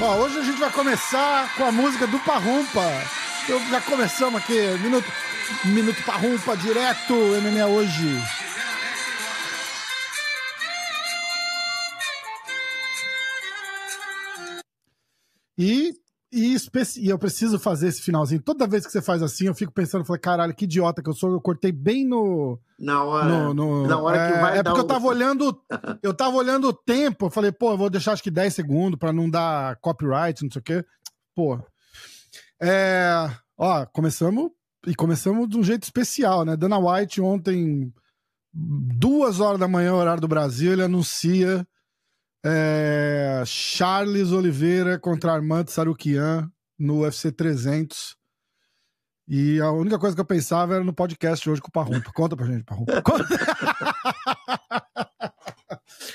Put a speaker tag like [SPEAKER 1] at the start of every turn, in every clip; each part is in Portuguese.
[SPEAKER 1] Ó, hoje a gente vai começar com a música do Parrumpa. Eu, já começamos aqui, minuto, minuto Parrumpa, direto, MMA hoje. E, e, e, eu preciso fazer esse finalzinho. Toda vez que você faz assim, eu fico pensando, falei, caralho, que idiota que eu sou. Eu cortei bem no.
[SPEAKER 2] Na hora.
[SPEAKER 1] No, no,
[SPEAKER 2] na hora
[SPEAKER 1] é,
[SPEAKER 2] que vai
[SPEAKER 1] É porque eu tava olhando. eu tava olhando o tempo. Eu falei, pô, eu vou deixar acho que 10 segundos pra não dar copyright, não sei o quê. Pô. É. Ó, começamos. E começamos de um jeito especial, né? Dana White ontem, duas horas da manhã, horário do Brasil, ele anuncia é, Charles Oliveira contra Armando Sarukian no UFC 300. E a única coisa que eu pensava era no podcast hoje com o Parrumpa. Conta pra gente, Parrumpa.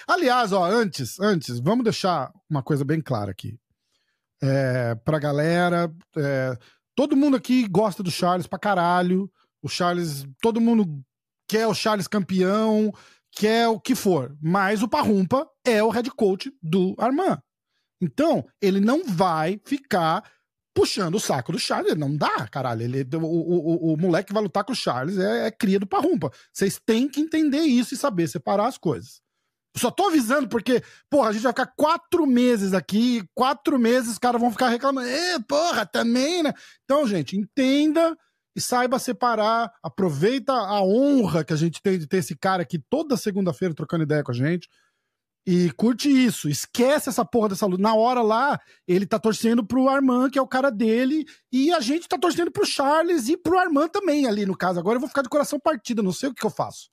[SPEAKER 1] Aliás, ó, antes, antes, vamos deixar uma coisa bem clara aqui. É, pra galera, é, todo mundo aqui gosta do Charles pra caralho. O Charles, todo mundo quer o Charles campeão que é o que for. Mas o Parrumpa é o head coach do Armand. Então, ele não vai ficar puxando o saco do Charles. Não dá, caralho. Ele, o, o, o, moleque que vai lutar com o Charles é, é cria do Parrumpa. Vocês têm que entender isso e saber separar as coisas. Só tô avisando porque, porra, a gente vai ficar quatro meses aqui, quatro meses os caras vão ficar reclamando. É, porra, também, né? Então, gente, entenda e saiba separar, aproveita a honra que a gente tem de ter esse cara aqui toda segunda-feira trocando ideia com a gente. E curte isso, esquece essa porra dessa luta. Na hora lá, ele tá torcendo pro Armand, que é o cara dele, e a gente tá torcendo pro Charles e pro Armand também ali no caso. Agora eu vou ficar de coração partido, não sei o que, que eu faço.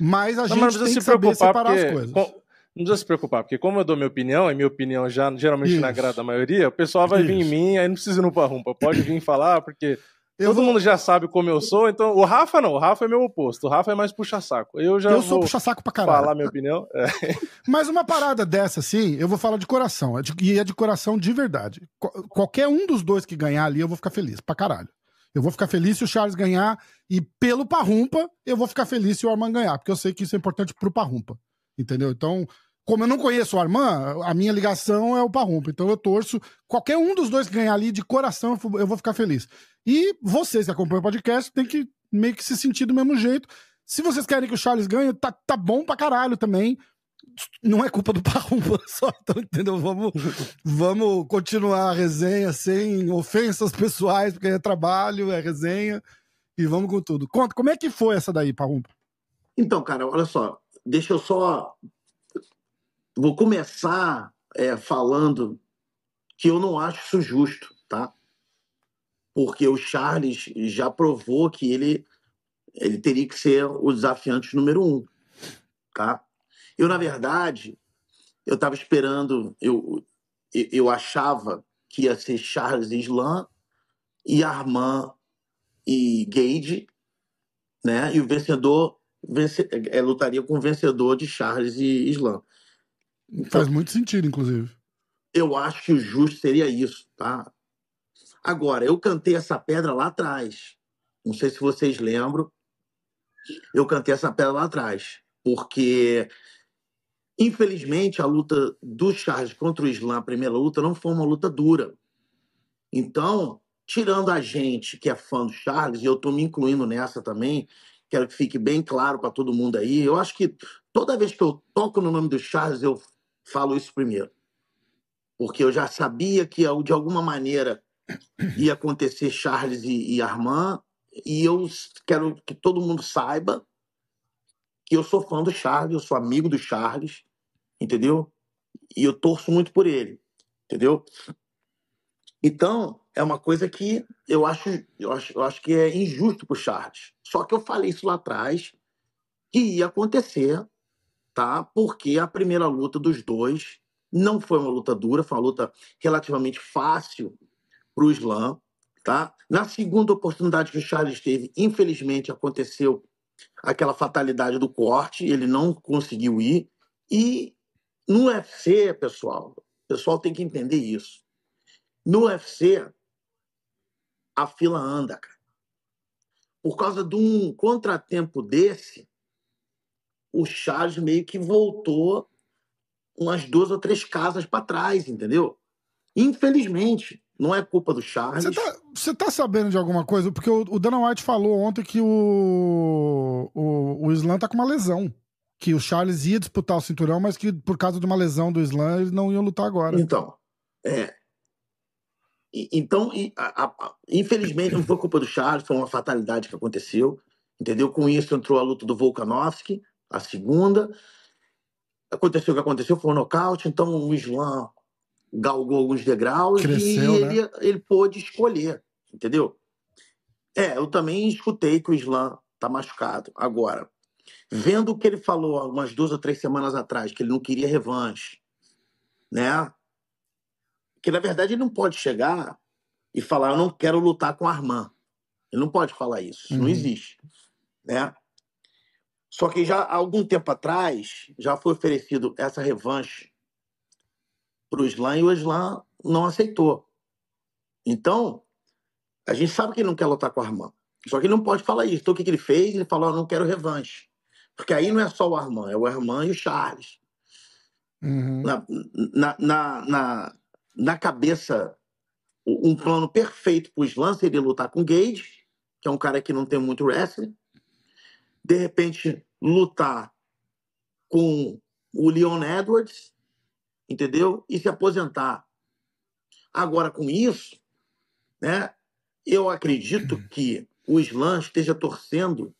[SPEAKER 1] Mas a não, gente mas tem que saber separar porque... as coisas. Com...
[SPEAKER 3] Não precisa se preocupar, porque como eu dou minha opinião, e minha opinião já geralmente Isso. não agrada a maioria, o pessoal vai Isso. vir em mim, aí não precisa ir no Parrumpa. Pode vir falar, porque eu Todo vou... mundo já sabe como eu sou, então o Rafa não, o Rafa é meu oposto, o Rafa é mais puxa-saco. Eu já
[SPEAKER 1] eu sou puxa-saco pra caralho.
[SPEAKER 3] Falar minha opinião. É.
[SPEAKER 1] Mas uma parada dessa, assim, eu vou falar de coração, é e é de coração de verdade. Qualquer um dos dois que ganhar ali, eu vou ficar feliz pra caralho. Eu vou ficar feliz se o Charles ganhar, e pelo Parrumpa, eu vou ficar feliz se o Armand ganhar, porque eu sei que isso é importante pro Parrumpa. Entendeu? Então, como eu não conheço o Armand, a minha ligação é o Parrumpa. Então eu torço. Qualquer um dos dois que ganhar ali, de coração, eu vou ficar feliz. E vocês que acompanham o podcast tem que meio que se sentir do mesmo jeito. Se vocês querem que o Charles ganhe, tá, tá bom pra caralho também. Não é culpa do Parrumpa só, então, entendeu? Vamos, vamos continuar a resenha sem ofensas pessoais, porque é trabalho, é resenha. E vamos com tudo. Conta, como é que foi essa daí, Parrumpa?
[SPEAKER 2] Então, cara, olha só. Deixa eu só vou começar é, falando que eu não acho isso justo, tá? Porque o Charles já provou que ele, ele teria que ser o desafiante número um, tá? Eu, na verdade, eu estava esperando, eu, eu achava que ia ser Charles Islam e Armand e Gage, né? E o vencedor vence, é, lutaria com o vencedor de Charles e Islam.
[SPEAKER 1] Faz muito sentido, inclusive.
[SPEAKER 2] Eu acho que o justo seria isso, tá? Agora, eu cantei essa pedra lá atrás. Não sei se vocês lembram. Eu cantei essa pedra lá atrás. Porque, infelizmente, a luta do Charles contra o Islam, a primeira luta, não foi uma luta dura. Então, tirando a gente que é fã do Charles, e eu estou me incluindo nessa também, quero que fique bem claro para todo mundo aí. Eu acho que toda vez que eu toco no nome do Charles, eu falo isso primeiro. Porque eu já sabia que de alguma maneira ia acontecer Charles e, e Armand, e eu quero que todo mundo saiba que eu sou fã do Charles, eu sou amigo do Charles, entendeu? E eu torço muito por ele, entendeu? Então, é uma coisa que eu acho, eu acho, eu acho que é injusto pro Charles. Só que eu falei isso lá atrás, que ia acontecer tá? Porque a primeira luta dos dois não foi uma luta dura, foi uma luta relativamente fácil para o Islã, tá? Na segunda oportunidade que o Charles teve, infelizmente aconteceu aquela fatalidade do corte, ele não conseguiu ir e no UFC, pessoal, o pessoal tem que entender isso. No UFC, a fila anda, cara. Por causa de um contratempo desse, o Charles meio que voltou umas duas ou três casas para trás, entendeu? Infelizmente, não é culpa do Charles.
[SPEAKER 1] Você tá, tá, sabendo de alguma coisa? Porque o, o Dana White falou ontem que o, o, o Islam tá com uma lesão. Que o Charles ia disputar o cinturão, mas que por causa de uma lesão do Islam, eles não iam lutar agora.
[SPEAKER 2] Então, é. Então, a, a, infelizmente, não foi culpa do Charles, foi uma fatalidade que aconteceu. Entendeu? Com isso entrou a luta do Volkanovski, a segunda. Aconteceu o que aconteceu, foi um nocaute, então o Islam galgou alguns degraus Cresceu, e né? ele, ele pôde escolher, entendeu? É, eu também escutei que o Islam tá machucado. Agora, vendo o que ele falou umas duas ou três semanas atrás, que ele não queria revanche, né? Que na verdade ele não pode chegar e falar, eu não quero lutar com a Armand. Ele não pode falar isso, isso uhum. não existe, né? Só que já há algum tempo atrás já foi oferecido essa revanche para o Islam e o Islam não aceitou. Então, a gente sabe que ele não quer lutar com o Armand. Só que ele não pode falar isso. Então, o que, que ele fez? Ele falou: não quero revanche. Porque aí não é só o Armand, é o Armand e o Charles. Uhum. Na, na, na, na, na, cabeça, um plano perfeito para o Islam seria lutar com o Gage, que é um cara que não tem muito wrestling. De repente, lutar com o Leon Edwards, entendeu? E se aposentar. Agora, com isso, né, eu acredito que o Islã esteja torcendo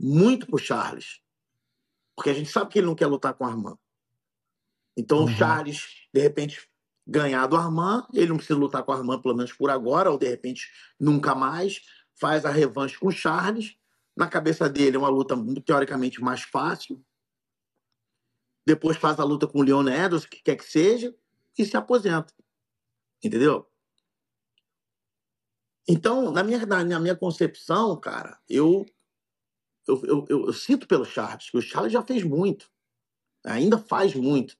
[SPEAKER 2] muito pro Charles. Porque a gente sabe que ele não quer lutar com o Armand. Então, uhum. o Charles, de repente, ganhar do Armand, ele não precisa lutar com o Armand, pelo menos por agora, ou de repente nunca mais, faz a revanche com o Charles. Na cabeça dele é uma luta teoricamente mais fácil, depois faz a luta com o Leon Edwards, que quer que seja, e se aposenta. Entendeu? Então, na minha, na minha concepção, cara, eu eu, eu, eu, sinto pelo Charles, que o Charles já fez muito, ainda faz muito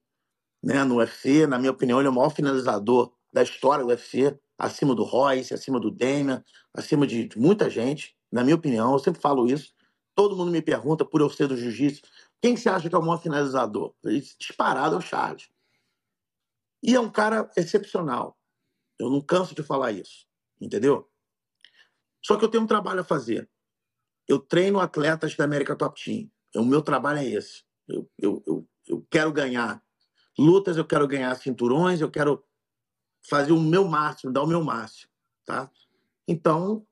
[SPEAKER 2] né, no UFC. Na minha opinião, ele é o maior finalizador da história do UFC, acima do Royce, acima do Damian, acima de muita gente. Na minha opinião, eu sempre falo isso. Todo mundo me pergunta por eu ser do jiu-jitsu. Quem você acha que é o maior finalizador? Disparado é o Charles. E é um cara excepcional. Eu não canso de falar isso. Entendeu? Só que eu tenho um trabalho a fazer. Eu treino atletas da América Top Team. O meu trabalho é esse. Eu, eu, eu, eu quero ganhar lutas, eu quero ganhar cinturões, eu quero fazer o meu máximo, dar o meu máximo. Tá? Então,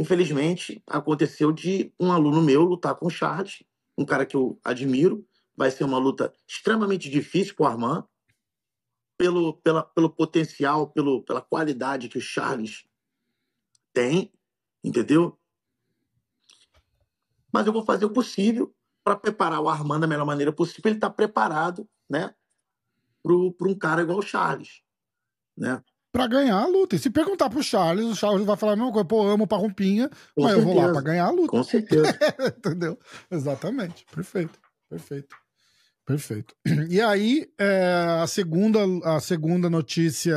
[SPEAKER 2] infelizmente, aconteceu de um aluno meu lutar com o Charles um cara que eu admiro. Vai ser uma luta extremamente difícil para o Armand, pelo, pela, pelo potencial, pelo, pela qualidade que o Charles tem, entendeu? Mas eu vou fazer o possível para preparar o Armand da melhor maneira possível. Ele está preparado, né, para um cara igual o Charles, né?
[SPEAKER 1] Para ganhar a luta. E se perguntar pro Charles, o Charles vai falar a mesma coisa. Pô, eu amo parrumpinha, Com mas certeza. eu vou lá para ganhar a luta.
[SPEAKER 2] Com certeza.
[SPEAKER 1] Entendeu? Exatamente. Perfeito. Perfeito. Perfeito. E aí, é, a, segunda, a segunda notícia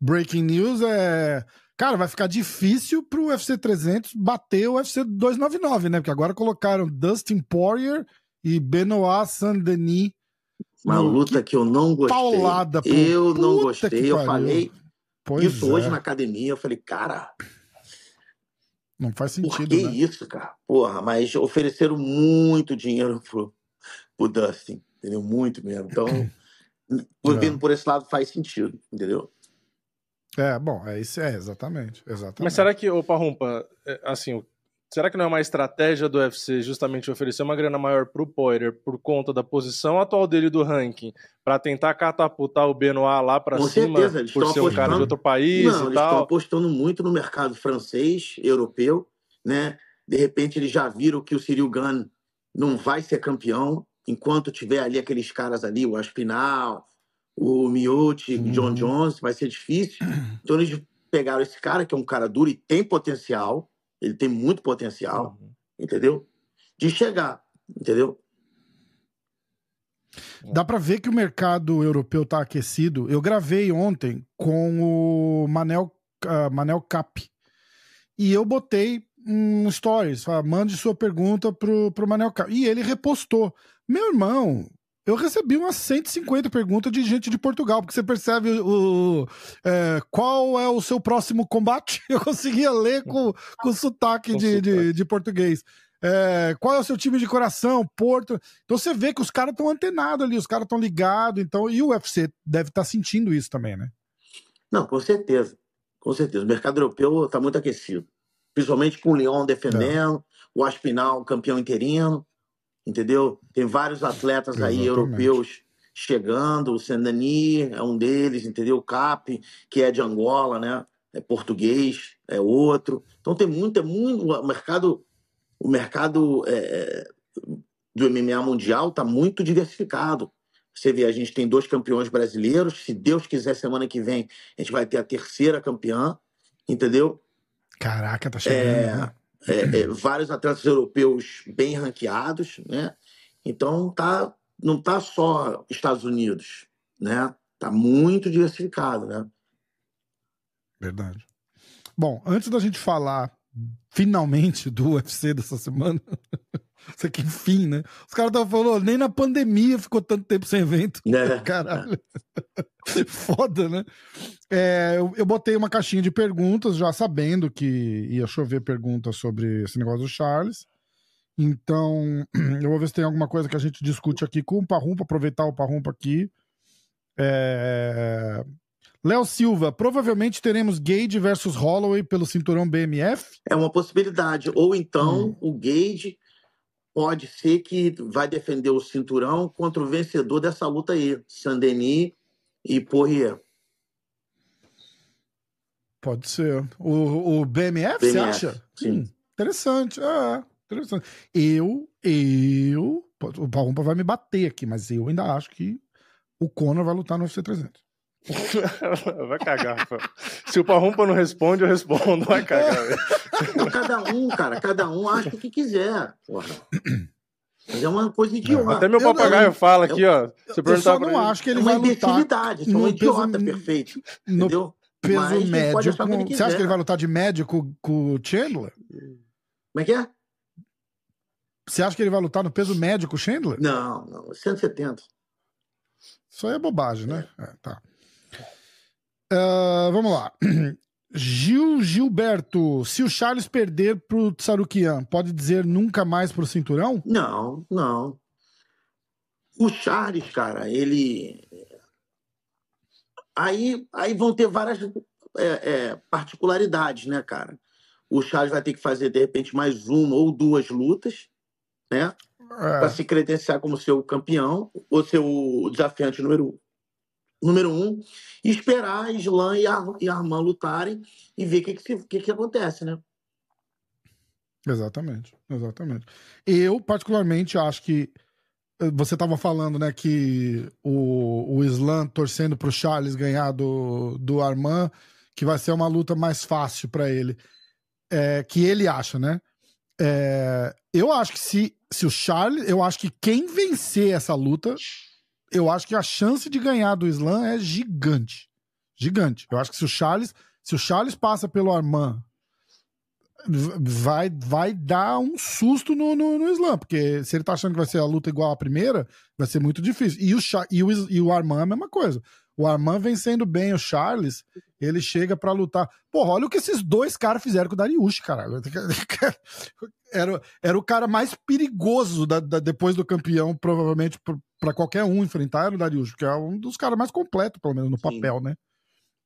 [SPEAKER 1] breaking news é. Cara, vai ficar difícil pro UFC 300 bater o UFC 299, né? Porque agora colocaram Dustin Poirier e Benoit Saint-Denis
[SPEAKER 2] uma luta que eu não gostei. Paulada, pô. Eu Puta não gostei. Eu falei pois isso é. hoje na academia. Eu falei, cara.
[SPEAKER 1] Não faz sentido. Por
[SPEAKER 2] que
[SPEAKER 1] né?
[SPEAKER 2] isso, cara? Porra, mas ofereceram muito dinheiro pro, pro Dustin. Entendeu? Muito mesmo. Então, por, é. vindo por esse lado faz sentido, entendeu?
[SPEAKER 1] É, bom, é isso, é, exatamente, exatamente.
[SPEAKER 3] Mas será que, o Parrumpa, é, assim, Será que não é uma estratégia do UFC justamente oferecer uma grana maior para o Poirier por conta da posição atual dele do ranking, para tentar catapultar o Benoit lá para cima certeza, por ser um cara de outro país não, e
[SPEAKER 2] eles
[SPEAKER 3] tal?
[SPEAKER 2] estão apostando muito no mercado francês, europeu, né? De repente eles já viram que o Cyril Gunn não vai ser campeão enquanto tiver ali aqueles caras ali, o Aspinal, o Miotti, o John uhum. Jones, vai ser difícil. Então eles pegaram esse cara que é um cara duro e tem potencial ele tem muito potencial, uhum. entendeu? De chegar, entendeu?
[SPEAKER 1] Dá para ver que o mercado europeu tá aquecido. Eu gravei ontem com o Manel, uh, Manel Cap. E eu botei um stories, fala, mande sua pergunta pro, pro Manel Cap. E ele repostou. Meu irmão, eu recebi umas 150 perguntas de gente de Portugal, porque você percebe o, é, qual é o seu próximo combate. Eu conseguia ler com, com sotaque de, de, de português. É, qual é o seu time de coração? Porto. Então você vê que os caras estão antenados ali, os caras estão ligados. Então, e o UFC deve estar tá sentindo isso também, né?
[SPEAKER 2] Não, com certeza. Com certeza. O mercado europeu está muito aquecido. Principalmente com o Lyon defendendo, é. o Aspinal campeão interino, entendeu? Tem vários atletas Exatamente. aí europeus chegando, o Sendani é um deles, entendeu? O Cap, que é de Angola, né? É português, é outro. Então tem muito, é muito. O mercado o mercado é, do MMA mundial está muito diversificado. Você vê, a gente tem dois campeões brasileiros. Se Deus quiser, semana que vem, a gente vai ter a terceira campeã, entendeu?
[SPEAKER 1] Caraca, tá chegando. É,
[SPEAKER 2] né? É, é, vários atletas europeus bem ranqueados, né? Então tá, não tá só Estados Unidos, né? Tá muito diversificado, né?
[SPEAKER 1] Verdade. Bom, antes da gente falar finalmente do UFC dessa semana. Isso aqui, enfim, né? Os caras estavam falando, nem na pandemia ficou tanto tempo sem evento. É. Caralho. Foda, né? É, eu, eu, botei uma caixinha de perguntas, já sabendo que ia chover perguntas sobre esse negócio do Charles. Então, eu vou ver se tem alguma coisa que a gente discute aqui com o Parrumpa, aproveitar o Parrumpa aqui. É, Léo Silva, provavelmente teremos Gage versus Holloway pelo cinturão BMF?
[SPEAKER 2] É uma possibilidade. Ou então hum. o Gage pode ser que vai defender o cinturão contra o vencedor dessa luta aí, Sandeni e Poirier.
[SPEAKER 1] Pode ser. O, o BMF, BMF, você acha?
[SPEAKER 2] Sim. Hum,
[SPEAKER 1] interessante. É, interessante. Eu, eu. O Palumpa vai me bater aqui, mas eu ainda acho que o Conor vai lutar no UFC 300.
[SPEAKER 3] Vai cagar, Se o Parrumpa não responde, eu respondo. Vai cagar,
[SPEAKER 2] Cada um, cara, cada um acha o que quiser. Porra. Mas é uma coisa idiota.
[SPEAKER 3] Até meu papagaio eu, fala aqui, ó.
[SPEAKER 1] Você eu só não ele. acho que ele é vai lutar.
[SPEAKER 2] Isso é um idiota perfeito. No entendeu?
[SPEAKER 1] peso Mas médio. Com... Você acha que ele vai lutar de médio com, com o Chandler?
[SPEAKER 2] Como é que é?
[SPEAKER 1] Você acha que ele vai lutar no peso médio com o Chandler?
[SPEAKER 2] Não, não. 170.
[SPEAKER 1] Isso aí é bobagem, né? É, tá. Uh, vamos lá. Gil Gilberto, se o Charles perder pro Tsarukian, pode dizer nunca mais pro cinturão?
[SPEAKER 2] Não, não. O Charles, cara, ele. Aí, aí vão ter várias é, é, particularidades, né, cara? O Charles vai ter que fazer, de repente, mais uma ou duas lutas, né? É. Para se credenciar como seu campeão, ou seu desafiante número número um, esperar Islam e, Ar e Arman lutarem e ver o que, que, que, que acontece, né?
[SPEAKER 1] Exatamente, exatamente. Eu, particularmente, acho que eh, você estava falando, né, que o, o torcendo para o Charles ganhar do, do Arman, que vai ser uma luta mais fácil para ele. É, que ele acha, né? É, eu acho que se, se o Charles, eu acho que quem vencer essa luta eu acho que a chance de ganhar do Islam é gigante. Gigante. Eu acho que se o Charles, se o Charles passa pelo Armand, vai, vai dar um susto no, no, no Islam, porque se ele tá achando que vai ser a luta igual à primeira, vai ser muito difícil. E o, e o, e o Armand é a mesma coisa. O Armand vencendo bem o Charles, ele chega para lutar. Porra, olha o que esses dois caras fizeram com o Dariush, caralho. Era, era o cara mais perigoso da, da depois do campeão, provavelmente, para qualquer um enfrentar, era o Dariush, que é um dos caras mais completos, pelo menos no papel, Sim. né?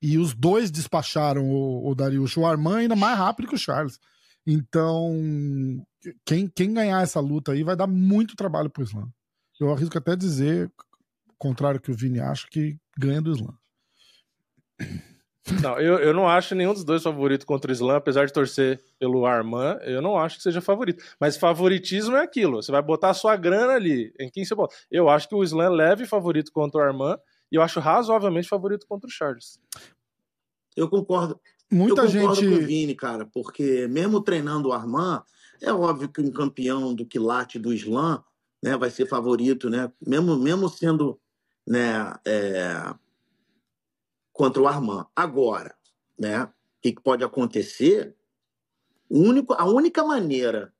[SPEAKER 1] E os dois despacharam o, o Dariush, o Armand ainda mais rápido que o Charles. Então, quem, quem ganhar essa luta aí vai dar muito trabalho pro Islam. Eu arrisco até dizer, contrário que o Vini acha, que ganha do Islam.
[SPEAKER 3] Não, eu, eu não acho nenhum dos dois favorito contra o Islam, apesar de torcer pelo Arman, eu não acho que seja favorito. Mas favoritismo é aquilo, você vai botar a sua grana ali, em quem você bota. Eu acho que o Islam é leve favorito contra o Arman, e eu acho razoavelmente favorito contra o Charles.
[SPEAKER 2] Eu concordo.
[SPEAKER 1] Muita
[SPEAKER 2] eu
[SPEAKER 1] concordo
[SPEAKER 2] gente... com o Vini, cara, porque mesmo treinando o Arman, é óbvio que um campeão do quilate do Islam né, vai ser favorito, né? Mesmo, mesmo sendo né, é contra o Armand. Agora, né, o que, pode acontecer? O único, a única maneira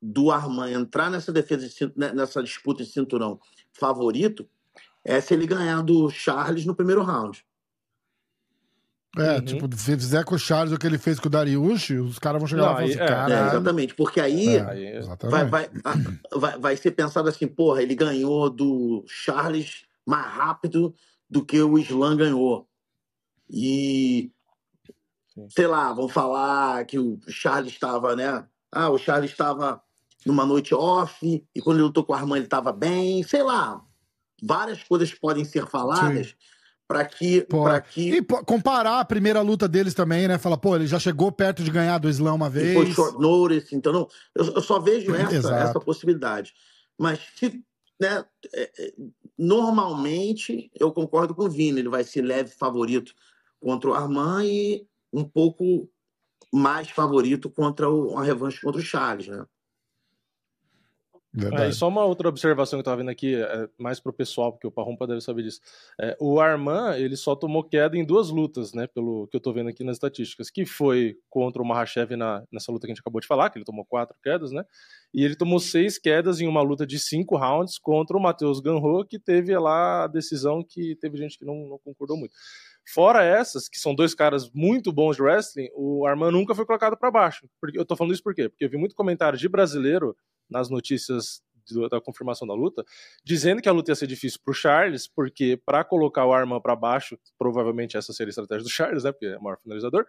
[SPEAKER 2] do Armand entrar nessa defesa, né, nessa disputa de cinturão favorito é se ele ganhar do Charles no primeiro round.
[SPEAKER 1] É, uhum. tipo, se fizer com o Charles o que ele fez com o Dariush, os caras vão chegar Não, lá e falar assim,
[SPEAKER 2] é, é, exatamente, porque aí é, vai, vai, vai, vai ser pensado assim, porra, ele ganhou do Charles mais rápido do que o Islam ganhou. E, sei lá, vão falar que o Charles estava, né? Ah, o Charles estava numa noite off, e quando ele lutou com a Armand ele estava bem, sei lá. Várias coisas podem ser faladas. Sim para que, pra que.
[SPEAKER 1] E comparar a primeira luta deles também, né? Falar, pô, ele já chegou perto de ganhar do Islã uma vez. E
[SPEAKER 2] foi short notice, então não. Eu, eu só vejo essa, essa possibilidade. Mas se, né, é, é, normalmente eu concordo com o Vini, ele vai ser leve favorito contra o Armand e um pouco mais favorito contra o, a revanche contra o Charles, né?
[SPEAKER 3] É, e só uma outra observação que eu estava vendo aqui, é, mais para o pessoal, porque o Parrumpa deve saber disso. É, o Arman, ele só tomou queda em duas lutas, né, pelo que eu estou vendo aqui nas estatísticas, que foi contra o Mahashev na, nessa luta que a gente acabou de falar, que ele tomou quatro quedas, né, e ele tomou seis quedas em uma luta de cinco rounds contra o Matheus Ganro, que teve lá a decisão que teve gente que não, não concordou muito. Fora essas, que são dois caras muito bons de wrestling, o Arman nunca foi colocado para baixo. Porque, eu tô falando isso por quê? Porque eu vi muito comentário de brasileiro nas notícias da confirmação da luta, dizendo que a luta ia ser difícil para o Charles, porque para colocar o Arman para baixo, provavelmente essa seria a estratégia do Charles, né, porque é o maior finalizador,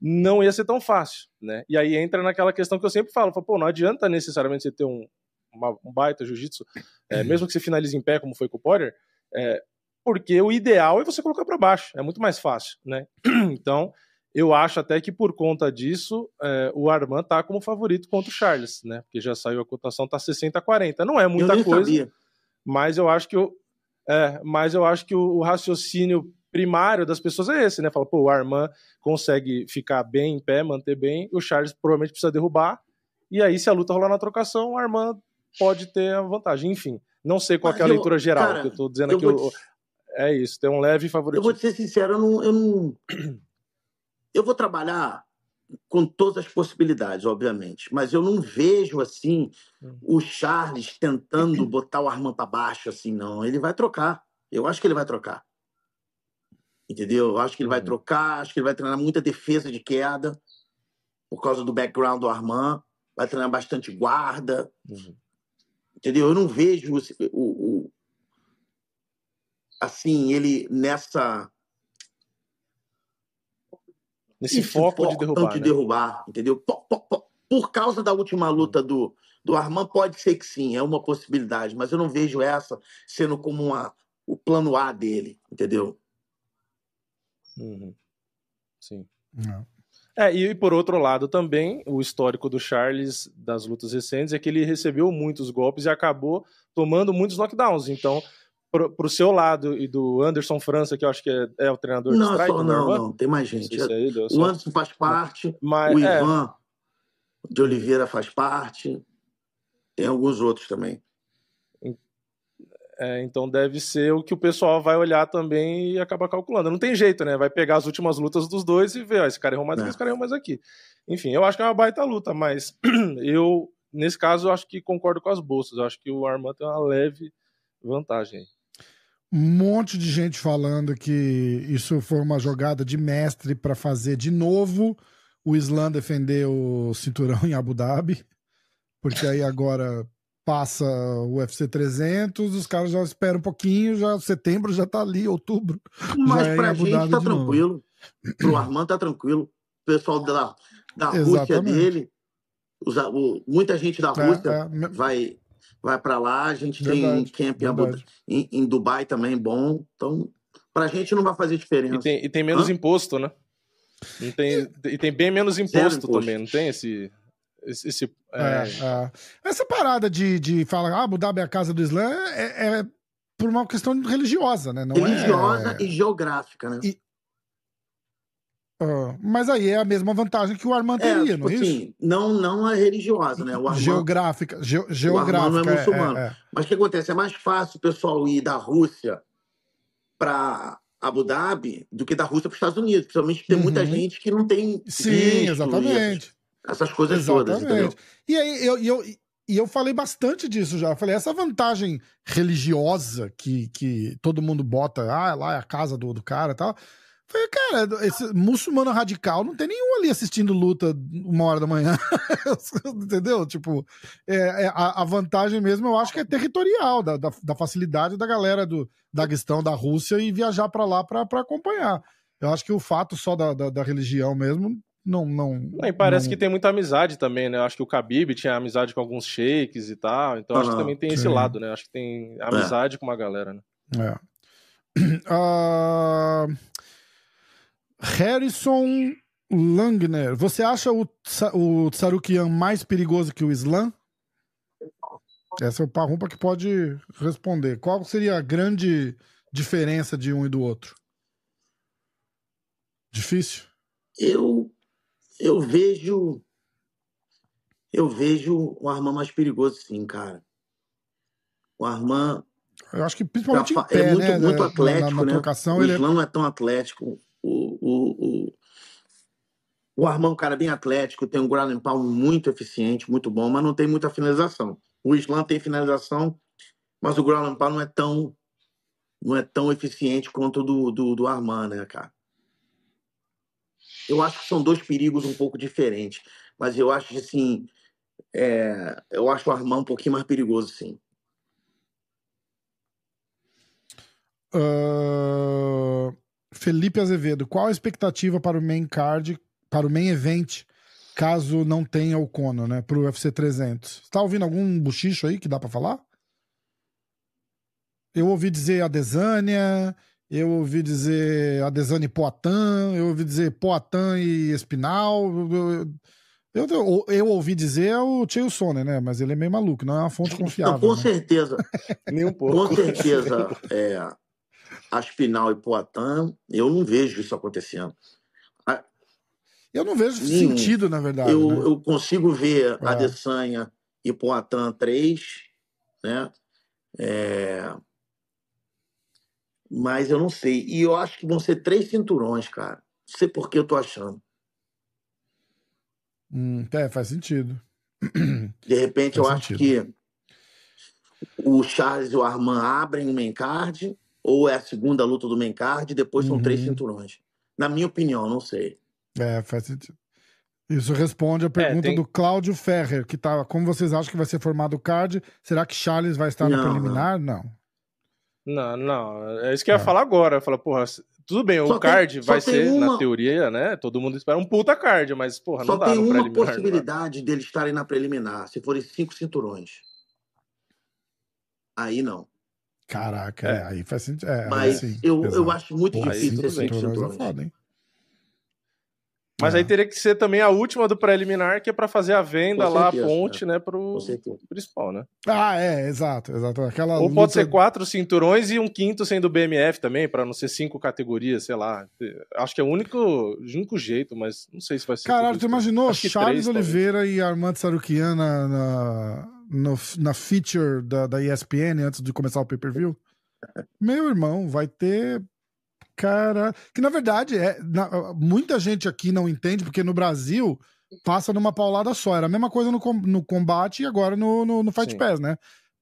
[SPEAKER 3] não ia ser tão fácil, né? E aí entra naquela questão que eu sempre falo, pô, não adianta necessariamente você ter um, uma, um baita jiu-jitsu, é, mesmo que você finalize em pé, como foi com o Potter, é, porque o ideal é você colocar para baixo, é muito mais fácil, né? Então, eu acho até que por conta disso, é, o Armand tá como favorito contra o Charles, né? Porque já saiu a cotação, tá 60 a 40. Não é muita coisa, sabia. mas eu acho que o, é, mas eu acho que o, o, raciocínio primário das pessoas é esse, né? Fala, pô, o Armand consegue ficar bem em pé, manter bem, o Charles provavelmente precisa derrubar. E aí, se a luta rolar na trocação, o Armand pode ter a vantagem. Enfim, não sei qual é a leitura geral, cara, que eu tô dizendo aqui. É isso, tem um leve favorito.
[SPEAKER 2] Eu vou ser sincero, eu não, eu não, eu vou trabalhar com todas as possibilidades, obviamente, mas eu não vejo assim hum. o Charles tentando botar o Armand para baixo assim, não. Ele vai trocar. Eu acho que ele vai trocar. Entendeu? Eu acho que ele vai uhum. trocar, acho que ele vai treinar muita defesa de queda por causa do background do Armand, vai treinar bastante guarda. Uhum. Entendeu? Eu não vejo o, o assim, ele nessa
[SPEAKER 3] Nesse foco, foco, de derrubar.
[SPEAKER 2] De né? derrubar, entendeu? Por, por, por, causa da última luta do, do Armand, pode ser que sim, é uma possibilidade, mas eu não vejo essa sendo como uma, o plano A dele, entendeu?
[SPEAKER 3] Uhum. Sim. Não. É, e por outro lado também, o histórico do Charles das lutas recentes é que ele recebeu muitos golpes e acabou tomando muitos knockdowns. Então, pro, pro seu lado e do Anderson França, que eu acho que é, é o treinador
[SPEAKER 2] não, Strike, só, não, não, tem mais gente. Aí, o Anderson faz parte, Mas, o é. Ivan é... de Oliveira faz parte, tem alguns outros também.
[SPEAKER 3] É, então deve ser o que o pessoal vai olhar também e acabar calculando. Não tem jeito, né? Vai pegar as últimas lutas dos dois e ver, ó, esse cara errou mais aqui, é. esse cara errou mais aqui. Enfim, eu acho que é uma baita luta, mas eu, nesse caso, eu acho que concordo com as bolsas. Eu acho que o Armand tem uma leve vantagem
[SPEAKER 1] um monte de gente falando que isso foi uma jogada de mestre para fazer de novo o Islã defender o cinturão em Abu Dhabi, porque aí agora passa o UFC 300, os caras já esperam um pouquinho, já setembro já tá ali, outubro.
[SPEAKER 2] Mas é pra gente Dhabi tá tranquilo, pro Armando tá tranquilo, o pessoal da, da Rússia dele, os, o, muita gente da é, Rússia é, é, vai vai para lá. A gente verdade, tem camp em, em, Dubai também bom. Então, para a gente não vai fazer diferença.
[SPEAKER 3] E tem, e tem menos Hã? imposto, né? E tem, e tem bem menos imposto, também, não tem esse. esse, esse
[SPEAKER 1] é... É, Essa parada de, de falar ah, Abu Dhabi é a casa do Islã é, é por uma questão religiosa, né? Não
[SPEAKER 2] é religiosa e geográfica, né? E,
[SPEAKER 1] Mas aí é a mesma vantagem que o Armand é, teria, tipo não é assim, isso?
[SPEAKER 2] Não, não a religiosa, né? O
[SPEAKER 1] Armand, geográfica, ge, geográfica. O não é muçulmano. É, é.
[SPEAKER 2] Mas o que acontece? É mais fácil o pessoal ir da Rússia para Abu Dhabi do que da Rússia para os Estados Unidos. Principalmente tem uhum. muita gente que não tem.
[SPEAKER 1] Sim, exatamente.
[SPEAKER 2] Essas, essas coisas exatamente. todas. Entendeu?
[SPEAKER 1] E aí, eu, eu, e eu falei bastante disso já. Eu falei, essa vantagem religiosa que, que todo mundo bota, ah, lá é a casa do, do cara e tal. Falei, cara, esse muçulmano radical não tem nenhum ali assistindo luta uma hora da manhã. Entendeu? Tipo, é, é, a, a, vantagem mesmo eu acho que é territorial, da, da, da facilidade da galera do Daguestão, da Rússia, e viajar para lá para acompanhar. Eu acho que o fato só da, da, da religião mesmo não. não
[SPEAKER 3] e parece não... que tem muita amizade também, né? Eu acho que o Khabib tinha amizade com alguns sheiks e tal. Então acho que também tem sim. esse lado, né? Acho que tem amizade é. com uma galera, né?
[SPEAKER 1] É. Uh... Harrison Langner, você acha o, o Tsarukian mais perigoso que o Islam? Essa é o Parrumpa que pode responder. Qual seria a grande diferença de um e do outro? Difícil?
[SPEAKER 2] Eu eu vejo eu vejo o Armand mais perigoso sim, cara. O Armand
[SPEAKER 1] eu acho que principalmente em pé,
[SPEAKER 2] é muito,
[SPEAKER 1] né?
[SPEAKER 2] muito atlético,
[SPEAKER 1] na, na,
[SPEAKER 2] né?
[SPEAKER 1] Trocação,
[SPEAKER 2] o
[SPEAKER 1] ele...
[SPEAKER 2] É Islam não é tão atlético. O, o, o, o Armand é um cara bem atlético, tem um ground and pound muito eficiente, muito bom, mas não tem muita finalização. O Islam tem finalização, mas o ground and pound não é tão não é tão eficiente quanto o do, do, do Armand, né, cara? Eu acho que são dois perigos um pouco diferentes, mas eu acho que assim, é, eu acho o Armand um pouquinho mais perigoso, sim.
[SPEAKER 1] Uh, Felipe Azevedo, qual a expectativa para o main card, para o main event, caso não tenha o Cono, né, para o UFC 300? Está ouvindo algum buchicho aí que dá para falar? Eu ouvi dizer a Desânia, eu ouvi dizer a Desânia e Poatan, eu ouvi dizer Poatan e Espinal. Eu, eu, eu, eu, ouvi dizer o Cheio Soner, né? Mas ele é meio maluco, não é uma fonte confiável. Não,
[SPEAKER 2] com
[SPEAKER 1] né?
[SPEAKER 2] certeza.
[SPEAKER 3] Nem um pouco.
[SPEAKER 2] Com certeza. É, Aspinal e Poitin, eu não vejo isso acontecendo.
[SPEAKER 1] Eu não vejo Nenhum. sentido, na verdade.
[SPEAKER 2] Eu,
[SPEAKER 1] né?
[SPEAKER 2] eu consigo ver é. Adesanya e Poitin 3, né? É... Mas eu não sei. E eu acho que vão ser três cinturões, cara. Não sei por que eu tô achando.
[SPEAKER 1] Hum, é, faz sentido.
[SPEAKER 2] De repente, faz eu sentido. acho que o Charles e o Armand abrem o main card ou é a segunda luta do main card, depois são três uhum. cinturões. Na minha opinião, não sei.
[SPEAKER 1] É, faz sentido. Isso responde a é, pergunta é, tem... do Cláudio Ferrer, que tá. Como vocês acham que vai ser formado o card? Será que Charles vai estar não, no preliminar? Não.
[SPEAKER 3] Não, não. É isso que eu ia é. falar agora. Falar, porra, tudo bem, só o card tem, vai ser, uma... na teoria, né? Todo mundo espera um puta card, mas, porra,
[SPEAKER 2] só
[SPEAKER 3] não dá
[SPEAKER 2] tem uma possibilidade deles estarem na preliminar, se forem cinco cinturões. Aí não.
[SPEAKER 1] Caraca, é. é, aí faz sentido. É,
[SPEAKER 2] Mas assim, eu, eu acho muito difícil esse
[SPEAKER 1] cinturões. É
[SPEAKER 3] Mas é. aí teria que ser também a última do preliminar, que é para fazer a venda lá, a ponte, né, pro principal, né?
[SPEAKER 1] Ah, é, exato, exato. Aquela
[SPEAKER 3] Ou luta... pode ser quatro cinturões e um quinto sendo BMF também, para não ser cinco categorias, sei lá. Acho que é o único, único jeito, mas não sei se vai ser.
[SPEAKER 1] Caralho, tu imaginou Charles três, Oliveira talvez. e Armando Sarukian na, na no, na feature da, da ESPN antes de começar o pay-per-view? Meu irmão, vai ter. Cara. Que na verdade, é, na, muita gente aqui não entende, porque no Brasil passa numa paulada só. Era a mesma coisa no, no combate e agora no, no, no Fight Sim. Pass, né?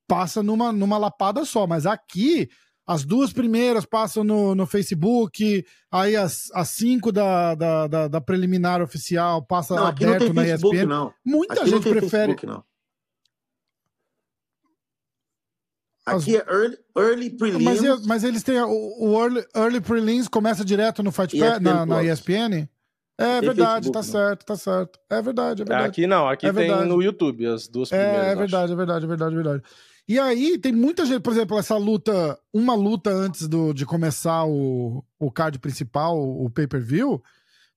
[SPEAKER 1] Passa numa, numa lapada só. Mas aqui, as duas primeiras passam no, no Facebook, aí as, as cinco da, da, da, da preliminar oficial passa não, aberto na Facebook, ESPN.
[SPEAKER 2] Não.
[SPEAKER 1] Muita aqui gente prefere.
[SPEAKER 2] Facebook, Aqui As... é early, early prelims.
[SPEAKER 1] Mas, mas eles têm. O, o early, early prelims começa direto no Fight Pass, na, na ESPN? É tem verdade, Facebook, tá não. certo, tá certo. É verdade, é verdade.
[SPEAKER 3] Aqui não, aqui é tem verdade. no YouTube as duas primeiras.
[SPEAKER 1] É, é verdade, é verdade, é verdade, é verdade. E aí tem muita gente, por exemplo, essa luta, uma luta antes do, de começar o, o card principal, o, o pay-per-view,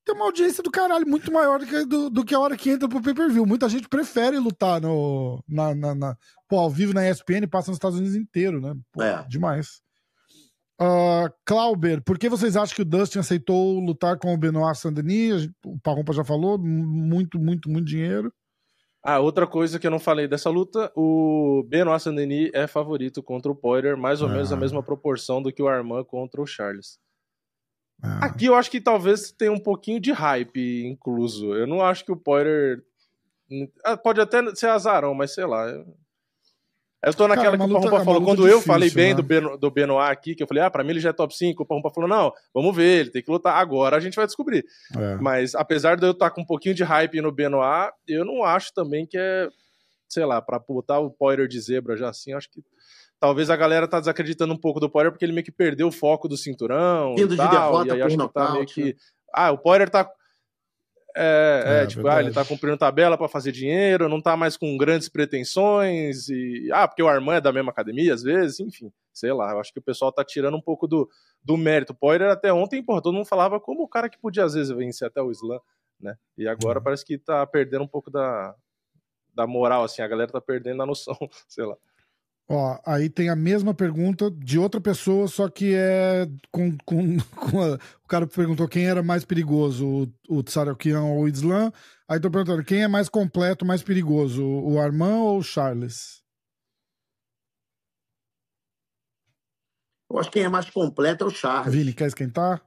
[SPEAKER 1] tem uma audiência do caralho muito maior do que, do, do que a hora que entra pro pay-per-view. Muita gente prefere lutar no, na, na, na, pô, ao vivo na ESPN e passa nos Estados Unidos inteiro, né? Pô, é. Demais. Uh, Clauber, por que vocês acham que o Dustin aceitou lutar com o Benoit Saint-Denis? O Parrompa já falou, muito, muito, muito dinheiro.
[SPEAKER 3] Ah, outra coisa que eu não falei dessa luta, o Benoit Saint-Denis é favorito contra o Poirier, mais ou menos a ah. mesma proporção do que o Armand contra o Charles. Ah. Aqui eu acho que talvez tenha um pouquinho de hype incluso. Eu não acho que o Poirier Ah, pode até ser azarão, mas sei lá. Eu tô naquela Cara, que o Parrumpa falou. Quando difícil, eu falei bem né? do, Beno, do Benoit aqui, que eu falei, ah, pra mim ele já é top 5, o Parrumpa falou, não, vamos ver, ele tem que lutar. Agora a gente vai descobrir. É. Mas apesar de eu estar com um pouquinho de hype no Benoit, eu não acho também que é, sei lá, pra botar o Poirier de zebra já assim, acho que talvez a galera tá desacreditando um pouco do Poirier porque ele meio que perdeu o foco do cinturão Indo e tal, de derrota e aí acho que tá meio que... Né? Ah, o Poirier tá é, é, é tipo, ah, ele tá cumprindo tabela para fazer dinheiro, não tá mais com grandes pretensões, e. Ah, porque o Armand é da mesma academia, às vezes, enfim, sei lá, eu acho que o pessoal tá tirando um pouco do, do mérito. O Poirier até ontem, porra, todo mundo falava como o cara que podia às vezes vencer até o Slam, né? E agora uhum. parece que tá perdendo um pouco da, da moral, assim, a galera tá perdendo a noção, sei lá.
[SPEAKER 1] Ó, aí tem a mesma pergunta de outra pessoa, só que é com. com, com a... o cara perguntou quem era mais perigoso, o, o Tsarakian ou o Islam. Aí tô perguntando quem é mais completo, mais perigoso, o Armand ou o Charles?
[SPEAKER 2] Eu acho que quem é mais completo é o Charles.
[SPEAKER 1] Vini, quer esquentar?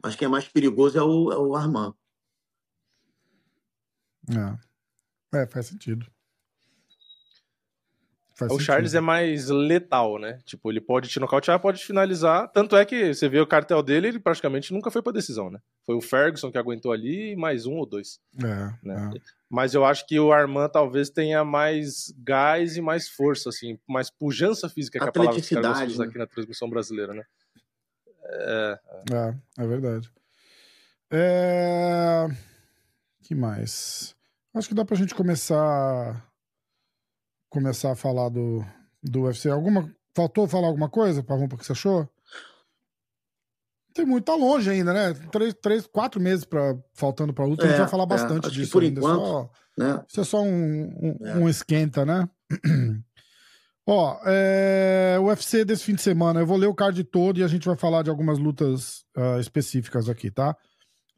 [SPEAKER 2] Mas quem é mais perigoso é o, é o Armand.
[SPEAKER 1] É. é, faz sentido.
[SPEAKER 3] Faz o sentido. Charles é mais letal, né? Tipo, ele pode te nocautear, pode finalizar. Tanto é que você vê o cartel dele, ele praticamente nunca foi pra decisão, né? Foi o Ferguson que aguentou ali e mais um ou dois. É, né? é. Mas eu acho que o Armand talvez tenha mais gás e mais força, assim, mais pujança física, que é a palavra que os né? aqui na transmissão brasileira, né?
[SPEAKER 1] É, é. é, é verdade. É... que mais? Acho que dá pra gente começar começar a falar do, do UFC. Alguma, faltou falar alguma coisa, Parrumpa, que você achou? Tem muito, tá longe ainda, né? Três, três quatro meses pra, faltando pra luta. É, a gente vai falar é, bastante disso
[SPEAKER 2] por ainda. Enquanto,
[SPEAKER 1] só, né? Isso é só um, um, é. um esquenta, né? Ó, é, o UFC desse fim de semana, eu vou ler o card todo e a gente vai falar de algumas lutas uh, específicas aqui, tá?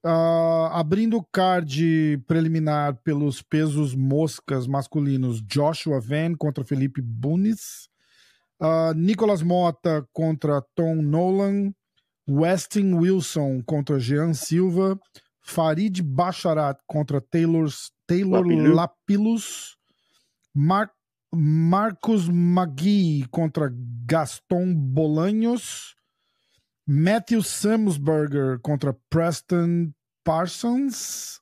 [SPEAKER 1] Uh, abrindo o card preliminar pelos pesos moscas masculinos, Joshua Van contra Felipe Bunis, uh, Nicolas Mota contra Tom Nolan, Westin Wilson contra Jean Silva, Farid Bacharat contra Taylor, Taylor Lapilus, Mar Marcos Magui contra Gaston Bolanhos, Matthew Samsberger contra Preston Parsons.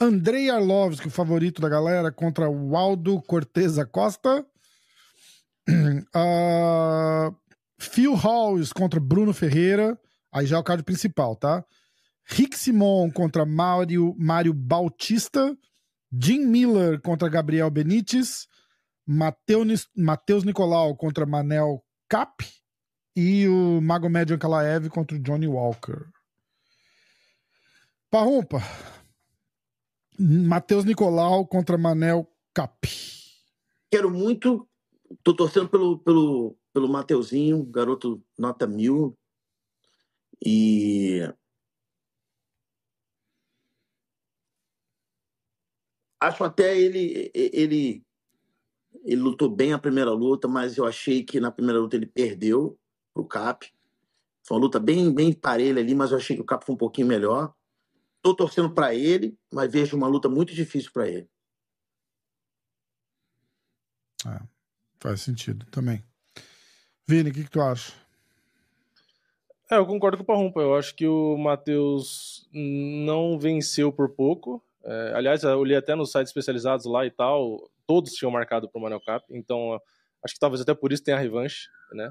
[SPEAKER 1] Andrei Arlovski, o favorito da galera, contra Waldo Cortez Acosta. Uh, Phil Halls contra Bruno Ferreira. Aí já é o card principal, tá? Rick Simon contra Mário, Mário Bautista. Jim Miller contra Gabriel Benítez. Matheus Nicolau contra Manel Cap e o Magomed Ankalaev contra o Johnny Walker. Parrumpa. Matheus Nicolau contra Manel Cap.
[SPEAKER 2] Quero muito. Tô torcendo pelo, pelo, pelo Mateuzinho, garoto nota mil. E. Acho até ele, ele. Ele lutou bem a primeira luta, mas eu achei que na primeira luta ele perdeu pro Cap. Foi uma luta bem, bem parelha ali, mas eu achei que o Cap foi um pouquinho melhor. Estou torcendo para ele, mas vejo uma luta muito difícil para ele.
[SPEAKER 1] É, faz sentido também. Vini, o que, que tu acha?
[SPEAKER 3] É, eu concordo com o Parrumpa. Eu acho que o Matheus não venceu por pouco. É, aliás, eu li até nos sites especializados lá e tal, todos tinham marcado para o Manel Cap, então acho que talvez até por isso tenha a revanche, né?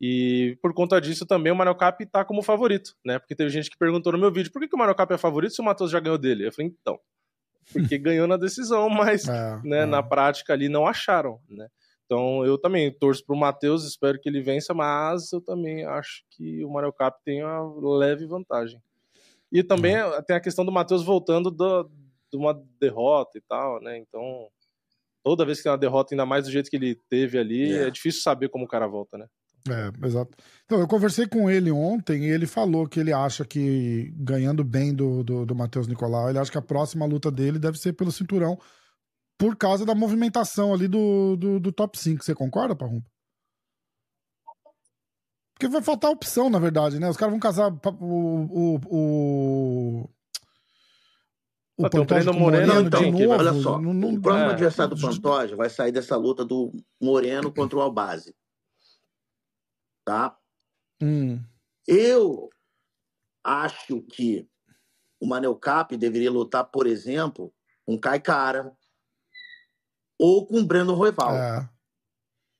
[SPEAKER 3] E por conta disso também o Mario Cap tá como favorito, né? Porque teve gente que perguntou no meu vídeo por que, que o Mario Cap é favorito se o Matheus já ganhou dele? Eu falei, então, porque ganhou na decisão, mas é, né, é. na prática ali não acharam, né? Então eu também torço pro Matheus, espero que ele vença, mas eu também acho que o Mario Cap tem uma leve vantagem. E também é. tem a questão do Matheus voltando do, de uma derrota e tal, né? Então, toda vez que tem uma derrota, ainda mais do jeito que ele teve ali, é, é difícil saber como o cara volta, né?
[SPEAKER 1] É, exato. Então, eu conversei com ele ontem e ele falou que ele acha que, ganhando bem do, do, do Matheus Nicolau, ele acha que a próxima luta dele deve ser pelo cinturão por causa da movimentação ali do, do, do top 5. Você concorda, Parrumpa? Porque vai faltar opção, na verdade, né? Os caras vão casar o, o, o, o ah, Pantoja Moreno, Moreno
[SPEAKER 2] então, de novo. Olha só, não, não, o próximo é, adversário do Pantoja vai sair dessa luta do Moreno contra o Albazi. Tá?
[SPEAKER 1] Hum.
[SPEAKER 2] Eu acho que o Manel Cap deveria lutar, por exemplo, com Kai Cara ou com o Breno Roival. É.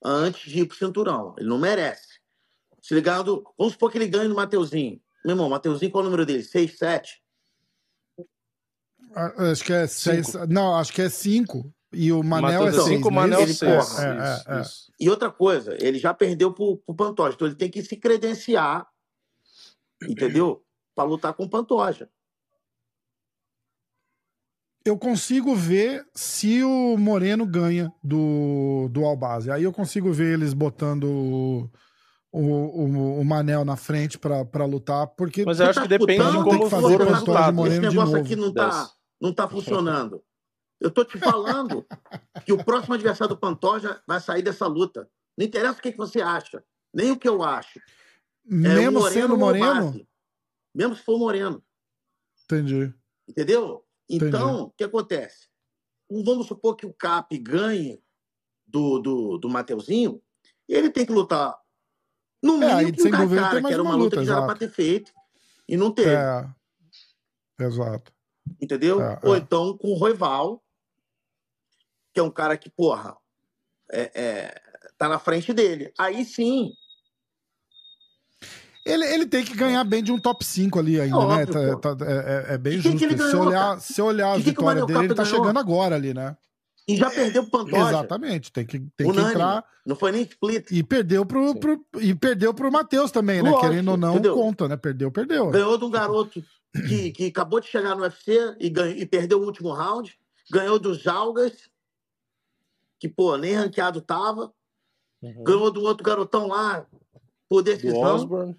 [SPEAKER 2] Antes de ir pro cinturão. Ele não merece. Se ligado, vamos supor que ele ganhe no Mateuzinho. Meu irmão, Mateuzinho, qual é o número dele? 6, 7?
[SPEAKER 1] Acho que é 6. Não, acho que é 5. E o Manel Mateus é 5,
[SPEAKER 3] o Manel é 6. É,
[SPEAKER 2] é, é, e outra coisa, ele já perdeu pro, pro Pantoja. Então ele tem que se credenciar, entendeu? Para lutar com o Pantoja
[SPEAKER 1] eu consigo ver se o Moreno ganha do, do Albazi. Aí eu consigo ver eles botando o, o, o Manel na frente para lutar, porque...
[SPEAKER 3] Mas eu acho tá que depende de como
[SPEAKER 1] fazer o resultado. Moreno
[SPEAKER 2] Esse negócio aqui não tá, não tá funcionando. Eu tô te falando que o próximo adversário do Pantoja vai sair dessa luta. Não interessa o que, que você acha, nem o que eu acho.
[SPEAKER 1] É Mesmo é sendo Moreno?
[SPEAKER 2] Mesmo se for Moreno.
[SPEAKER 1] Entendi.
[SPEAKER 2] Entendeu? Então, Entendi. o que acontece? Vamos supor que o Cap ganhe do, do, do Mateuzinho, ele tem que lutar no é, mínimo é, com o Kaikara, que era uma, luta, luta que já era para ter feito e não teve. É.
[SPEAKER 1] Exato.
[SPEAKER 2] Entendeu? É, Ou é. então com o Roival, que é um cara que, porra, é, é, tá na frente dele. Aí sim,
[SPEAKER 1] ele, ele tem que ganhar bem de um top 5 ali ainda, né? Tá, tá, é, é, bem justo. Que se, olhar, se olhar a vitória dele, ele tá ganhou? chegando agora ali, né?
[SPEAKER 2] E já perdeu pro Pantoja.
[SPEAKER 1] Exatamente, tem que, tem que entrar.
[SPEAKER 2] Não foi nem split.
[SPEAKER 1] E perdeu pro, pro, e perdeu pro Matheus também, né? Lógico, Querendo ou não, entendeu? conta, né? Perdeu, perdeu.
[SPEAKER 2] Ganhou de um garoto que, que acabou de chegar no UFC e, ganhou, e perdeu o último round. Ganhou dos Jalgas, que, pô, nem ranqueado tava. Uhum. Ganhou do outro garotão lá, por decisão.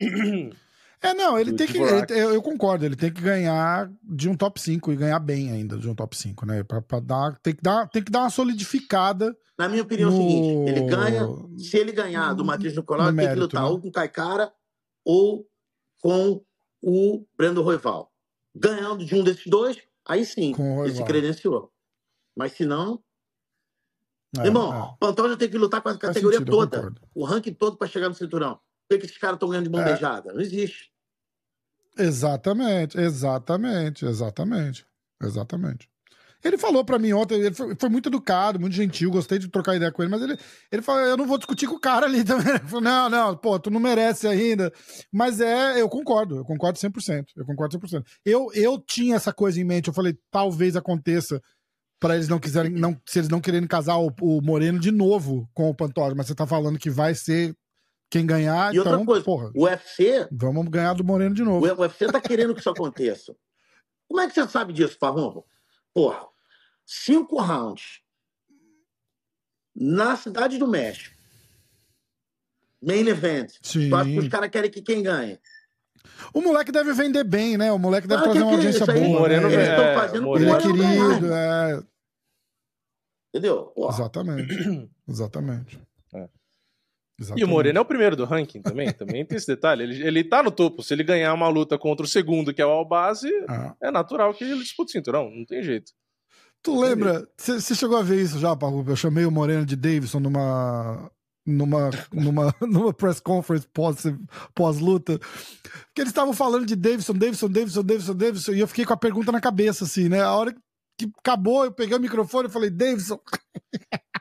[SPEAKER 1] É, não, ele tem que. Ele, eu concordo, ele tem que ganhar de um top 5 e ganhar bem ainda de um top 5, né? Pra, pra dar, tem, que dar, tem que dar uma solidificada.
[SPEAKER 2] Na minha opinião, no... é o seguinte: ele ganha, se ele ganhar do Matheus Nicolau, ele tem que lutar né? ou com o Caicara ou com o Brando Roival. Ganhando de um desses dois, aí sim, ele se credenciou. Mas se não. É, Irmão, é. o Pantoja tem que lutar com a categoria sentido, toda, o ranking todo para chegar no cinturão que, que esses caras estão ganhando de bandejada? É. Não existe.
[SPEAKER 1] Exatamente, exatamente, exatamente, exatamente. Ele falou para mim ontem, ele foi, foi, muito educado, muito gentil, gostei de trocar ideia com ele, mas ele, ele falou: eu não vou discutir com o cara ali também. Ele falou, não, não, pô, tu não merece ainda. Mas é, eu concordo, eu concordo 100%. Eu concordo 100%. Eu, eu tinha essa coisa em mente, eu falei: talvez aconteça para eles não quiserem, não, se eles não quererem casar o, o Moreno de novo com o Pantoja, mas você tá falando que vai ser quem ganhar,
[SPEAKER 2] e outra
[SPEAKER 1] então,
[SPEAKER 2] coisa,
[SPEAKER 1] porra,
[SPEAKER 2] o UFC.
[SPEAKER 1] Vamos ganhar do Moreno de novo.
[SPEAKER 2] O UFC tá querendo que isso aconteça. Como é que você sabe disso, Farrumbo? Porra, cinco rounds na cidade do México. Main event.
[SPEAKER 1] Sim.
[SPEAKER 2] Tu acha que os caras querem que quem ganhe?
[SPEAKER 1] O moleque deve vender bem, né? O moleque deve ah, trazer uma audiência boa. O
[SPEAKER 3] Moreno
[SPEAKER 1] né?
[SPEAKER 3] Eles estão é, fazendo
[SPEAKER 1] Moreno. Ele é querido, é.
[SPEAKER 2] Entendeu?
[SPEAKER 1] Porra. Exatamente. Exatamente.
[SPEAKER 3] Exatamente. E o Moreno é o primeiro do ranking também, também tem esse detalhe. Ele, ele tá no topo. Se ele ganhar uma luta contra o segundo, que é o Albazi, ah. é natural que ele dispute o cinturão, não tem jeito.
[SPEAKER 1] Tu lembra? Você chegou a ver isso já, Paulo? Eu chamei o Moreno de Davidson numa. Numa, numa, numa press conference pós-luta, pós que eles estavam falando de Davidson, Davidson, Davidson, Davidson, Davidson, e eu fiquei com a pergunta na cabeça, assim, né? A hora que acabou, eu peguei o microfone e falei, Davidson.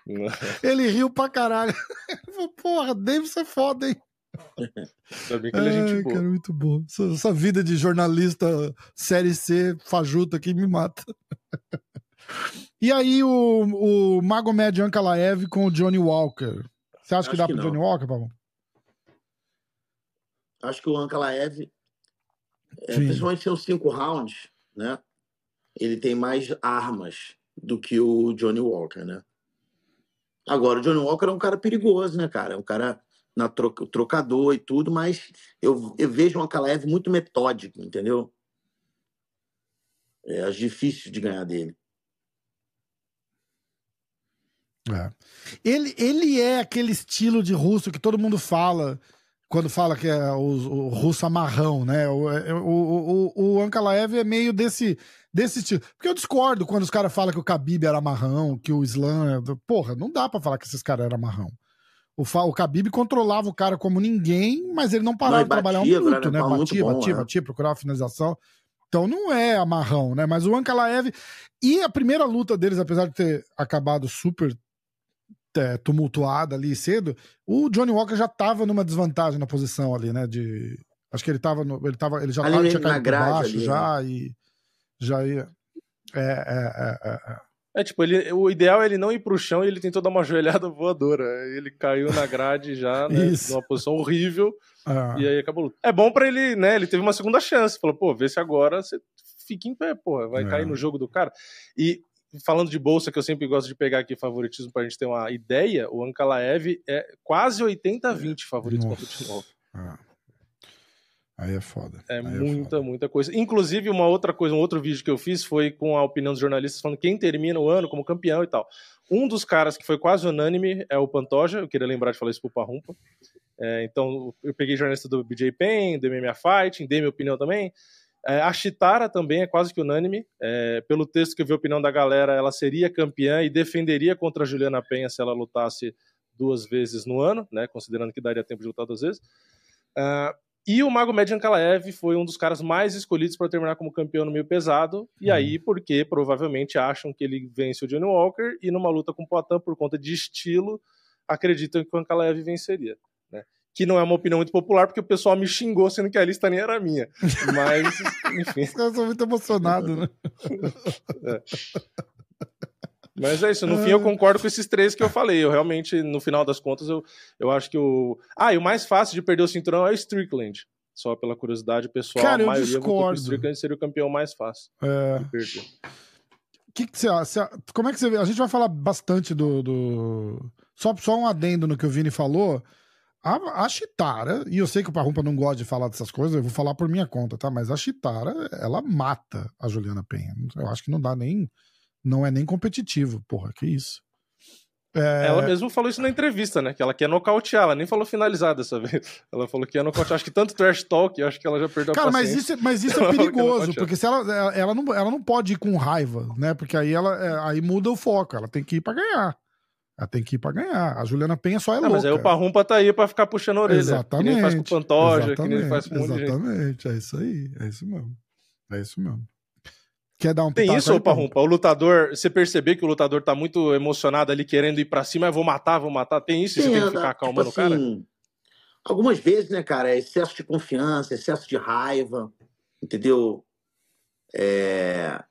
[SPEAKER 1] ele riu pra caralho. Porra, Davidson é foda, hein?
[SPEAKER 3] Que ele é gente boa.
[SPEAKER 1] Cara, muito bom. Essa, essa, vida de jornalista série C fajuta aqui me mata. e aí o, o Magomed Ankalaev com o Johnny Walker. Você acha que dá pro não. Johnny Walker, Pavão?
[SPEAKER 2] Acho que o Ankalaev, é, principalmente são cinco rounds, né? Ele tem mais armas do que o Johnny Walker, né? Agora, o Johnny Walker é um cara perigoso, né, cara? É um cara na troca, trocador e tudo, mas eu, eu vejo um Ankalaev muito metódico, entendeu? É, acho difícil de ganhar dele.
[SPEAKER 1] É. Ele, ele é aquele estilo de russo que todo mundo fala quando fala que é o, o russo amarrão, né? O, é, o, o, o Ankalaev é meio desse, desse tipo. Porque eu discordo quando os caras falam que o Khabib era amarrão, que o Islam. É... Porra, não dá para falar que esses caras eram amarrão. O, o Khabib controlava o cara como ninguém, mas ele não parava de trabalhar um minuto, né? Batia, bom, batia, é. batia, procurava finalização. Então não é amarrão, né? Mas o Ankalaev. E a primeira luta deles, apesar de ter acabado super é, tumultuada ali cedo, o Johnny Walker já tava numa desvantagem na posição ali, né? De. Acho que ele tava no, ele tava, ele já ali tava, tinha caído por baixo ali, já né? e já ia. É, é, é, é,
[SPEAKER 3] é. tipo, ele, o ideal é ele não ir pro chão e ele tentou dar uma joelhada voadora. Ele caiu na grade já, né, numa posição horrível. Ah. E aí acabou. É bom para ele, né? Ele teve uma segunda chance. Falou, pô, vê se agora você fica em pé, porra. Vai é. cair no jogo do cara. E falando de bolsa, que eu sempre gosto de pegar aqui favoritismo pra gente ter uma ideia, o Ankalaev é quase 80-20 favorito contra o Timov. Ah.
[SPEAKER 1] Aí é foda.
[SPEAKER 3] É
[SPEAKER 1] Aí
[SPEAKER 3] muita, é foda. muita coisa. Inclusive, uma outra coisa, um outro vídeo que eu fiz foi com a opinião dos jornalistas falando quem termina o ano como campeão e tal. Um dos caras que foi quase unânime é o Pantoja, eu queria lembrar de falar isso pro Parrumpa. É, então, eu peguei jornalista do BJ Penn, do MMA Fighting, dei minha opinião também. É, a Chitara também é quase que unânime. É, pelo texto que eu vi a opinião da galera, ela seria campeã e defenderia contra a Juliana Penha se ela lutasse duas vezes no ano, né, considerando que daria tempo de lutar duas vezes. Uh, e o Mago Median Kalaev foi um dos caras mais escolhidos para terminar como campeão no meio pesado. E uhum. aí, porque provavelmente acham que ele vence o Johnny Walker e numa luta com o Poitin por conta de estilo, acreditam que o Ankalaev venceria que não é uma opinião muito popular, porque o pessoal me xingou, sendo que a lista nem era minha. Mas, enfim. Os
[SPEAKER 1] caras são muito emocionados, né?
[SPEAKER 3] É. Mas é isso, no fim eu concordo com esses três que eu falei. Eu realmente, no final das contas, eu, eu acho que o. Ah, e o mais fácil de perder o cinturão é o Strickland. Só pela curiosidade pessoal,
[SPEAKER 1] Cara, a maioria discordo.
[SPEAKER 3] o Strickland seria o campeão mais fácil. É.
[SPEAKER 1] Que que você, como é que você vê? A gente vai falar bastante do. do... Só, só um adendo no que o Vini falou. A, a Chitara, e eu sei que o Parrumpa não gosta de falar dessas coisas, eu vou falar por minha conta, tá? Mas a Chitara, ela mata a Juliana Penha. Eu acho que não dá nem. Não é nem competitivo, porra, que isso.
[SPEAKER 3] É... Ela mesmo falou isso na entrevista, né? Que ela quer nocautear, ela nem falou finalizar dessa vez. Ela falou que ia nocautear. Acho que tanto trash talk, acho que ela já perdeu
[SPEAKER 1] Cara,
[SPEAKER 3] a
[SPEAKER 1] paciência. mas isso, é, mas isso é perigoso, porque se ela, ela, não, ela não pode ir com raiva, né? Porque aí ela é, aí muda o foco, ela tem que ir para ganhar. Ela tem que ir pra ganhar. A Juliana Penha só é não, louca. Mas aí
[SPEAKER 3] o Parrumpa tá aí pra ficar puxando a orelha.
[SPEAKER 1] Exatamente.
[SPEAKER 3] Que nem faz com o Pantoja, que nem faz com
[SPEAKER 1] um Exatamente, é isso aí. É isso mesmo. É isso mesmo. Quer dar um
[SPEAKER 3] Tem isso, ô Parrumpa? O lutador, você perceber que o lutador tá muito emocionado ali, querendo ir pra cima, eu vou matar, vou matar. Tem isso? Sim, você tem que ficar acalmando tipo assim, o cara?
[SPEAKER 2] Algumas vezes, né, cara, é excesso de confiança, excesso de raiva, entendeu? É...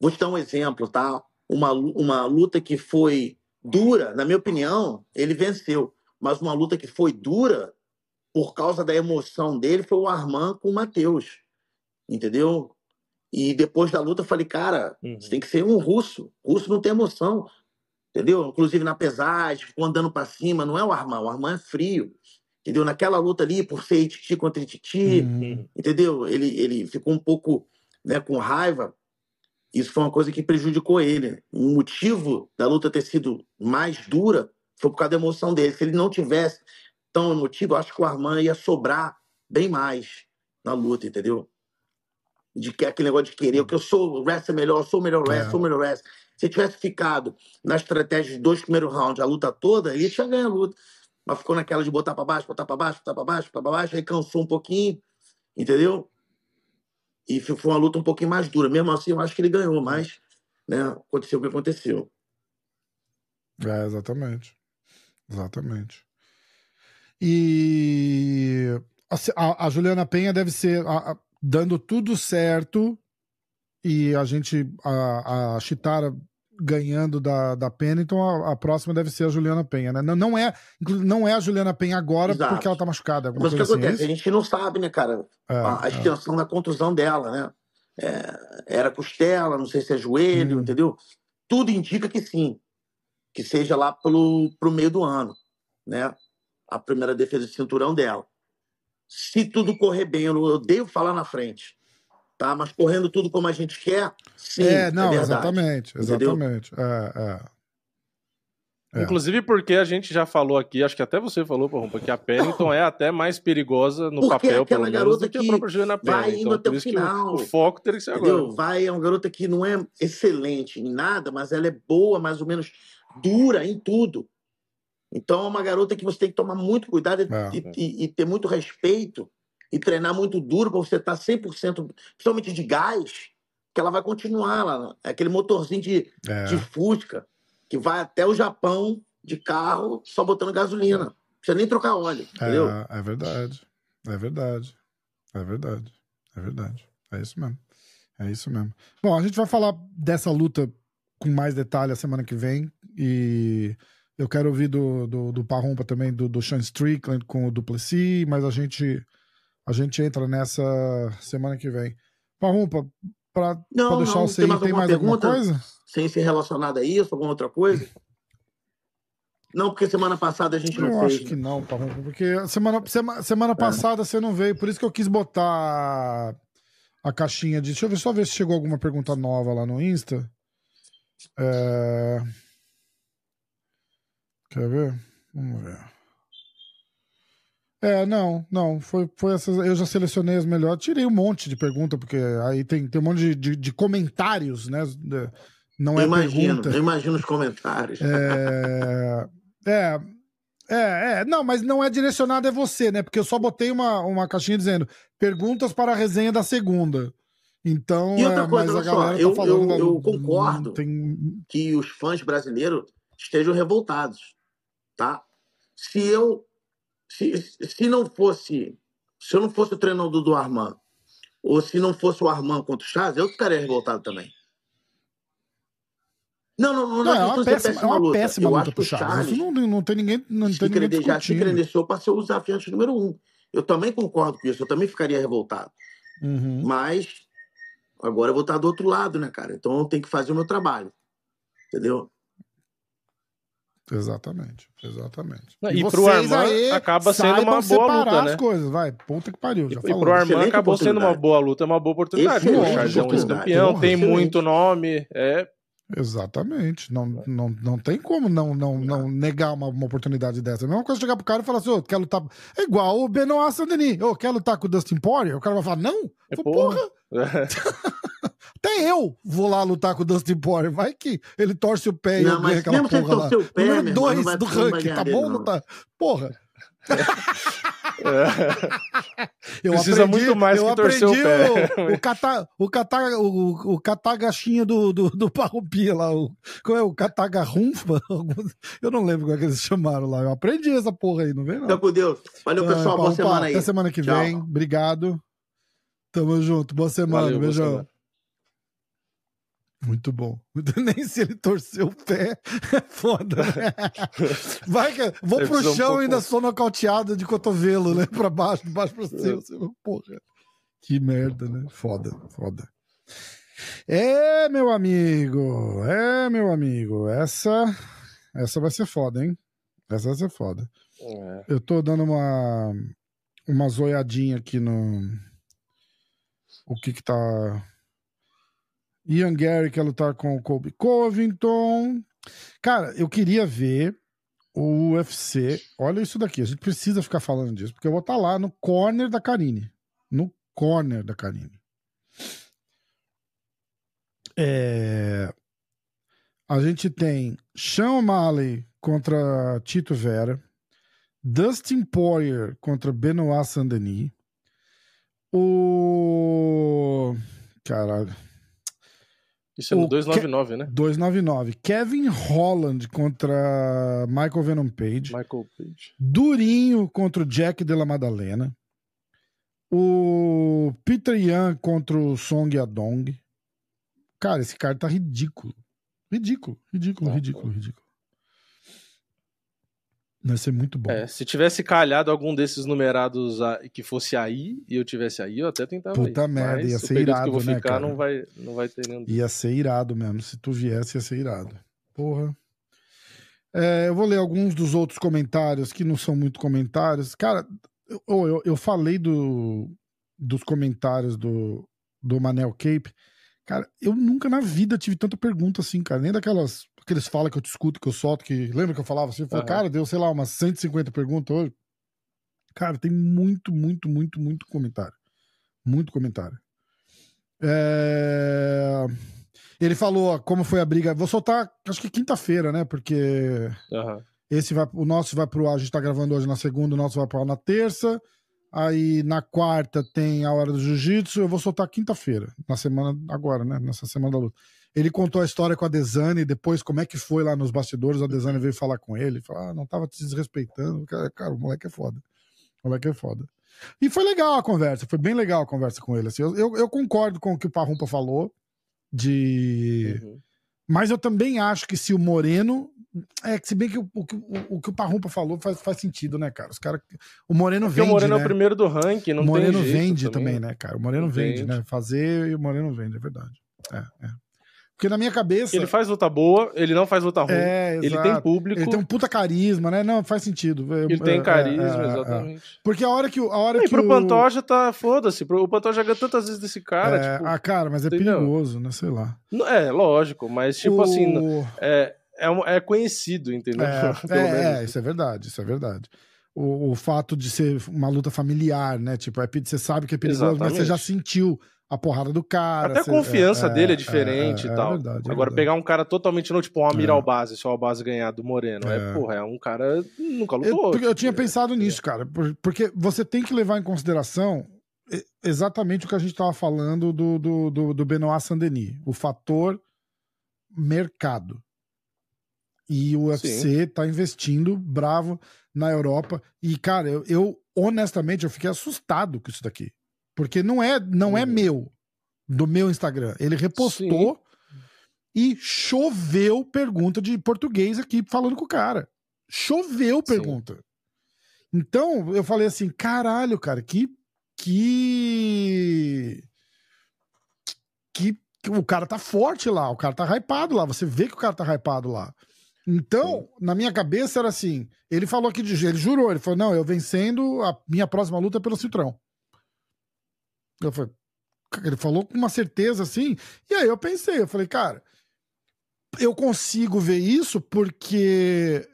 [SPEAKER 2] Vou te dar um exemplo, tá? Uma, uma luta que foi dura, na minha opinião, ele venceu. Mas uma luta que foi dura, por causa da emoção dele, foi o Armand com o Matheus. Entendeu? E depois da luta eu falei, cara, uhum. você tem que ser um russo. O russo não tem emoção. Entendeu? Inclusive na pesagem, ficou andando para cima. Não é o Armand, o Armand é frio. Entendeu? Naquela luta ali, por ser Titi contra Titi, uhum. entendeu? Ele, ele ficou um pouco né, com raiva. Isso foi uma coisa que prejudicou ele. O motivo da luta ter sido mais dura foi por causa da emoção dele. Se ele não tivesse tão emotivo, eu acho que o Armand ia sobrar bem mais na luta, entendeu? De que aquele negócio de querer, que eu sou o wrestler melhor, eu sou o melhor wrestler, é. sou o melhor wrestler. Se ele tivesse ficado na estratégia de dois primeiros rounds, a luta toda, ele tinha ganho a luta. Mas ficou naquela de botar para baixo, botar para baixo, botar para baixo, botar para baixo, aí cansou um pouquinho, entendeu? E foi uma luta um pouquinho mais dura. Mesmo assim, eu acho que ele ganhou, mas né, aconteceu o que aconteceu.
[SPEAKER 1] É, exatamente. Exatamente. E a, a Juliana Penha deve ser a, a, dando tudo certo e a gente, a, a Chitara ganhando da, da Penha, então a, a, próxima deve ser a Juliana Penha, né? Não, não, é, não é a Juliana Penha agora
[SPEAKER 2] Exato.
[SPEAKER 1] porque ela tá machucada.
[SPEAKER 2] Mas o que assim, é acontece? É a gente não sabe, né, cara? É, a, a, é. extensão é. da contusão dela, né? É, era costela, não sei se é joelho, hum. entendeu? Tudo indica que sim, que seja lá pelo, pro meio do ano, né? A primeira defesa de cinturão dela. Se tudo correr bem, eu odeio falar na frente tá? Mas correndo tudo como a gente quer, sim. É,
[SPEAKER 1] não, é exatamente, exatamente. É,
[SPEAKER 3] É. Inclusive porque a gente já falou aqui, acho que até você falou, Porrumpa, que a Pennington é até mais perigosa no porque papel, pelo menos, do que a própria Juliana Vai indo até o final. O, o, foco teria que ser Entendeu? agora.
[SPEAKER 2] Vai, é uma garota que não é excelente em nada, mas ela é boa, mais ou menos dura em tudo. Então é uma garota que você tem que tomar muito cuidado e, é. e, e ter muito respeito e treinar muito duro para você estar 100%, principalmente de gás, que ela vai continuar lá. É aquele motorzinho de, é. de Fusca que vai até o Japão de carro só botando gasolina. Não precisa nem trocar óleo, entendeu?
[SPEAKER 1] É, é verdade. É verdade. É verdade. É verdade. É isso mesmo. É isso mesmo. Bom, a gente vai falar dessa luta com mais detalhe a semana que vem. E eu quero ouvir do, do, do Parrompa também, do, do Sean Strickland com o Duplessis, mas a gente, a gente entra nessa semana que vem. Parrompa, para deixar não, você tem mais, tem mais alguma coisa?
[SPEAKER 2] Sem ser relacionada a isso, alguma outra coisa? Não, porque semana passada a gente não eu fez.
[SPEAKER 1] Eu acho que não, Parrompa, porque semana, semana, semana é. passada você não veio, por isso que eu quis botar a caixinha de. Deixa eu ver, só ver se chegou alguma pergunta nova lá no Insta. É... Quer ver? Vamos ver. É, não, não. Foi, foi essas. Eu já selecionei as melhores. Tirei um monte de pergunta, porque aí tem, tem um monte de, de, de comentários, né? Não é eu
[SPEAKER 2] imagino,
[SPEAKER 1] pergunta.
[SPEAKER 2] Eu imagino os comentários.
[SPEAKER 1] É, é, é, é, não, mas não é direcionado a você, né? Porque eu só botei uma, uma caixinha dizendo perguntas para a resenha da segunda. Então,
[SPEAKER 2] e outra é, coisa, mas a galera só, tá eu, eu, eu concordo tem... que os fãs brasileiros estejam revoltados, tá? Se eu se, se não fosse se eu não fosse o treinador do Armand ou se não fosse o Armand contra o Chaz, eu ficaria revoltado também. Não, não, não, não,
[SPEAKER 1] é, uma péssima, é uma péssima luta pro Charles. Isso não, não tem ninguém, não tem ninguém
[SPEAKER 2] já se credenciou para ser o desafiante número um. Eu também concordo com isso, eu também ficaria revoltado. Uhum. Mas Agora eu vou estar do outro lado, né, cara? Então eu tenho que fazer o meu trabalho. Entendeu?
[SPEAKER 1] Exatamente, exatamente.
[SPEAKER 3] E, e pro Armand acaba sendo uma boa luta, né?
[SPEAKER 1] as coisas, vai, puta que pariu, já
[SPEAKER 3] e, e pro Armand acabou sendo uma boa luta, uma boa oportunidade. o Charles é um ex-campeão, tem excelente. muito nome, é...
[SPEAKER 1] Exatamente, não, não, não tem como não, não, não negar uma, uma oportunidade dessa. É a mesma coisa chegar pro cara e falar assim, ô, oh, quer lutar... É igual o Benoit Saint-Denis, ô, oh, quer lutar com o Dustin Poirier? O cara vai falar, não? É, porra! porra. Até eu vou lá lutar com o Dustin Poirier. Vai que ele torce o pé não, e ganha aquela porra lá. O pé, Número 2 do ranking, tá bom? Não. tá? Porra.
[SPEAKER 3] eu Precisa aprendi, muito mais eu que torcer o pé.
[SPEAKER 1] O, o, cata, o, cata, o, o catagachinha do, do, do Parrupia lá. O, qual é o catagarrumfa? Eu não lembro como é que eles chamaram lá. Eu aprendi essa porra aí, não vem? Não.
[SPEAKER 2] Fica com Deus. Valeu, pessoal. Ah, boa semana aí.
[SPEAKER 1] Até semana que Tchau. vem. Obrigado. Tamo junto. Boa semana. Valeu, Beijão. Boa semana. Muito bom. Nem se ele torceu o pé, é foda, né? Vai, que vou pro chão e um pouco... ainda sou nocauteado de cotovelo, né? Pra baixo, de baixo pra cima. É. Porra. Que merda, né? Foda, foda. É, meu amigo. É, meu amigo. Essa, essa vai ser foda, hein? Essa vai ser foda. É. Eu tô dando uma, uma zoiadinha aqui no. O que que tá Ian Gary quer lutar com o Colby Covington. Cara, eu queria ver o UFC. Olha isso daqui, a gente precisa ficar falando disso, porque eu vou estar tá lá no corner da Karine. No corner da Karine. É... A gente tem Sean O'Malley contra Tito Vera, Dustin Poirier contra Benoit Saint-Denis, o. Caralho.
[SPEAKER 3] Isso é no 299, Ke né?
[SPEAKER 1] 299. Kevin Holland contra Michael Venom Page.
[SPEAKER 3] Michael Page.
[SPEAKER 1] Durinho contra o Jack de la Madalena. O Peter Yan contra o Song Yadong. Cara, esse cara tá ridículo. Ridículo, ridículo, ah, ridículo, ridículo. Vai ser muito bom. É,
[SPEAKER 3] se tivesse calhado algum desses numerados que fosse aí e eu tivesse aí, eu até tentava.
[SPEAKER 1] Puta
[SPEAKER 3] ir.
[SPEAKER 1] merda, Mas ia ser irado, que eu vou
[SPEAKER 3] né, ficar,
[SPEAKER 1] Não
[SPEAKER 3] vai, não vai ter nenhum.
[SPEAKER 1] Ia ser irado mesmo. Se tu viesse, ia ser irado. Porra. É, eu vou ler alguns dos outros comentários que não são muito comentários. Cara, eu, eu, eu falei do, dos comentários do, do Manel Cape. Cara, eu nunca na vida tive tanta pergunta assim, cara. Nem daquelas aqueles fala que eu te escuto, que eu solto, que lembra que eu falava assim? Eu falei, uhum. cara, deu, sei lá, umas 150 perguntas hoje. Cara, tem muito, muito, muito, muito comentário. Muito comentário. É... Ele falou como foi a briga. Vou soltar, acho que quinta-feira, né? Porque uhum. esse vai, o nosso vai pro ar. A gente tá gravando hoje na segunda, o nosso vai pro ar na terça. Aí na quarta tem a hora do jiu-jitsu. Eu vou soltar quinta-feira, na semana agora, né? Nessa semana da luta. Ele contou a história com a Desane, depois como é que foi lá nos bastidores. A Desane veio falar com ele, falou: ah, não tava te desrespeitando. Cara, cara, o moleque é foda. O moleque é foda. E foi legal a conversa, foi bem legal a conversa com ele. Assim, eu, eu, eu concordo com o que o Parrumpa falou de. Uhum. Mas eu também acho que se o Moreno. É que se bem que o, o, o, o que o Parrumpa falou faz, faz sentido, né, cara? Os cara, o Moreno Porque vende.
[SPEAKER 3] O Moreno
[SPEAKER 1] né?
[SPEAKER 3] é o primeiro do ranking, não
[SPEAKER 1] O Moreno
[SPEAKER 3] vende
[SPEAKER 1] também. também. né, cara? O Moreno vende, vende, né? Fazer e o Moreno vende, é verdade. É, é. Porque na minha cabeça.
[SPEAKER 3] Ele faz luta boa, ele não faz luta ruim. É, ele tem público.
[SPEAKER 1] Ele tem um puta carisma, né? Não, faz sentido.
[SPEAKER 3] Ele tem é, carisma, é, é, exatamente.
[SPEAKER 1] Porque a hora que, a hora
[SPEAKER 3] e
[SPEAKER 1] que
[SPEAKER 3] pro o... Pantoja tá. Foda-se. O Pantoja ganha tantas vezes desse cara.
[SPEAKER 1] É,
[SPEAKER 3] tipo,
[SPEAKER 1] ah, cara, mas é entendeu? perigoso, né? Sei lá.
[SPEAKER 3] É, lógico, mas tipo o... assim. É, é, é conhecido, entendeu?
[SPEAKER 1] É, é, é, isso é verdade, isso é verdade. O, o fato de ser uma luta familiar, né? Tipo, é, você sabe que é perigoso, Exatamente. mas você já sentiu a porrada do cara.
[SPEAKER 3] Até a confiança é, dele é, é diferente é, e tal. É verdade, Agora, pegar um cara totalmente no tipo um Amiral Base, se o Base ganhar do Moreno, é. porra, é um cara nunca lutou.
[SPEAKER 1] Eu, eu tinha pensado nisso, cara, porque você tem que levar em consideração exatamente o que a gente estava falando do, do, do, do Benoit Saint-Denis, o fator mercado. E o UFC Sim. tá investindo bravo na Europa. E, cara, eu, eu honestamente eu fiquei assustado com isso daqui. Porque não é, não é meu, do meu Instagram. Ele repostou Sim. e choveu pergunta de português aqui falando com o cara. Choveu pergunta. Sim. Então, eu falei assim, caralho, cara, que que que o cara tá forte lá, o cara tá hypado lá, você vê que o cara tá hypado lá. Então, Sim. na minha cabeça era assim, ele falou aqui, ele jurou, ele falou, não, eu vencendo, a minha próxima luta é pelo Citrão. Eu falei, ele falou com uma certeza assim. E aí eu pensei, eu falei, cara, eu consigo ver isso porque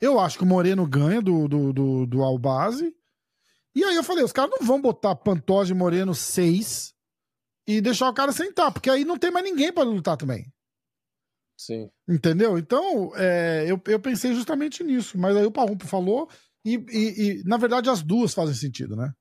[SPEAKER 1] eu acho que o Moreno ganha do, do, do, do Albase. E aí eu falei, os caras não vão botar Pantoja e Moreno 6 e deixar o cara sentar, porque aí não tem mais ninguém para lutar também.
[SPEAKER 3] Sim.
[SPEAKER 1] Entendeu? Então, é, eu, eu pensei justamente nisso. Mas aí o Parrumpo falou, e, e, e, na verdade as duas fazem sentido, né?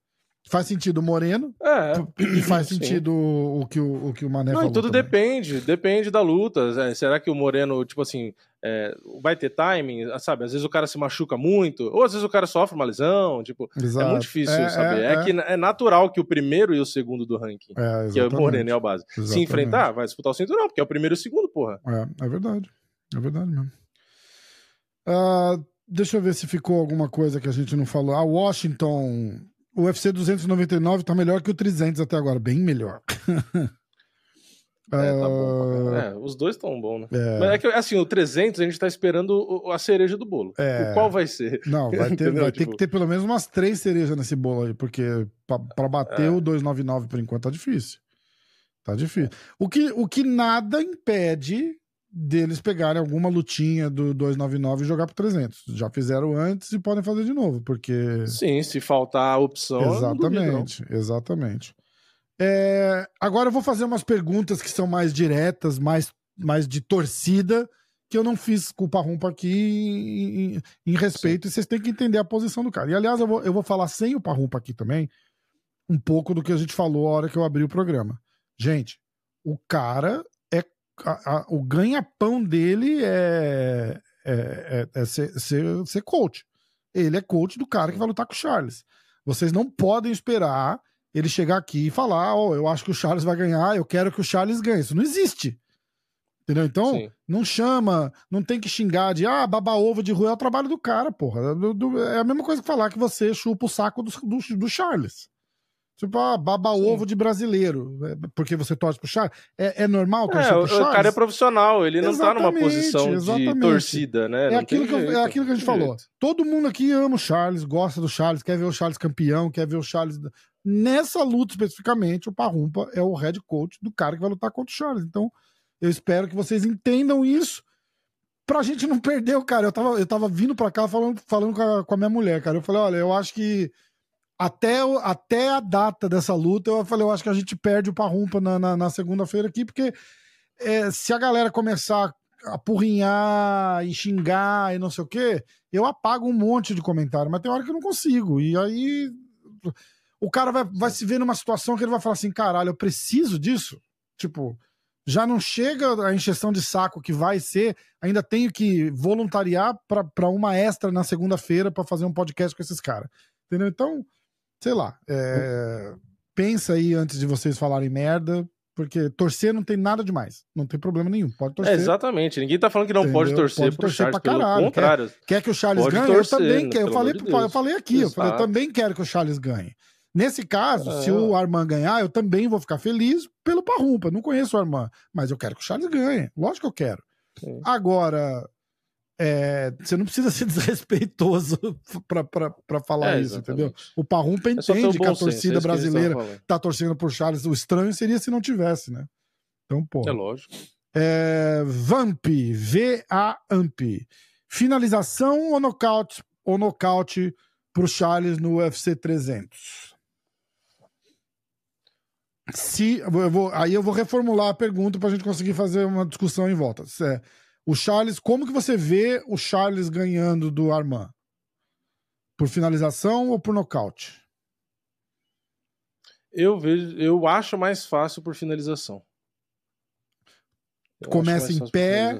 [SPEAKER 1] Faz sentido o Moreno
[SPEAKER 3] é,
[SPEAKER 1] e faz sentido o, o, que o, o que o Mané
[SPEAKER 3] Não,
[SPEAKER 1] falou.
[SPEAKER 3] Tudo também. depende, depende da luta. É, será que o Moreno, tipo assim, é, vai ter timing? Sabe, às vezes o cara se machuca muito, ou às vezes o cara sofre uma lesão. Tipo, Exato. é muito difícil é, saber. É, é, que é natural que o primeiro e o segundo do ranking, que é o Moreno e o base, exatamente. se enfrentar, vai disputar o cinturão, porque é o primeiro e o segundo, porra.
[SPEAKER 1] É, é verdade. É verdade mesmo. Uh, deixa eu ver se ficou alguma coisa que a gente não falou. A Washington o UFC 299 tá melhor que o 300 até agora, bem melhor.
[SPEAKER 3] É, tá bom. É, os dois estão bons, né? É. Mas é que, assim, o 300 a gente tá esperando a cereja do bolo. É. O qual vai ser?
[SPEAKER 1] Não, vai, ter, vai tipo... ter que ter pelo menos umas três cerejas nesse bolo aí, porque pra, pra bater é. o 299 por enquanto tá difícil. Tá difícil. O que, o que nada impede deles pegarem alguma lutinha do 299 e jogar pro 300. Já fizeram antes e podem fazer de novo, porque.
[SPEAKER 3] Sim, se faltar a opção.
[SPEAKER 1] Exatamente, exatamente. É, agora eu vou fazer umas perguntas que são mais diretas, mais, mais de torcida, que eu não fiz culpa rumpa aqui em, em respeito, Sim. e vocês têm que entender a posição do cara. E aliás, eu vou, eu vou falar sem o Parrumpa aqui também, um pouco do que a gente falou a hora que eu abri o programa. Gente, o cara a, a, o ganha-pão dele é, é, é, é ser, ser, ser, coach. Ele é coach do cara que vai lutar com o Charles. Vocês não podem esperar ele chegar aqui e falar: Ó, oh, eu acho que o Charles vai ganhar, eu quero que o Charles ganhe. Isso não existe. Entendeu? Então, Sim. não chama, não tem que xingar de ah, baba ovo de rua é o trabalho do cara, porra. É a mesma coisa que falar que você chupa o saco do, do, do Charles. Tipo, ah, baba ovo de brasileiro, é, porque você torce pro Charles. É, é normal
[SPEAKER 3] torcer é, pro Charles? O cara é profissional, ele não exatamente, tá numa posição exatamente. de torcida, né?
[SPEAKER 1] É aquilo, que, é aquilo que a gente falou. Todo mundo aqui ama o Charles, gosta do Charles, quer ver o Charles campeão, quer ver o Charles. Nessa luta especificamente, o Parrumpa é o head coach do cara que vai lutar contra o Charles. Então, eu espero que vocês entendam isso pra gente não perder o cara. Eu tava, eu tava vindo pra cá falando, falando com a, com a minha mulher, cara. Eu falei, olha, eu acho que até, até a data dessa luta, eu falei, eu acho que a gente perde o Parrumpa na, na, na segunda-feira aqui, porque é, se a galera começar a porrinhar e xingar e não sei o quê, eu apago um monte de comentário, mas tem hora que eu não consigo. E aí o cara vai, vai se ver numa situação que ele vai falar assim: caralho, eu preciso disso. Tipo, já não chega a encheção de saco que vai ser, ainda tenho que voluntariar para uma extra na segunda-feira para fazer um podcast com esses caras. Entendeu? Então, sei lá, é, pensa aí antes de vocês falarem merda, porque torcer não tem nada demais. Não tem problema nenhum. Pode torcer. É,
[SPEAKER 3] exatamente. Ninguém tá falando que não Entendeu? pode torcer pode pro torcer Charles. Pra caralho. Contrário.
[SPEAKER 1] Quer, quer, que o Charles ganhe? Torcer, eu também quero. Eu falei, de eu falei aqui, eu, falei, eu, também quero que o Charles ganhe. Nesse caso, é. se o Armand ganhar, eu também vou ficar feliz pelo Parrumpa. Não conheço o Armand, mas eu quero que o Charles ganhe. Lógico que eu quero. Sim. Agora, é, você não precisa ser desrespeitoso para falar é, isso, entendeu? O Parrumpa é entende que a torcida senso, brasileira tá torcendo por Charles. O estranho seria se não tivesse, né? Então, pô.
[SPEAKER 3] É lógico.
[SPEAKER 1] É, Vamp, V-A-Amp. Finalização ou nocaute, ou nocaute pro Charles no UFC 300? Se, eu vou, aí eu vou reformular a pergunta para a gente conseguir fazer uma discussão em volta. É, o Charles, como que você vê o Charles ganhando do Armand? Por finalização ou por nocaute?
[SPEAKER 3] Eu vejo, eu acho mais fácil por finalização.
[SPEAKER 1] Eu Começa em pé.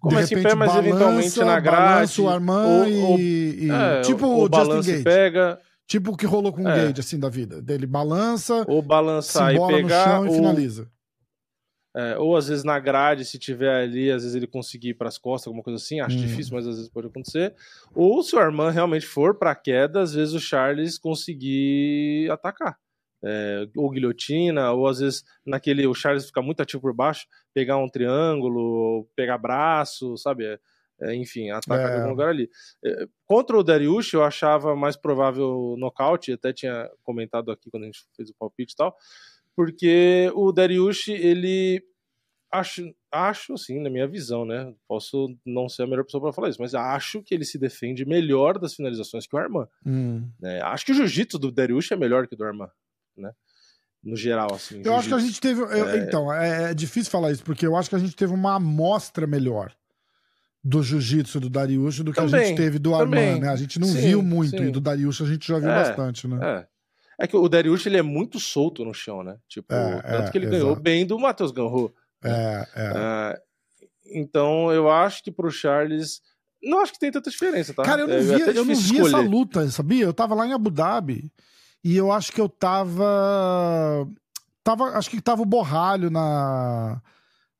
[SPEAKER 3] Começa repente, em pé, mas balança, eventualmente na grade.
[SPEAKER 1] o Armand ou, e, e é, tipo o,
[SPEAKER 3] o Justin Gage. pega.
[SPEAKER 1] Tipo o que rolou com o é. Gage, assim, da vida. Dele balança,
[SPEAKER 3] ou balançar e pegar,
[SPEAKER 1] no chão ou... e finaliza.
[SPEAKER 3] É, ou às vezes na grade, se tiver ali, às vezes ele conseguir ir para as costas, alguma coisa assim, acho hum. difícil, mas às vezes pode acontecer. Ou se o Armand realmente for para queda, às vezes o Charles conseguir atacar. É, ou guilhotina, ou às vezes naquele o Charles fica muito ativo por baixo, pegar um triângulo, pegar braço, sabe? É, é, enfim, atacar é. em algum lugar ali. É, contra o Dariush, eu achava mais provável nocaute, até tinha comentado aqui quando a gente fez o palpite e tal porque o Dariush, ele acho, acho assim, na minha visão, né? Posso não ser a melhor pessoa para falar isso, mas acho que ele se defende melhor das finalizações que o Arman. Hum. Né? Acho que o jiu-jitsu do Dariush é melhor que o do Arman, né? No geral, assim.
[SPEAKER 1] Eu acho que a gente teve. Eu, é... Então, é, é, difícil falar isso, porque eu acho que a gente teve uma amostra melhor do jiu-jitsu do Dariush do que também, a gente teve do Arman, né? A gente não sim, viu muito, sim. e do Dariush a gente já viu é, bastante, né?
[SPEAKER 3] É. É que o Dariush ele é muito solto no chão, né? Tipo, é, tanto é, que ele exato. ganhou bem do Matheus Ganro.
[SPEAKER 1] Né? É, é.
[SPEAKER 3] é. então eu acho que pro Charles. Não acho que tem tanta diferença, tá?
[SPEAKER 1] Cara, eu não é, vi, eu não vi essa luta, sabia? Eu tava lá em Abu Dhabi e eu acho que eu tava. tava acho que tava o borralho na.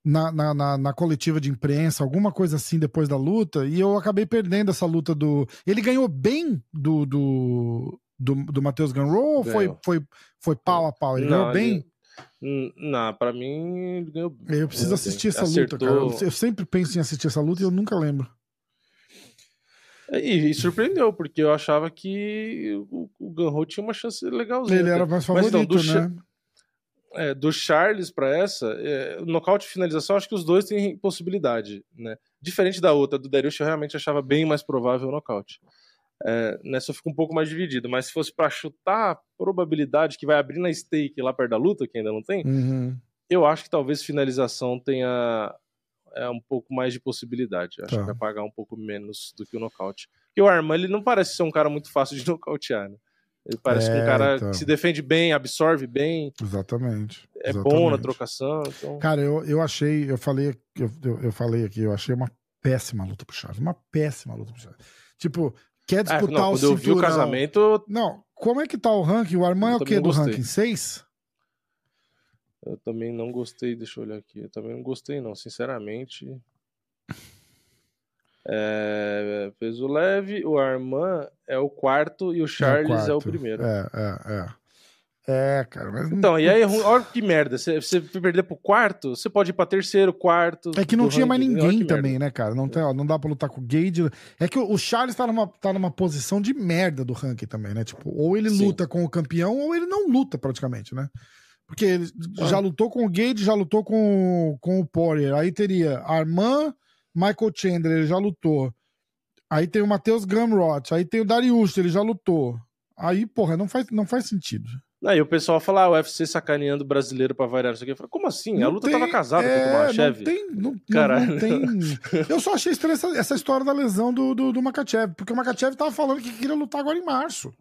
[SPEAKER 1] Na, na, na, na, coletiva de imprensa, alguma coisa assim depois da luta, e eu acabei perdendo essa luta do. Ele ganhou bem do, do, do, do Matheus Ganrow ou foi, foi, foi pau a pau? Ele não, ganhou bem?
[SPEAKER 3] Ele... Não, pra mim ele ganhou
[SPEAKER 1] Eu preciso assistir essa Acertou... luta, cara. Eu, sempre penso em assistir essa luta e eu nunca lembro.
[SPEAKER 3] É, e, e surpreendeu, porque eu achava que o, o Ganro tinha uma chance legalzinha.
[SPEAKER 1] Ele era mais favorito, Mas, não, do né?
[SPEAKER 3] É, do Charles para essa, é, nocaute e finalização, acho que os dois têm possibilidade, né? Diferente da outra, do Darius, eu realmente achava bem mais provável o nocaute é, nessa eu fico um pouco mais dividido. Mas se fosse para chutar a probabilidade que vai abrir na stake lá perto da luta, que ainda não tem,
[SPEAKER 1] uhum.
[SPEAKER 3] eu acho que talvez finalização tenha é, um pouco mais de possibilidade. Acho tá. que vai pagar um pouco menos do que o nocaute. Porque o Arman ele não parece ser um cara muito fácil de nocautear, né? Ele parece é, um cara então. que se defende bem, absorve bem.
[SPEAKER 1] Exatamente.
[SPEAKER 3] É
[SPEAKER 1] exatamente.
[SPEAKER 3] bom na trocação. Então...
[SPEAKER 1] Cara, eu, eu achei, eu falei, eu, eu, eu falei aqui, eu achei uma péssima luta pro Charles. Uma péssima luta pro Charles. Tipo, quer disputar é, não, o quando cinturão. eu vi o
[SPEAKER 3] casamento...
[SPEAKER 1] Não, como é que tá o ranking? O Armand é o quê do ranking? 6?
[SPEAKER 3] Eu também não gostei, deixa eu olhar aqui. Eu também não gostei, não, sinceramente. É, peso leve, o Armand é o quarto e o Charles é o, é o primeiro.
[SPEAKER 1] É, é, é. É, cara, mas.
[SPEAKER 3] Então, e aí, olha que merda. Você, você perder pro quarto, você pode ir pra terceiro, quarto.
[SPEAKER 1] É que não tinha mais ninguém também, merda. né, cara? Não, tem, ó, não dá pra lutar com o Gage. É que o Charles tá numa, tá numa posição de merda do ranking também, né? Tipo, ou ele Sim. luta com o campeão, ou ele não luta praticamente, né? Porque ele ah. já lutou com o Gage, já lutou com, com o Poirier. Aí teria Armand, Michael Chandler, ele já lutou. Aí tem o Matheus Gamrot, aí tem o Darius, ele já lutou. Aí, porra, não faz, não faz sentido.
[SPEAKER 3] Aí o pessoal fala, ah, o UFC sacaneando o brasileiro pra variar isso aqui. Eu falo, como assim?
[SPEAKER 1] Não
[SPEAKER 3] a luta
[SPEAKER 1] tem-
[SPEAKER 3] tava casada
[SPEAKER 1] é,
[SPEAKER 3] com o Makachev.
[SPEAKER 1] Não tem, não, não-
[SPEAKER 3] Cara.
[SPEAKER 1] não tem. Eu só achei estranha essa, essa história da lesão do, do, do Makachev, porque o Makachev tava falando que queria lutar agora em março.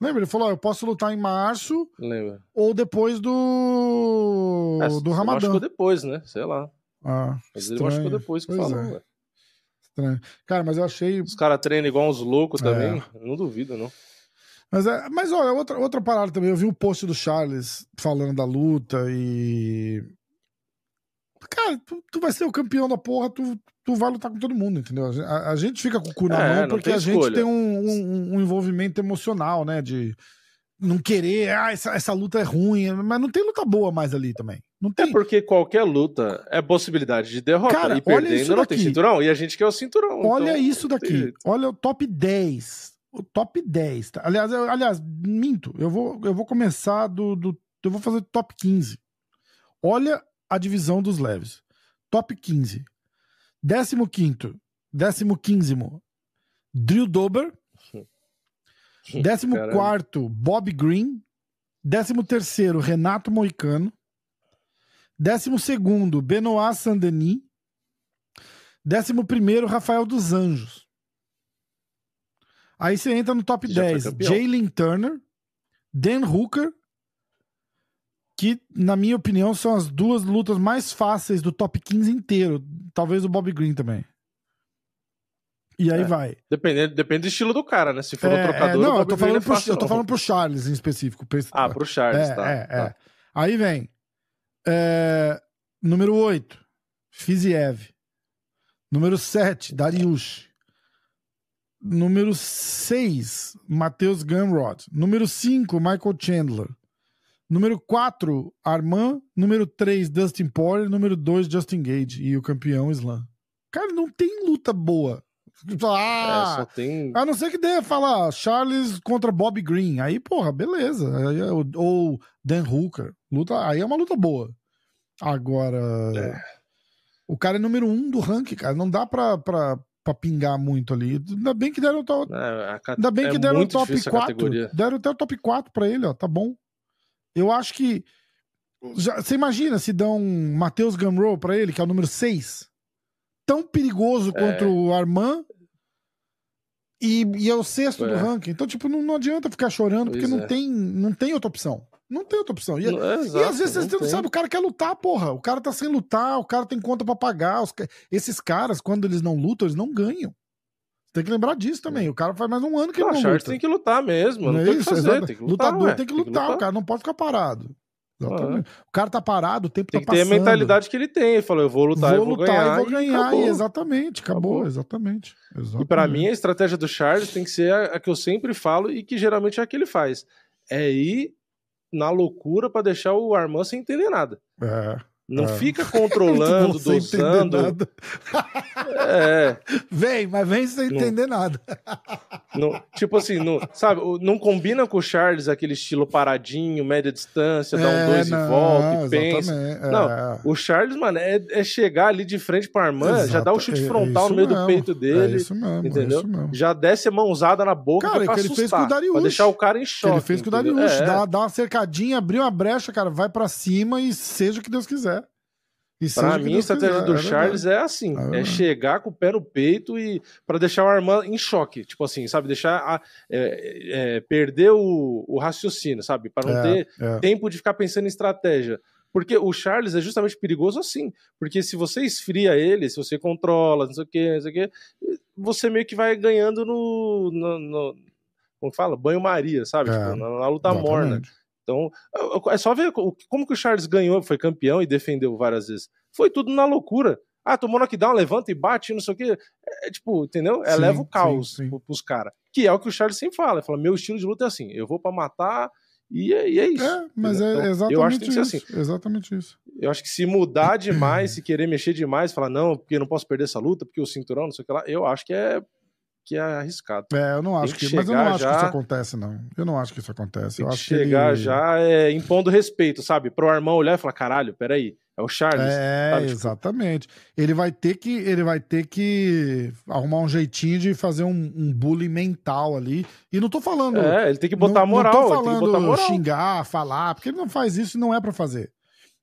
[SPEAKER 1] Lembra? Ele falou: ó, eu posso lutar em março
[SPEAKER 3] Lembra?
[SPEAKER 1] ou depois do.
[SPEAKER 3] É,
[SPEAKER 1] do Ramadã.
[SPEAKER 3] machucou depois, né? Sei lá.
[SPEAKER 1] Ah,
[SPEAKER 3] Mas ele
[SPEAKER 1] estranho,
[SPEAKER 3] machucou depois que
[SPEAKER 1] Pois
[SPEAKER 3] falou.
[SPEAKER 1] é. Cara, mas eu achei.
[SPEAKER 3] Os caras treinam igual uns loucos
[SPEAKER 1] É.
[SPEAKER 3] também. Não duvido, não.
[SPEAKER 1] Mas, é, mas olha, outra, outra parada também. Eu vi um post do Charles falando da luta e. Cara, tu, tu vai ser o campeão da porra, tu, tu vai lutar com todo mundo, entendeu? A, a gente fica com o cu na
[SPEAKER 3] É,
[SPEAKER 1] mão porque a gente tem um, um- um envolvimento emocional, né? De não querer, ah, essa, essa luta é ruim, mas não tem luta boa mais ali também. Não
[SPEAKER 3] É
[SPEAKER 1] tem.
[SPEAKER 3] porque qualquer luta é possibilidade de derrota.
[SPEAKER 1] Cara,
[SPEAKER 3] e
[SPEAKER 1] olha
[SPEAKER 3] perder
[SPEAKER 1] isso
[SPEAKER 3] ainda não tem cinturão. E a gente quer o cinturão.
[SPEAKER 1] Olha
[SPEAKER 3] então
[SPEAKER 1] isso daqui. Olha o top 10. O top 10. tá? Aliás, eu- aliás, minto. Eu vou, eu vou começar do, do. Eu vou fazer top 15. Olha a divisão dos leves. Top 15. 15. 15. Drew Dober. 14. Bob Green. 13. Renato Moicano. 12. Benoit Saint-Denis. 11. Rafael dos Anjos. Aí você entra no top
[SPEAKER 3] Já foi
[SPEAKER 1] 10.
[SPEAKER 3] campeão.
[SPEAKER 1] Jalen Turner, Dan Hooker, que, na minha opinião, são as duas lutas mais fáceis do top 15 inteiro. Talvez o Bob Green também. E aí
[SPEAKER 3] É.
[SPEAKER 1] vai.
[SPEAKER 3] Depende, depende do estilo do cara, né? Se for
[SPEAKER 1] É,
[SPEAKER 3] um trocador,
[SPEAKER 1] é, não, eu tô, falando
[SPEAKER 3] é
[SPEAKER 1] pro, eu tô falando pro Charles em específico.
[SPEAKER 3] Ah, pro Charles,
[SPEAKER 1] é,
[SPEAKER 3] tá.
[SPEAKER 1] é,
[SPEAKER 3] tá.
[SPEAKER 1] é. Aí vem. é, número 8, Fiziev. Número 7, Dariush. Número 6, Matheus Gamrod. Número 5, Michael Chandler. Número 4, Arman. Número 3, Dustin Poirier. Número 2, Justin Gage. E o campeão, Islam. Cara, não tem luta boa.
[SPEAKER 3] É, só
[SPEAKER 1] Ah,
[SPEAKER 3] tem.
[SPEAKER 1] a não ser que dê falar Charles contra Bob Green. Aí, porra, beleza. Aí é ou Dan Hooker. Luta, aí é uma luta boa. Agora.
[SPEAKER 3] É.
[SPEAKER 1] O cara é número um do ranking, cara. Não dá pra, pra, pra pingar muito ali. Ainda bem que deram o top,
[SPEAKER 3] É, a ca-
[SPEAKER 1] ainda bem
[SPEAKER 3] é
[SPEAKER 1] que deram o top
[SPEAKER 3] difícil a
[SPEAKER 1] 4.
[SPEAKER 3] categoria.
[SPEAKER 1] Deram até o top 4 pra ele, ó. Tá bom. Eu acho que. já- você imagina se dão um Matheus Gamro pra ele, que é o número 6? Tão perigoso
[SPEAKER 3] É.
[SPEAKER 1] contra o Arman. E, e é o sexto do
[SPEAKER 3] É.
[SPEAKER 1] ranking. Então, tipo, não, não adianta ficar chorando, porque
[SPEAKER 3] Pois
[SPEAKER 1] não,
[SPEAKER 3] é.
[SPEAKER 1] tem, não tem outra opção. Não tem outra opção. E,
[SPEAKER 3] é,
[SPEAKER 1] e às vezes você não
[SPEAKER 3] tem.
[SPEAKER 1] sabe, o cara quer lutar, porra. O cara tá sem lutar, o cara tem conta pra pagar. os Esses caras, quando eles não lutam, eles não ganham. Tem que lembrar disso também. O cara faz mais um ano que
[SPEAKER 3] Não,
[SPEAKER 1] ele
[SPEAKER 3] o
[SPEAKER 1] não
[SPEAKER 3] Charles
[SPEAKER 1] luta.
[SPEAKER 3] tem que lutar mesmo. Não,
[SPEAKER 1] Não é
[SPEAKER 3] tem o que
[SPEAKER 1] isso?
[SPEAKER 3] fazer. Tem que lutar,
[SPEAKER 1] Lutador
[SPEAKER 3] ué,
[SPEAKER 1] tem que lutar, o cara não pode ficar parado. Exatamente. O cara tá parado, o tempo
[SPEAKER 3] Tem
[SPEAKER 1] tá
[SPEAKER 3] que ter a
[SPEAKER 1] passando.
[SPEAKER 3] mentalidade que ele tem. Ele falou, eu vou lutar,
[SPEAKER 1] vou
[SPEAKER 3] eu vou
[SPEAKER 1] lutar
[SPEAKER 3] ganhar.
[SPEAKER 1] e vou ganhar.
[SPEAKER 3] acabou.
[SPEAKER 1] E exatamente, acabou,
[SPEAKER 3] Acabou.
[SPEAKER 1] exatamente.
[SPEAKER 3] E
[SPEAKER 1] exatamente.
[SPEAKER 3] pra mim, a estratégia do Charles tem que ser a, a que eu sempre falo e que geralmente é a que ele faz. É ir na loucura pra deixar o Armand sem entender nada.
[SPEAKER 1] É.
[SPEAKER 3] Não
[SPEAKER 1] É.
[SPEAKER 3] fica controlando,
[SPEAKER 1] entender
[SPEAKER 3] dosando.
[SPEAKER 1] nada.
[SPEAKER 3] É,
[SPEAKER 1] Vem, mas vem sem
[SPEAKER 3] Não.
[SPEAKER 1] entender nada.
[SPEAKER 3] não- tipo assim, não, sabe, não combina com o Charles aquele estilo paradinho, média distância, dá um dois
[SPEAKER 1] É, não,
[SPEAKER 3] e volta e pensa.
[SPEAKER 1] exatamente,
[SPEAKER 3] Não,
[SPEAKER 1] é.
[SPEAKER 3] O Charles, mano, é, é chegar ali de frente pro Armand, já dá o chute
[SPEAKER 1] é- é
[SPEAKER 3] frontal no meio do
[SPEAKER 1] mesmo,
[SPEAKER 3] peito
[SPEAKER 1] É
[SPEAKER 3] dele,
[SPEAKER 1] isso mesmo,
[SPEAKER 3] entendeu?
[SPEAKER 1] é isso mesmo.
[SPEAKER 3] já desce a mãozada na boca
[SPEAKER 1] Cara,
[SPEAKER 3] pra
[SPEAKER 1] é que ele fez
[SPEAKER 3] assustar,
[SPEAKER 1] com o Darius.
[SPEAKER 3] pra deixar o cara em
[SPEAKER 1] Que
[SPEAKER 3] choque.
[SPEAKER 1] ele fez com o? Darius.
[SPEAKER 3] É.
[SPEAKER 1] Dá, dá uma cercadinha, abrir uma brecha, cara, vai pra cima e seja o que Deus quiser. Que
[SPEAKER 3] mim, a estratégia
[SPEAKER 1] quiser,
[SPEAKER 3] do
[SPEAKER 1] é
[SPEAKER 3] Charles
[SPEAKER 1] verdade.
[SPEAKER 3] é assim:
[SPEAKER 1] É
[SPEAKER 3] é, chegar com o pé no peito e para deixar o Armand em choque. Tipo assim, sabe? Deixar a- é, é, perder o, o raciocínio, sabe? Para não
[SPEAKER 1] É,
[SPEAKER 3] ter
[SPEAKER 1] é.
[SPEAKER 3] tempo de ficar pensando em estratégia. Porque o Charles é justamente perigoso assim. Porque se você esfria ele, se você controla, não sei o quê, não sei o quê, você meio que vai ganhando no. no, no- como que fala? Banho-maria, sabe? Tipo, na, na luta morna. Então, é só ver como que o Charles ganhou, foi campeão e defendeu várias vezes. Foi tudo na loucura. Ah, tomou knockdown, levanta e bate, não sei o quê. É, tipo, entendeu? É,
[SPEAKER 1] Sim,
[SPEAKER 3] leva o caos
[SPEAKER 1] sim, sim.
[SPEAKER 3] pro- pros caras. Que é o que o Charles sempre fala. Ele fala, meu estilo de luta é assim, eu vou pra matar e é, e é isso.
[SPEAKER 1] É, mas é
[SPEAKER 3] Então,
[SPEAKER 1] exatamente
[SPEAKER 3] eu acho que tem que
[SPEAKER 1] isso.
[SPEAKER 3] ser assim.
[SPEAKER 1] Exatamente isso.
[SPEAKER 3] Eu acho que se mudar demais, se querer mexer demais, falar, não, porque eu não posso perder essa luta, porque o cinturão, não sei o que lá, eu acho que é que é arriscado.
[SPEAKER 1] É, eu não acho que, que mas eu não acho já... que isso acontece, não. Eu não acho que isso acontece.
[SPEAKER 3] Tem
[SPEAKER 1] eu acho
[SPEAKER 3] chegar
[SPEAKER 1] que ele...
[SPEAKER 3] já é, impondo respeito, sabe? Pro Armão olhar e falar, caralho, peraí, é o Charles.
[SPEAKER 1] É,
[SPEAKER 3] sabe?
[SPEAKER 1] Tipo, exatamente. Ele vai ter que ele vai ter que arrumar um jeitinho de fazer um, um bullying mental ali. E não tô falando.
[SPEAKER 3] É, ele tem que botar não, moral.
[SPEAKER 1] Não tô falando moral. xingar, falar, porque ele não faz isso e não é para fazer.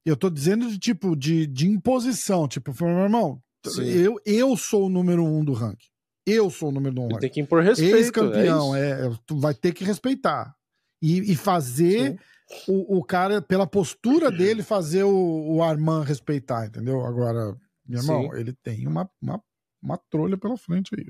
[SPEAKER 1] Eu tô dizendo de tipo de, de imposição, tipo, meu irmão, eu, eu sou o número um do ranking. Eu sou o número um. Ele
[SPEAKER 3] tem que impor respeito.
[SPEAKER 1] Ex-campeão, é, é, tu vai ter que respeitar. E, e fazer o, o, cara, pela postura dele, fazer o, o Armand respeitar, entendeu? Agora, meu irmão, Sim. ele tem uma, uma, uma trolha pela frente aí.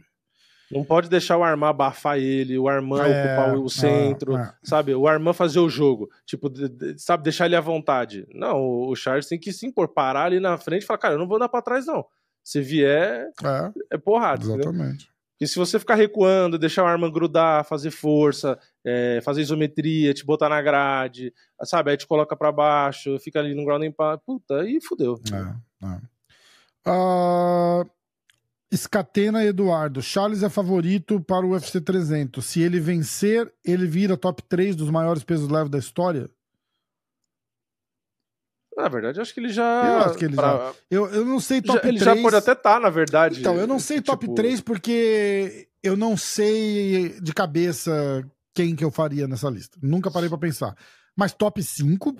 [SPEAKER 3] Não pode deixar o Armand abafar ele, o Armand é, ocupar o centro, é, é. sabe? O Armand fazer o jogo, tipo, sabe, deixar ele à vontade. Não, o Charles tem que se impor, parar ali na frente e falar, cara, eu não vou andar pra trás, não. Se vier, é, é porrada.
[SPEAKER 1] Exatamente. Entendeu?
[SPEAKER 3] E se você ficar recuando, deixar o arma grudar, fazer força, é, fazer isometria, te botar na grade, sabe? Aí te coloca para baixo, fica ali no ground pound, puta, aí fudeu.
[SPEAKER 1] É, é. Uh, Escatena Eduardo. Charles é favorito para o UFC 300. Se ele vencer, ele vira top 3 dos maiores pesos leves da história?
[SPEAKER 3] Na verdade, acho que ele já.
[SPEAKER 1] Eu acho que ele pra... já. Eu, eu não sei top já, 3.
[SPEAKER 3] Ele já pode até estar, tá, na verdade.
[SPEAKER 1] Então, eu não sei top tipo... 3 porque eu não sei de cabeça quem que eu faria nessa lista. Nunca parei para pensar. Mas top 5,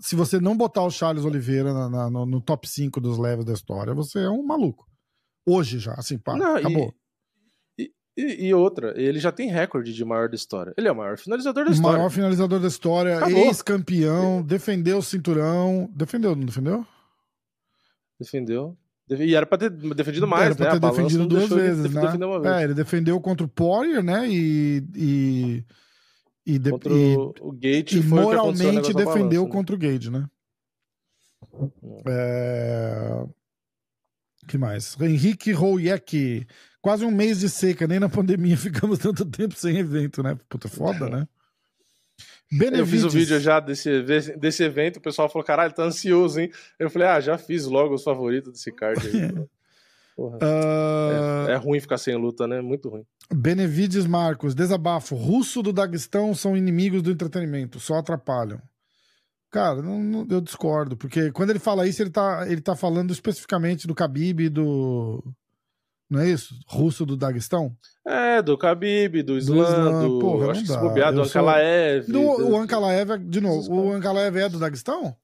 [SPEAKER 1] se você não botar o Charles Oliveira na, na, no, no, top 5 dos leves da história, você é um maluco. Hoje já, assim, pá, não, acabou.
[SPEAKER 3] E... E, e, outra, ele já tem recorde de maior da história. Ele é o maior finalizador da história.
[SPEAKER 1] Maior finalizador da história, ex-campeão, defendeu o cinturão. Defendeu, não defendeu?
[SPEAKER 3] Defendeu. E era pra ter defendido mais,
[SPEAKER 1] era pra
[SPEAKER 3] né?
[SPEAKER 1] ter defendido duas vezes, né? É, ele defendeu contra o Poirier, né? E. e,
[SPEAKER 3] e, de, contra e, o Gate
[SPEAKER 1] e moralmente defendeu balança, né? contra o Gate, né? Hum. É... que mais? Henrique Rouiek. Quase um mês de seca, nem na pandemia ficamos tanto tempo sem evento, né? Puta, foda, né?
[SPEAKER 3] Benevides. Eu fiz o vídeo já desse, desse evento, o pessoal falou, caralho, tá ansioso, hein? Eu falei, ah, já fiz logo os favoritos desse card aí. Porra. Uh... É, é, ruim ficar sem luta, né? Muito ruim.
[SPEAKER 1] Benevides Marcos, desabafo. Russo do Daguestão são inimigos do entretenimento, só atrapalham. Cara, não, não, eu discordo, porque quando ele fala isso, ele tá, ele tá falando especificamente do Khabib e do, não é isso? Russo do Daguestão?
[SPEAKER 3] É, do Khabib, do Islam, do, Islam. do Porra, acho que se bobear, do Ankalaev.
[SPEAKER 1] Do, O Ankalaev, de novo, o Ankalaev é do Daguestão?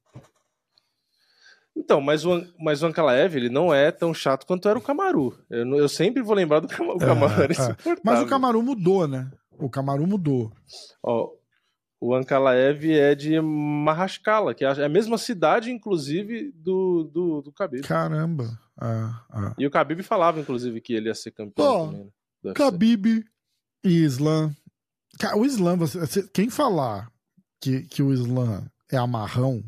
[SPEAKER 3] Então, mas o, mas o Ankalaev, ele não é tão chato quanto era o Camaru. Eu, eu sempre vou lembrar do Camaru, o Camaru é, é.
[SPEAKER 1] Mas o Camaru mudou, né? O Camaru mudou.
[SPEAKER 3] Ó, o Ankalaev é de Mahashkala, que é a mesma cidade, inclusive, do, do, do Khabib.
[SPEAKER 1] Caramba. Ah, ah.
[SPEAKER 3] E o Khabib falava, inclusive, que ele ia ser campeão oh, também.
[SPEAKER 1] Né? Khabib e Islam. O Islam, você, quem falar que, que o Islam é amarrão,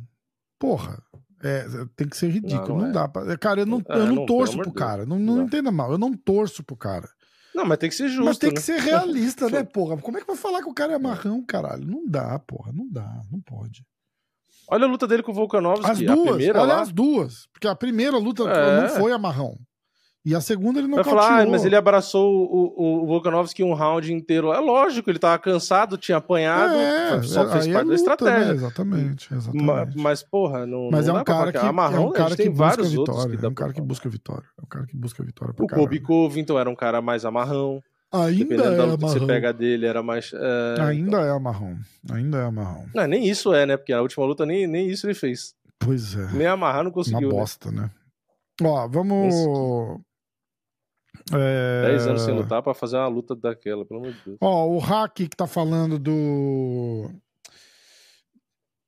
[SPEAKER 1] porra, é, tem que ser ridículo. Não, não, não é. dá pra. Cara, eu não, é, eu não, não torço pro cara. Não, não, não entenda mal, eu não torço pro cara.
[SPEAKER 3] Não, mas tem que ser justo.
[SPEAKER 1] Mas tem né? que ser realista, né, porra? Como é que vai falar que o cara é amarrão, caralho? Não dá, porra. Não dá, não pode.
[SPEAKER 3] Olha a luta dele com o Volkanovski.
[SPEAKER 1] As duas, a primeira olha lá... as duas. Porque a primeira luta é. não foi amarrão. E a segunda ele não Vai falar,
[SPEAKER 3] ah, mas ele abraçou o, o, Volkanovski um round inteiro. É lógico, ele tava cansado, tinha apanhado, é, só fez parte é luta, da estratégia. Né?
[SPEAKER 1] Exatamente, exatamente.
[SPEAKER 3] Mas, mas, porra, não
[SPEAKER 1] Mas
[SPEAKER 3] não
[SPEAKER 1] é um cara que,
[SPEAKER 3] amarrão,
[SPEAKER 1] é um cara que busca vitória. É um cara que busca vitória. É um cara que busca vitória
[SPEAKER 3] O Kobe Covington era um cara mais amarrão.
[SPEAKER 1] Ainda é
[SPEAKER 3] que você pega dele, era mais. É...
[SPEAKER 1] Ainda é amarrão. Ainda é amarrão.
[SPEAKER 3] Não, nem isso é, né? Porque a última luta nem, nem isso ele fez.
[SPEAKER 1] Pois é.
[SPEAKER 3] Nem amarrar não conseguiu.
[SPEAKER 1] Uma né? bosta, né? né? Ó, vamos.
[SPEAKER 3] É... 10 anos sem lutar pra fazer uma luta daquela, pelo amor de Deus.
[SPEAKER 1] Ó, o Hack que tá falando do.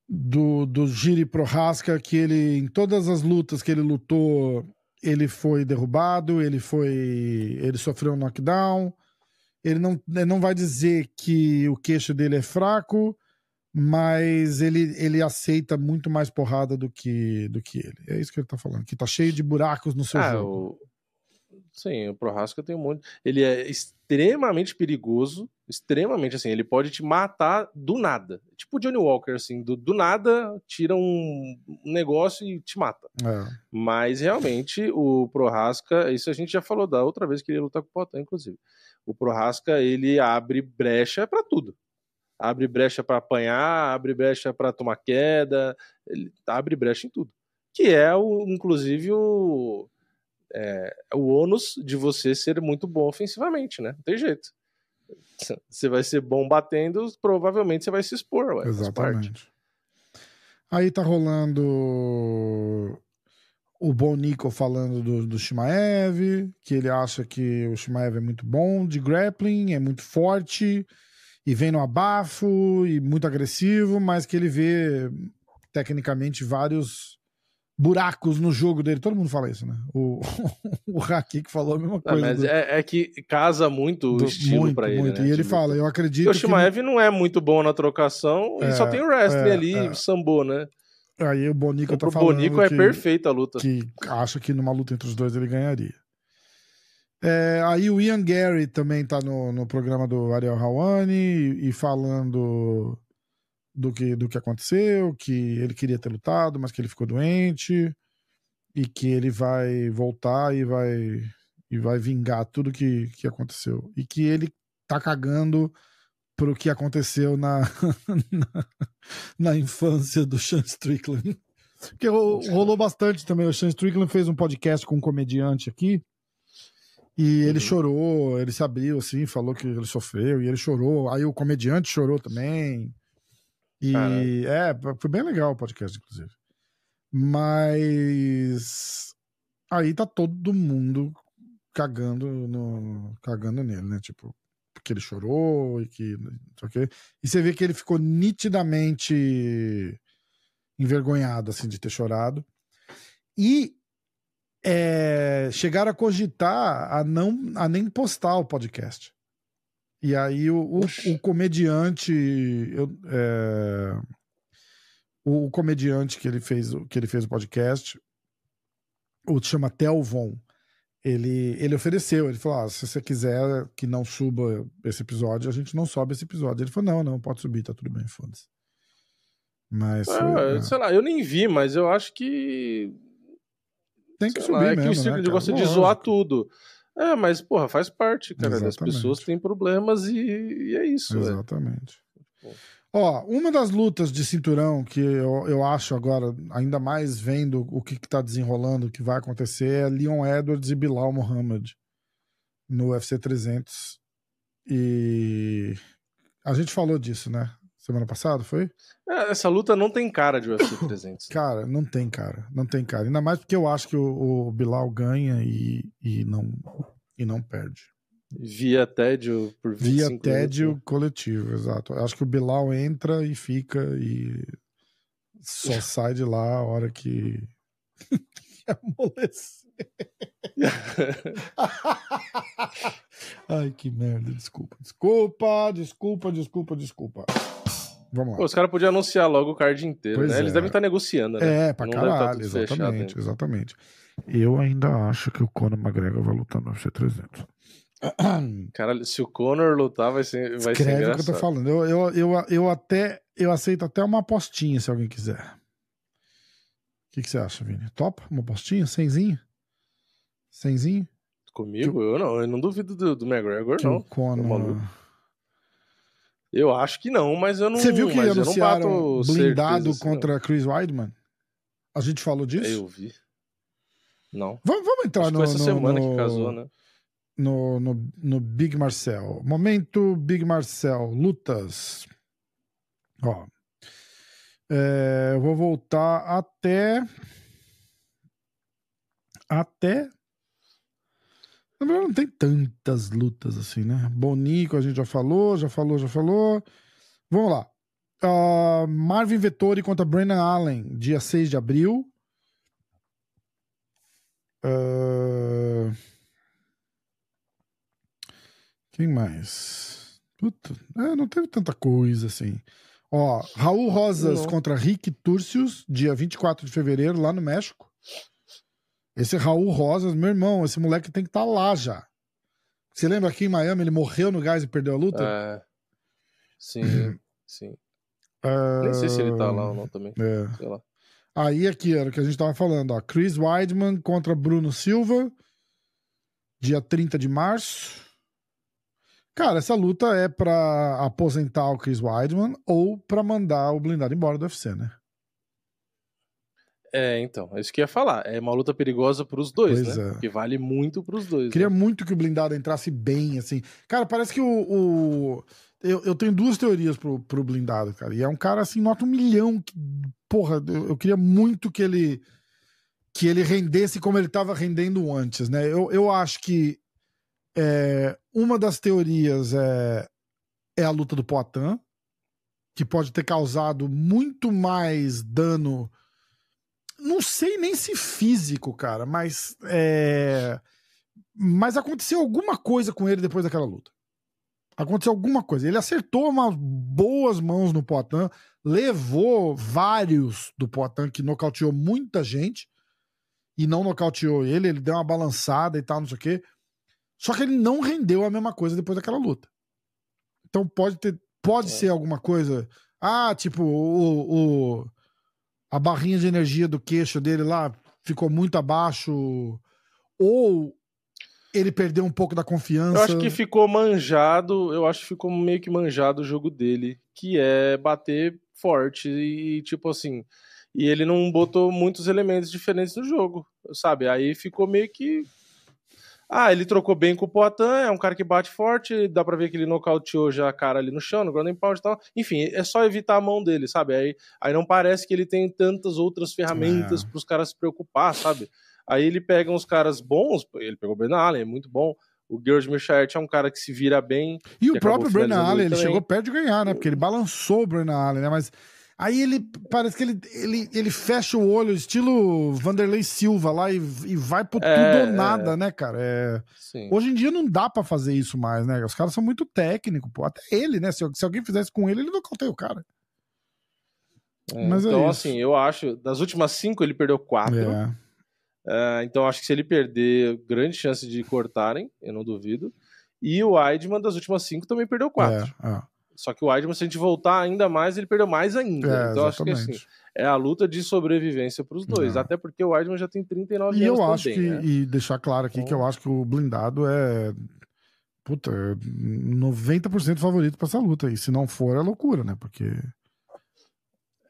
[SPEAKER 1] Do, do Giri Prohaska, que ele, em todas as lutas que ele lutou, ele foi derrubado, ele foi. Ele sofreu um knockdown ele não, ele não vai dizer que o queixo dele é fraco, mas ele, ele aceita muito mais porrada do que, do que ele. É isso que ele tá falando, que tá cheio de buracos no seu ah, jogo.
[SPEAKER 3] O... Sim, o Prohaska tem um monte. Ele é extremamente perigoso, extremamente assim. Ele pode te matar do nada. Tipo o Johnny Walker, assim, do, do nada tira um negócio e te mata. É. Mas realmente o Prohaska, isso a gente já falou da outra vez que ele ia lutar com o Potan, inclusive. O Prohaska ele abre brecha para tudo. Abre brecha para apanhar, abre brecha para tomar queda, ele abre brecha em tudo. Que é, o, inclusive, o, é, o ônus de você ser muito bom ofensivamente, né? Não tem jeito. Você vai ser bom batendo, provavelmente você vai se expor. Ué,
[SPEAKER 1] Exatamente. Aí tá rolando o Bonico falando do, do Shimaev, que ele acha que o Shimaev é muito bom de grappling, é muito forte e vem no abafo e muito agressivo, mas que ele vê tecnicamente vários buracos no jogo dele. Todo mundo fala isso, né? O, o Haki que falou a mesma coisa.
[SPEAKER 3] Não, mas
[SPEAKER 1] do...
[SPEAKER 3] é, é, que casa muito o estilo muito, pra ele. Muito.
[SPEAKER 1] Né? E ele tipo, fala, eu acredito. O
[SPEAKER 3] Shimaev que... não é muito bom na trocação é, e só tem o wrestling é, ali, é. né?
[SPEAKER 1] Aí o Bonico
[SPEAKER 3] então,
[SPEAKER 1] tá falando. O
[SPEAKER 3] Bonico é perfeita a luta.
[SPEAKER 1] Que acha que numa luta entre os dois ele ganharia. É, aí o Ian Gary também tá no, no programa do Ariel Hawani e, e, falando do que, do que aconteceu, que ele queria ter lutado, mas que ele ficou doente e que ele vai voltar e vai e vai vingar tudo que, que aconteceu. E que ele tá cagando pro que aconteceu na, na, na, infância do Sean Strickland. Porque rolou bastante também. O Sean Strickland fez um podcast com um comediante aqui. E ele uhum. chorou, ele se abriu assim, falou que ele sofreu, e ele chorou. Aí o comediante chorou também. E é, foi bem legal o podcast, inclusive. Mas aí tá todo mundo cagando no cagando nele, né? Tipo, que ele chorou e que. Okay? E você vê que ele ficou nitidamente envergonhado assim de ter chorado. E é, chegaram a cogitar a não a nem postar o podcast. E aí o, o, o comediante. Eu, é, o, comediante que ele fez que ele fez o podcast, o chama Telvon ele, ele ofereceu, ele falou: ah, se você quiser que não suba esse episódio, a gente não sobe esse episódio. Ele falou: não, não, pode subir, tá tudo bem, foda-se.
[SPEAKER 3] Mas. É, sei lá, eu nem vi, mas eu acho que.
[SPEAKER 1] Tem que subir. Lá, é
[SPEAKER 3] mesmo, que o né, gosta de zoar tudo. É, mas, porra, faz parte, cara. Exatamente. As pessoas têm problemas e, e é isso.
[SPEAKER 1] Exatamente. Ó, uma das lutas de cinturão que eu, eu acho agora, ainda mais vendo o que, está desenrolando, o que vai acontecer, é Leon Edwards e Bilal Muhammad no UFC 300. E a gente falou disso, né? Semana passada, foi?
[SPEAKER 3] É, essa luta não tem cara de UFC 300.
[SPEAKER 1] cara, não tem cara. Não tem cara. Ainda mais porque eu acho que o, o Bilal ganha e, e, não, e não perde.
[SPEAKER 3] Via tédio por 25
[SPEAKER 1] Via tédio minutos. coletivo, exato. Acho que o Bilal entra e fica e só sai de lá a hora que amolecer. Ai, que merda. Desculpa, desculpa, desculpa, desculpa, desculpa. Vamos lá.
[SPEAKER 3] Pô, os caras podiam anunciar logo o card inteiro, pois né? É. Eles devem estar negociando,
[SPEAKER 1] né? É, pra Não caralho, exatamente, exatamente. Eu ainda acho que o Conor McGregor vai lutar no UFC 300.
[SPEAKER 3] Cara, se o Conor lutar, vai ser, vai ser engraçado. o que eu tô
[SPEAKER 1] falando. Eu, eu, eu, eu, até, eu aceito até uma apostinha, se alguém quiser. O que, que você acha, Vini? Top? Uma apostinha? Cenzinho? Cenzinho?
[SPEAKER 3] Comigo? Eu não. Eu não duvido do, do McGregor, não. O
[SPEAKER 1] Conor...
[SPEAKER 3] Eu acho que não, mas eu não.
[SPEAKER 1] Você viu que anunciaram blindado assim, contra não. Chris Weidman? A gente falou disso?
[SPEAKER 3] Eu vi. Não.
[SPEAKER 1] Vamos, vamos entrar acho
[SPEAKER 3] no. Foi essa
[SPEAKER 1] no,
[SPEAKER 3] semana
[SPEAKER 1] no...
[SPEAKER 3] que casou, né?
[SPEAKER 1] No, no, no Big Marcel. Momento Big Marcel, lutas. Ó. É, eu vou voltar até. Até. Na verdade, não tem tantas lutas assim, né? Bonico a gente já falou, já falou, já falou. Vamos lá. Uh, Marvin Vettori contra Brandon Allen, dia 6 de abril. Uh... Quem mais? Puta, é, não teve tanta coisa assim. Ó, Raul Rosas não. contra Rick Turcios, dia 24 de fevereiro, lá no México. Esse Raul Rosas, meu irmão, esse moleque tem que estar tá lá já. Você lembra aqui em Miami, ele morreu no gás e perdeu a luta?
[SPEAKER 3] É. Sim, sim. Uh... Nem sei se ele tá lá ou não também. É. Sei lá.
[SPEAKER 1] Aí aqui era o que a gente tava falando, ó. Chris Weidman contra Bruno Silva, dia 30 de março. Cara, essa luta é para aposentar o Chris Weidman ou para mandar o blindado embora do UFC, né?
[SPEAKER 3] É, então, é isso que eu ia falar. É uma luta perigosa pros dois, pois né? É. Porque vale muito pros dois.
[SPEAKER 1] Queria
[SPEAKER 3] né?
[SPEAKER 1] muito que o blindado entrasse bem, assim. Cara, parece que o. o... Eu, eu tenho duas teorias pro, pro blindado, cara. E é um cara assim, nota um milhão. Que, porra, eu, eu queria muito que ele. Que ele rendesse como ele estava rendendo antes, né? Eu, eu acho que é, uma das teorias é, é a luta do Poitin, que pode ter causado muito mais dano não sei nem se físico, cara, mas. É... Mas aconteceu alguma coisa com ele depois daquela luta. Aconteceu alguma coisa. Ele acertou umas boas mãos no Poitin, levou vários do Poitin, que nocauteou muita gente, e não nocauteou ele, ele deu uma balançada e tal, não sei o quê. Só que ele não rendeu a mesma coisa depois daquela luta. Então pode ter. Pode é. ser alguma coisa. Ah, tipo, o, o, a barrinha de energia do queixo dele lá ficou muito abaixo, ou ele perdeu um pouco da confiança.
[SPEAKER 3] Eu acho que ficou manjado, eu acho que ficou meio que manjado o jogo dele, que é bater forte e tipo assim, e ele não botou muitos elementos diferentes no jogo, sabe? Aí ficou meio que ah, ele trocou bem com o Poitin, é um cara que bate forte, dá pra ver que ele nocauteou já a cara ali no chão, no ground pound e tal. Enfim, é só evitar a mão dele, sabe? Aí, aí não parece que ele tem tantas outras ferramentas é. pros caras se preocupar, sabe? Aí ele pega uns caras bons, ele pegou o Brennan Allen, é muito bom. O George Michaert é um cara que se vira bem.
[SPEAKER 1] E o próprio Brennan Allen, ele chegou perto de ganhar, né? Porque ele balançou o Brennan Allen, né? Mas Aí ele parece que ele, ele, ele fecha o olho, estilo Vanderlei Silva lá, e, e vai pro é, tudo ou nada, é. né, cara? É... Hoje em dia não dá para fazer isso mais, né? Os caras são muito técnicos, pô. Até ele, né? Se, se alguém fizesse com ele, ele não nocauteia o cara.
[SPEAKER 3] É, Mas é então, assim, eu acho, das últimas cinco ele perdeu quatro. É. é. então, acho que se ele perder, grande chance de cortarem, eu não duvido. E o Weidman, das últimas cinco, também perdeu quatro. É, é. Só que o Weidman, se a gente voltar ainda mais, ele perdeu mais ainda. É, então acho que assim, é a luta de sobrevivência para os dois. É. Até porque o Weidman já tem 39
[SPEAKER 1] e
[SPEAKER 3] anos.
[SPEAKER 1] E eu acho também, que, né? e deixar claro aqui então... que eu acho que o blindado é. Puta, 90% é favorito para essa luta. E se não for, é loucura, né? Porque.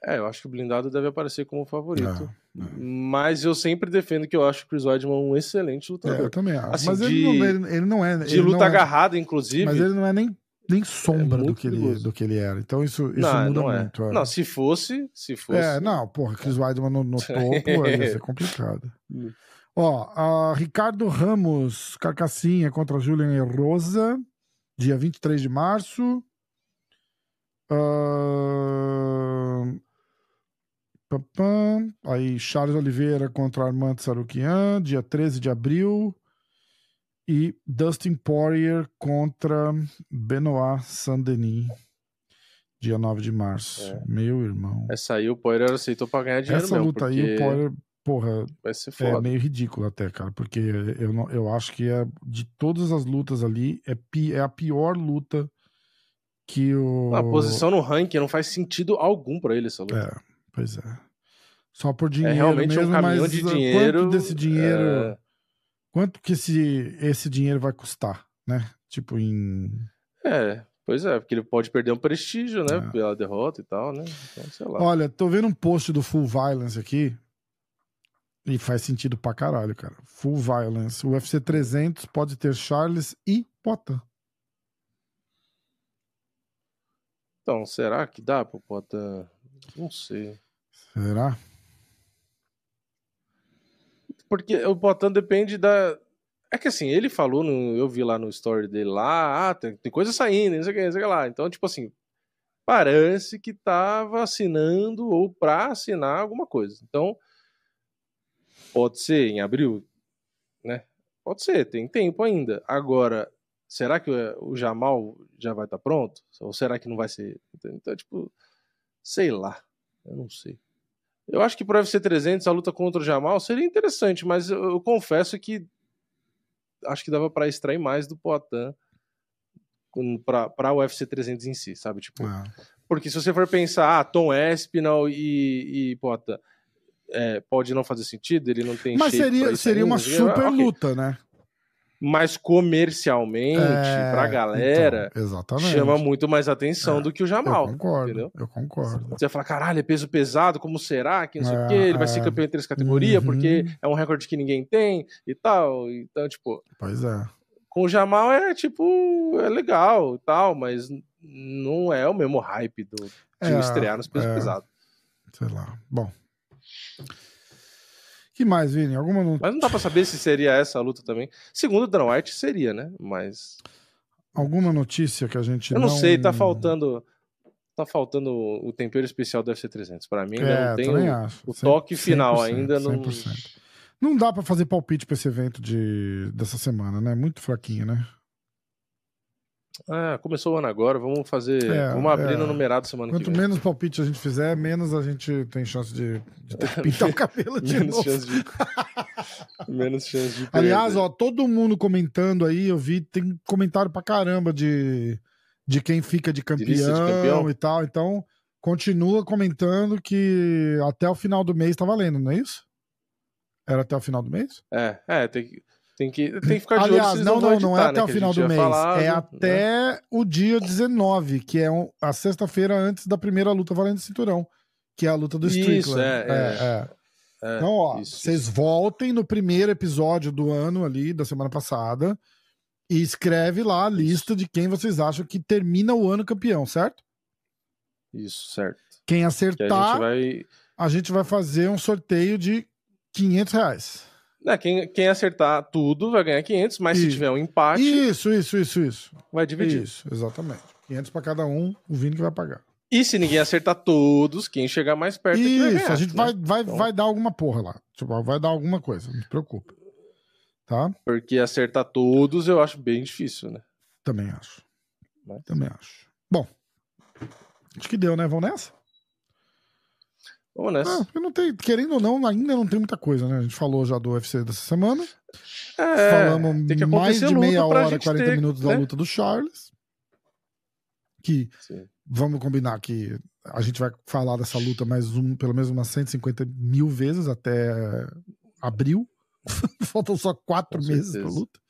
[SPEAKER 3] É, eu acho que o blindado deve aparecer como favorito. É, é. Mas eu sempre defendo que eu acho o Chris Weidman um excelente lutador. É,
[SPEAKER 1] eu também acho. Assim, mas de, ele, não, ele, ele, não é.
[SPEAKER 3] De luta é agarrada, inclusive.
[SPEAKER 1] Mas ele não é nem nem sombra é do, que ele, do que ele era. Então isso, isso não, muda não é. muito.
[SPEAKER 3] É. Não, se fosse, se fosse.
[SPEAKER 1] É, não, porra, Chris Weidman no, no topo ia ser complicado. Hum. Ó, Ricardo Ramos, Carcassinha contra Julian Rosa, dia 23 de março. Uh... Aí Charles Oliveira contra Armando Sarukian, dia 13 de abril e Dustin Poirier contra Benoit Saint-Denis, dia 9 de março. É. Meu irmão.
[SPEAKER 3] Essa aí o Poirier aceitou pra ganhar dinheiro
[SPEAKER 1] Essa luta aí o Poirier, porra, é meio ridículo até, cara, porque eu, não, eu acho que é, de todas as lutas ali, é, é a pior luta que o...
[SPEAKER 3] A posição no ranking não faz sentido algum para ele essa luta.
[SPEAKER 1] É, pois é. Só por é dinheiro é realmente mesmo, um caminhão de dinheiro. Quanto desse dinheiro... É quanto que esse, esse dinheiro vai custar, né? Tipo, em.
[SPEAKER 3] É, pois é, porque ele pode perder um prestígio, né? É. Pela derrota e tal, né? Então, sei lá.
[SPEAKER 1] Olha, tô vendo um post do Full Violence aqui. E faz sentido pra caralho, cara. Full Violence. O UFC 300 pode ter Charles e Potan.
[SPEAKER 3] Então, será que dá pro Potan? Não sei.
[SPEAKER 1] Será?
[SPEAKER 3] Porque o Potan depende da. É que assim, ele falou, no... eu vi lá no story dele lá, ah, tem, tem coisa saindo, não sei o que, não sei o que lá. Então, tipo assim, parece que tava assinando ou pra assinar alguma coisa. Então, pode ser em abril, né? Pode ser, tem tempo ainda. Agora, será que o Jamal já vai estar tá pronto? Ou será que não vai ser? Então, tipo, sei lá, eu não sei. Eu acho que para o UFC 300 a luta contra o Jamal seria interessante, mas eu, eu confesso que acho que dava para extrair mais do Poitin para o UFC 300 em si, sabe? Tipo, ah. porque se você for pensar, ah, Tom Espinal e, e Poitin, é, pode não fazer sentido, ele não tem
[SPEAKER 1] Mas seria, seria uma super okay. luta, né?
[SPEAKER 3] Mas comercialmente, é, pra galera, então, chama muito mais atenção é, do que o Jamal.
[SPEAKER 1] Eu concordo, entendeu? eu concordo.
[SPEAKER 3] Você vai falar, caralho, é peso pesado, como será? Que não sei é, o quê, ele vai ser é. campeão em três categorias, uhum. porque é um recorde que ninguém tem e tal. Então, tipo.
[SPEAKER 1] Pois é.
[SPEAKER 3] Com o Jamal é tipo, é legal e tal, mas não é o mesmo hype do, de é, estrear nos pesos pesados.
[SPEAKER 1] Sei lá. Bom que mais, Vini? Alguma
[SPEAKER 3] Mas não dá pra saber se seria essa a luta também. Segundo o Dan White, seria, né? Mas.
[SPEAKER 1] Alguma notícia que a gente.
[SPEAKER 3] Eu não, não... sei, tá faltando. Tá faltando o tempero especial do UFC 300. Para mim, é, não tem o, acho. o toque 100%, final ainda. 100%.
[SPEAKER 1] Não... não dá para fazer palpite para esse evento de... dessa semana, né? Muito fraquinho, né?
[SPEAKER 3] Ah, começou o ano agora, vamos fazer. É, vamos abrir é. no numerado semana
[SPEAKER 1] Quanto
[SPEAKER 3] que vem.
[SPEAKER 1] menos palpite a gente fizer, menos a gente tem chance de, de ter que pintar o cabelo de menos novo. Chance de...
[SPEAKER 3] menos chance de.
[SPEAKER 1] Perder. Aliás, ó, todo mundo comentando aí, eu vi, tem comentário pra caramba de, de quem fica de campeão, de campeão, e tal. Então, continua comentando que até o final do mês tá valendo, não é isso? Era até o final do mês?
[SPEAKER 3] É, é, tem que. Tem que, tem que ficar
[SPEAKER 1] de Aliás, olho não, não, não é até né, o final do mês. Falado, é até né? o dia 19, que é um, a sexta-feira antes da primeira luta valendo cinturão, que é a luta do Strickland. Isso, é, é, é. é então, ó, vocês voltem no primeiro episódio do ano ali, da semana passada, e escreve lá a lista de quem vocês acham que termina o ano campeão, certo?
[SPEAKER 3] Isso, certo.
[SPEAKER 1] Quem acertar, a, gente vai... a gente vai fazer um sorteio de 500 reais.
[SPEAKER 3] Né, quem, quem acertar tudo vai ganhar 500, mas se tiver um empate.
[SPEAKER 1] Isso, isso, isso, isso.
[SPEAKER 3] Vai dividir.
[SPEAKER 1] Isso, exatamente. 500 para cada um, o Vini que vai pagar.
[SPEAKER 3] E se ninguém acertar todos, quem chegar mais perto
[SPEAKER 1] Isso, é ganhar, a gente né? vai, vai, então... vai dar alguma porra lá. Tipo, vai dar alguma coisa, não se preocupe. Tá?
[SPEAKER 3] Porque acertar todos eu acho bem difícil, né?
[SPEAKER 1] Também acho. Mas... Também acho. Bom, acho que deu, né? Vamos nessa?
[SPEAKER 3] Vamos nessa.
[SPEAKER 1] Ah, não tem, querendo ou não, ainda não tem muita coisa, né? A gente falou já do UFC dessa semana.
[SPEAKER 3] É,
[SPEAKER 1] Falamos mais de meia hora, 40 ter, minutos né? da luta do Charles. Que Sim. vamos combinar que a gente vai falar dessa luta mais um, pelo menos umas 150 mil vezes até abril. Faltam só quatro Com meses certeza. pra luta.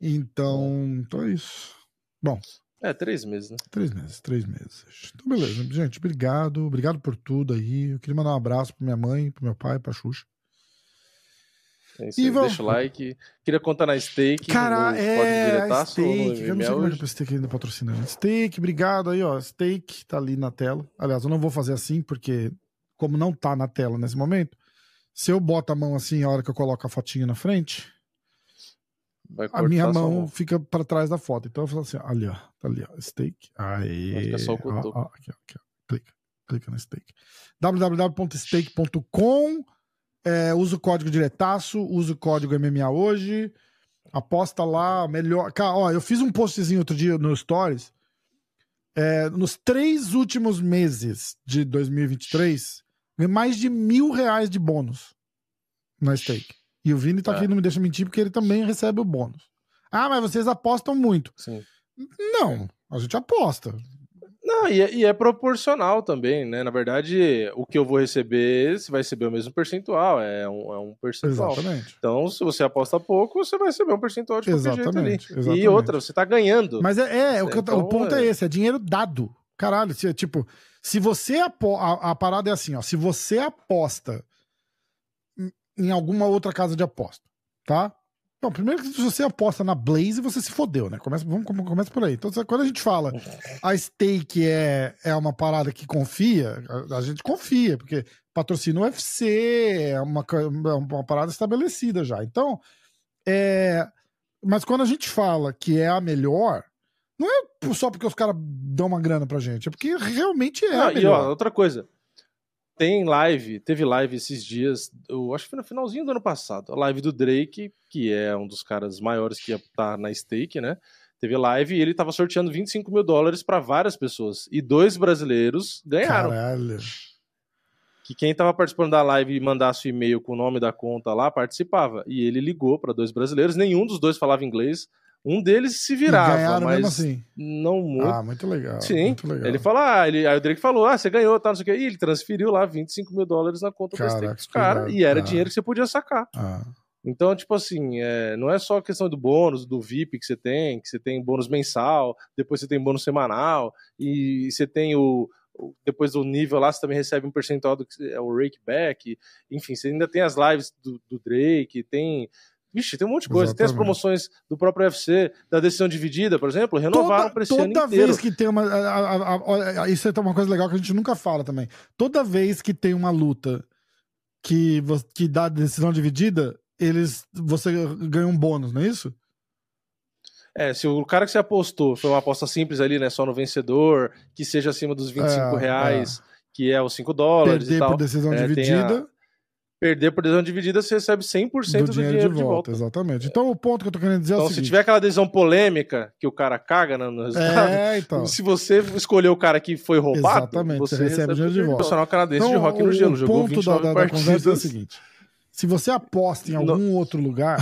[SPEAKER 1] Então, então é isso. Bom,
[SPEAKER 3] é, três meses, né?
[SPEAKER 1] Três meses, três meses. Então, beleza. Gente, obrigado. Obrigado por tudo aí. Eu queria mandar um abraço pra minha mãe, pro meu pai, pra Xuxa.
[SPEAKER 3] É isso e aí, vamos... deixa o like. Queria contar na Steak.
[SPEAKER 1] Cara, é. A steak. Eu não sei como é que o Steak ainda patrocinando. Steak, obrigado aí, ó. Steak tá ali na tela. Aliás, eu não vou fazer assim, porque, como não tá na tela nesse momento, se eu boto a mão assim a hora que eu coloco a fotinha na frente, a minha mão, fica para trás da foto. Então eu falo assim, ali, ó, tá ali, ó, steak. Aí,
[SPEAKER 3] só o ó, ó,
[SPEAKER 1] aqui, aqui, ó. clica, clica no steak. www.steak.com é, usa o código diretaço, usa o código MMA hoje, aposta lá, melhor. Cara, ó, eu fiz um postzinho outro dia no Stories. É, nos três últimos meses de 2023, mais de mil reais de bônus na stake. E o Vini tá é. aqui, não me deixa mentir, porque ele também recebe o bônus. Ah, mas vocês apostam muito.
[SPEAKER 3] Sim.
[SPEAKER 1] Não, a gente aposta.
[SPEAKER 3] Não, e é, e é, proporcional também, né? Na verdade, o que eu vou receber, você vai receber o mesmo percentual, é um, é um percentual.
[SPEAKER 1] Exatamente.
[SPEAKER 3] Então, se você aposta pouco, você vai receber um percentual de qualquer jeito ali. Exatamente. E outra, você tá ganhando.
[SPEAKER 1] Mas é, é o, então, o ponto é... é... esse, é dinheiro dado. Caralho, se, tipo, se você apo... a, a parada é assim, ó, se você aposta em alguma outra casa de aposta, tá? Bom, primeiro que se você aposta na Blaze, você se fodeu, né? Começa, vamos, começa por aí. Então, quando a gente fala a stake é, é uma parada que confia, a, a gente confia, porque patrocina o UFC, é uma, é uma parada estabelecida já. Então, é. Mas quando a gente fala que é a melhor, não é só porque os caras dão uma grana pra gente, é porque realmente é. Não, a melhor.
[SPEAKER 3] E ó, outra coisa, tem live, teve live esses dias, eu acho que foi no finalzinho do ano passado, a live do Drake, que é um dos caras maiores que ia estar tá na stake, né? Teve live e ele tava sorteando 25 mil dólares para várias pessoas. E dois brasileiros ganharam.
[SPEAKER 1] Caralho.
[SPEAKER 3] Que quem tava participando da live e mandasse o e-mail com o nome da conta lá participava. E ele ligou para dois brasileiros, nenhum dos dois falava inglês. Um deles se virava, mas assim. não muito.
[SPEAKER 1] Ah, muito legal.
[SPEAKER 3] Sim.
[SPEAKER 1] Muito legal.
[SPEAKER 3] Ele falou, ah, ele, aí o Drake falou, ah, você ganhou, tá, não sei o que. E ele transferiu lá 25 mil dólares na conta Caraca, do Stake cara, e era cara. dinheiro que você podia sacar.
[SPEAKER 1] Ah.
[SPEAKER 3] Então, tipo assim, é, não é só a questão do bônus, do VIP que você tem, que você tem bônus mensal, depois você tem bônus semanal, e você tem o, depois do nível lá, você também recebe um percentual do que é o rakeback, enfim, você ainda tem as lives do, do Drake, tem Vixe, tem um monte de coisa. Exatamente. Tem as promoções do próprio UFC, da decisão dividida, por exemplo, renovaram para esse
[SPEAKER 1] toda
[SPEAKER 3] ano
[SPEAKER 1] inteiro. Toda vez que tem uma... A, a, a, isso é uma coisa legal que a gente nunca fala também. Toda vez que tem uma luta que, que dá decisão dividida, eles você ganha um bônus, não é isso?
[SPEAKER 3] É, se o cara que você apostou foi uma aposta simples ali, né, só no vencedor, que seja acima dos 25 é, reais, é. que é os 5 dólares
[SPEAKER 1] Perder
[SPEAKER 3] e tal.
[SPEAKER 1] por decisão é, dividida
[SPEAKER 3] perder por decisão dividida, você recebe 100% do, do dinheiro, dinheiro de, volta, de, volta,
[SPEAKER 1] Exatamente. Então o ponto que eu tô querendo dizer
[SPEAKER 3] então,
[SPEAKER 1] é o seguinte.
[SPEAKER 3] se tiver aquela decisão polêmica que o cara caga no resultado,
[SPEAKER 1] é, então.
[SPEAKER 3] se você escolher o cara que foi roubado,
[SPEAKER 1] Exatamente,
[SPEAKER 3] você,
[SPEAKER 1] você recebe o dinheiro de volta. O
[SPEAKER 3] profissional canadense então, de rock no gelo,
[SPEAKER 1] o
[SPEAKER 3] jogou
[SPEAKER 1] ponto da, da, da conversa é o seguinte. Se você aposta em algum não. outro lugar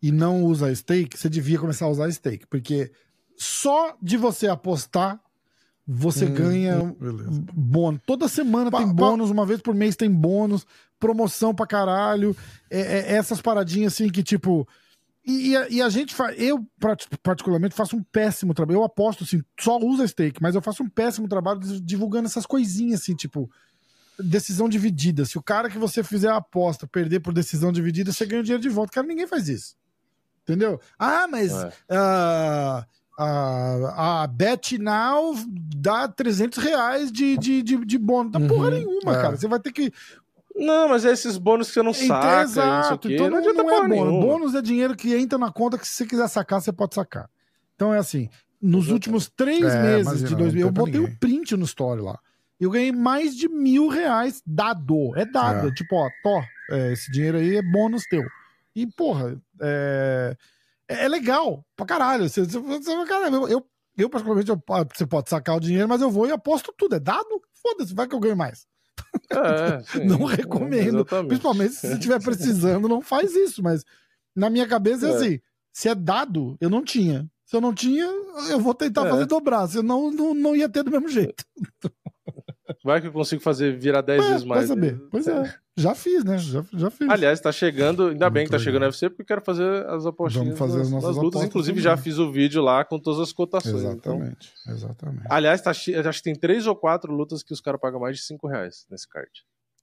[SPEAKER 1] e não usa stake, você devia começar a usar stake, porque só de você apostar você hum, ganha hum, bônus. Toda semana pa, tem bônus, pa... uma vez por mês tem bônus, promoção pra caralho. É, é, essas paradinhas assim que, tipo. E, e, a, e a, gente faz. Eu, particularmente, faço um péssimo trabalho. Eu aposto, assim, só usa stake, mas eu faço um péssimo trabalho divulgando essas coisinhas, assim, tipo. Decisão dividida. Se o cara que você fizer a aposta perder por decisão dividida, você ganha o dinheiro de volta. Cara, ninguém faz isso. Entendeu? Ah, mas. É. Uh, a, a Bet Now dá 300 reais de, de, de, de bônus. Não uhum, porra nenhuma, é. cara. Você vai ter que.
[SPEAKER 3] Não, mas é esses bônus que você não então, saca.
[SPEAKER 1] Exato, então não, não, não é bônus. Nenhuma. Bônus é dinheiro que entra na conta que se você quiser sacar, você pode sacar. Então é assim, nos últimos três é, meses de 2000, eu botei o um print no story lá. Eu ganhei mais de mil reais dado. É dado. É. Tipo, ó, tó, é, esse dinheiro aí é bônus teu. E, porra, é é, é legal pra caralho. Você, você, você, caralho, eu, eu, particularmente, eu, você pode sacar o dinheiro, mas eu vou e aposto tudo. É dado? Foda-se, vai que eu ganho mais. É, sim, não recomendo. Exatamente. Principalmente se você estiver precisando, não faz isso. Mas na minha cabeça é, é, assim: se é dado, eu não tinha. Se eu não tinha, eu vou tentar é. fazer dobrar. Senão, não, não ia ter do mesmo jeito.
[SPEAKER 3] Vai que eu consigo fazer virar 10 é, vezes mais.
[SPEAKER 1] Vai saber. Pois é. Já fiz, né? Já, já fiz.
[SPEAKER 3] Aliás, tá chegando, ainda bem que tá chegando no UFC, porque eu quero fazer as apostinhas.
[SPEAKER 1] Vamos fazer as nossas lutas.
[SPEAKER 3] Inclusive, já fiz o vídeo lá com todas as cotações.
[SPEAKER 1] Então. Exatamente, então... exatamente.
[SPEAKER 3] Aliás, tá, acho que tem três ou quatro lutas que os caras pagam mais de 5 reais nesse card.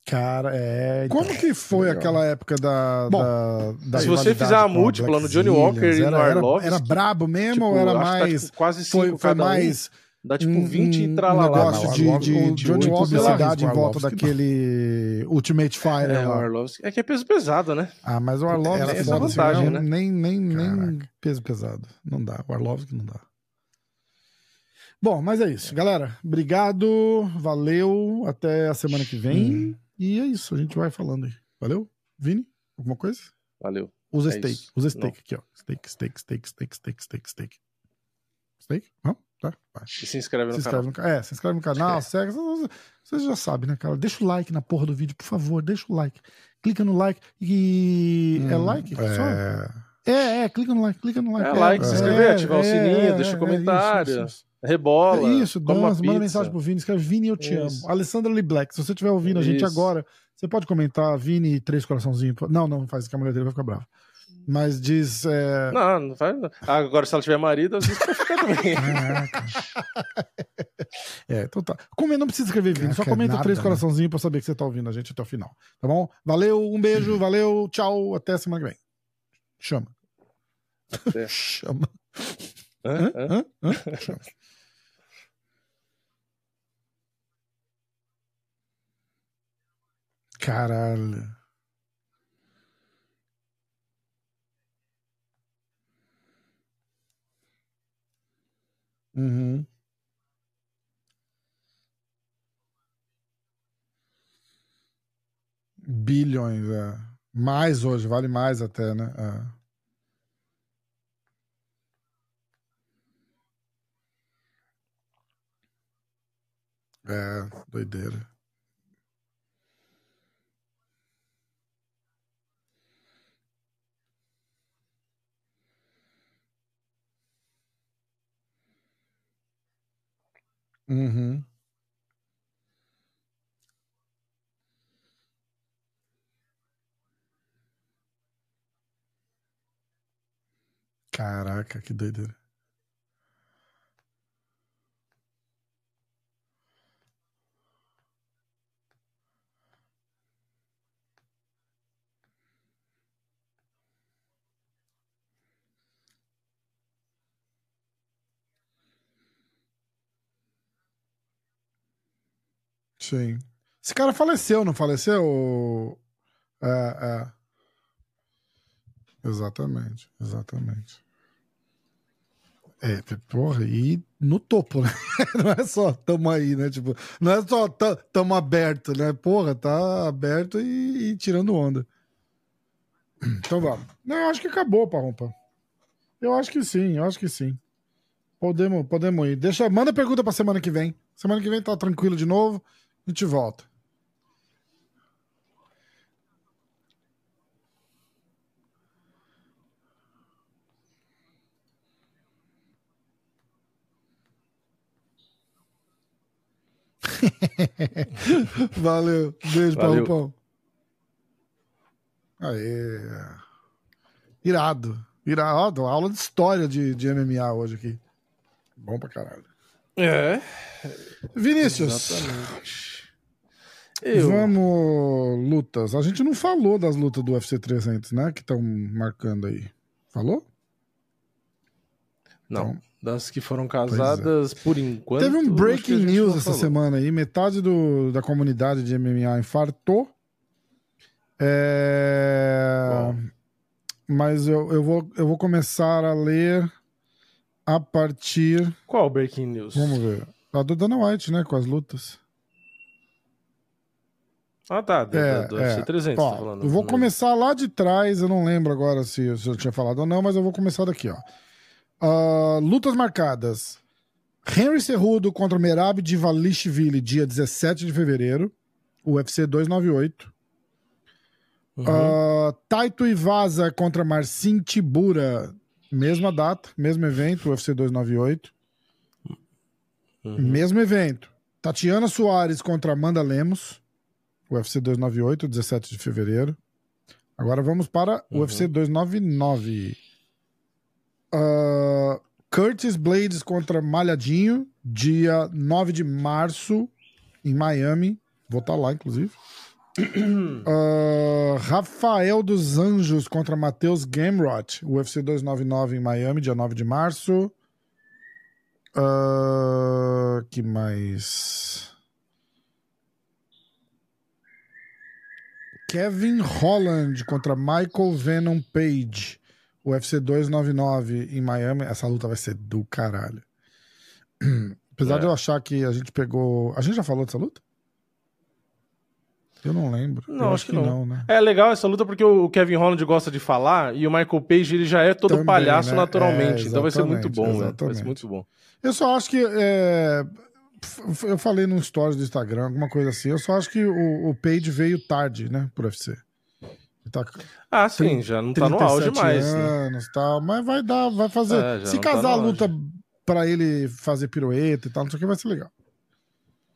[SPEAKER 1] Cara, é. Então, Como que foi legal. aquela época da. Bom, da, da
[SPEAKER 3] se você fizer a múltipla no Johnny Walker e no Arlovski...
[SPEAKER 1] Era, era brabo mesmo tipo, ou era mais. Tá, tipo,
[SPEAKER 3] quase cinco foi,
[SPEAKER 1] foi mais.
[SPEAKER 3] Um Dá tipo um, 20 e tralalá.
[SPEAKER 1] Um negócio de, de, de, de publicidade em volta daquele Ultimate Fire.
[SPEAKER 3] É, lá. é que é peso pesado, né?
[SPEAKER 1] Ah, mas o Arlovski
[SPEAKER 3] é foda, vantagem, assim,
[SPEAKER 1] né? Nem, nem, nem peso pesado. Não dá. O Arlovski não dá. Bom, mas é isso. Galera, obrigado. Valeu. Até a semana que vem. Hum. E é isso. A gente vai falando aí. Valeu? Vini? Alguma coisa?
[SPEAKER 3] Valeu.
[SPEAKER 1] Usa é steak. Isso. Usa steak não. aqui, ó. Steak, steak, steak, steak, steak, steak, steak. Steak? Não? Tá?
[SPEAKER 3] E se inscreve no
[SPEAKER 1] se
[SPEAKER 3] canal.
[SPEAKER 1] No, é, se inscreve no canal, é. segue. Vocês já sabem, né, cara? Deixa o like na porra do vídeo, por favor, deixa o like. Clica no like e. É hum, é like? É... Só? É, é, clica no like, clica no like.
[SPEAKER 3] É, like, se inscrever, é, ativar o sininho, é, deixa o comentário. Isso, isso, Rebola.
[SPEAKER 1] É isso, dança, manda mensagem pro Vini, escreve Vini, eu te isso. amo. Alessandra Lee Black, se você estiver ouvindo a gente agora, você pode comentar Vini, três coraçãozinhos. Não, não, faz que a mulher dele vai ficar brava. Mas diz. É...
[SPEAKER 3] Não, não faz. Agora, se ela tiver marido, às vezes pode ficar também.
[SPEAKER 1] é, então tá. Como não precisa escrever vídeo, só comenta nada, três né? coraçãozinhos pra saber que você tá ouvindo a gente até o final. Tá bom? Valeu, um beijo, valeu, tchau, até semana que vem. Chama.
[SPEAKER 3] Até.
[SPEAKER 1] Chama.
[SPEAKER 3] Hã? Hã? Hã?
[SPEAKER 1] Chama. Caralho. Uhum. Bilhões, é. Mais hoje, vale mais até, né? É, é doideira. Uhum. Caraca, que doideira. Sim. Esse cara faleceu, não faleceu? É, é. Exatamente, exatamente. É, porra, e no topo, né? Não é só tamo aí, né? Tipo, não é só tamo aberto, né? Porra, tá aberto e, e tirando onda. Então vamos. Não, eu acho que acabou, Parrompa. Eu acho que sim, eu acho que sim. Podemos, podemos ir. Deixa, manda pergunta pra semana que vem. Semana que vem tá tranquilo de novo. A gente volta. Valeu. Beijo, Valeu. Paulo Pão. Aê. Irado. Irado. Aula de história de, de MMA hoje aqui. Bom pra caralho.
[SPEAKER 3] É.
[SPEAKER 1] Vinícius. Exatamente. Eu... Vamos, lutas. A gente não falou das lutas do UFC 300, né? Que estão marcando aí. Falou?
[SPEAKER 3] Não. Então, das que foram é. casadas é. por enquanto.
[SPEAKER 1] Teve um breaking news essa falou. semana aí. Metade do, da comunidade de MMA infartou. É... Mas eu, eu, vou, eu vou começar a ler a partir.
[SPEAKER 3] Qual breaking news?
[SPEAKER 1] Vamos ver. A do Dana White, né? Com as lutas.
[SPEAKER 3] Ah, tá. Do, é, do, é. UFC300, ó, tá falando.
[SPEAKER 1] Eu vou começar lá de trás. Eu não lembro agora se, se eu tinha falado ou não, mas eu vou começar daqui, ó. Uh, lutas marcadas. Henry Cerrudo contra Merab Divalishvili, dia 17 de fevereiro. UFC 298. Uhum. Uh, Taito Ivaza contra Marcin Tibura. Mesma data, mesmo evento, UFC 298. Uhum. Mesmo evento. Tatiana Soares contra Amanda Lemos. UFC 298, 17 de fevereiro. Agora vamos para o uhum. UFC 299. Uh, Curtis Blades contra Malhadinho, dia 9 de março, em Miami. Vou estar tá lá, inclusive. uh, Rafael dos Anjos contra Matheus Gamrot, UFC 299 em Miami, dia 9 de março. Uh, que mais? Kevin Holland contra Michael Venom Page. UFC 299 em Miami, essa luta vai ser do caralho. Apesar é. de eu achar que a gente pegou. A gente já falou dessa luta? Eu não lembro.
[SPEAKER 3] Não, eu acho que, não. não. né? É legal essa luta porque o Kevin Holland gosta de falar e o Michael Page ele já é todo Também, palhaço né? naturalmente. É, então vai ser muito bom, né? Vai ser muito bom.
[SPEAKER 1] Eu só acho que. É... Eu falei no stories do Instagram, alguma coisa assim. Eu só acho que o, o Page veio tarde, né, pro UFC.
[SPEAKER 3] Tá ah, sim, já não tá no auge mais.
[SPEAKER 1] Né? Anos, né? tal, mas vai dar, vai fazer. É, se tá casar tá a luta para ele fazer pirueta e tal, não sei o que, vai ser legal.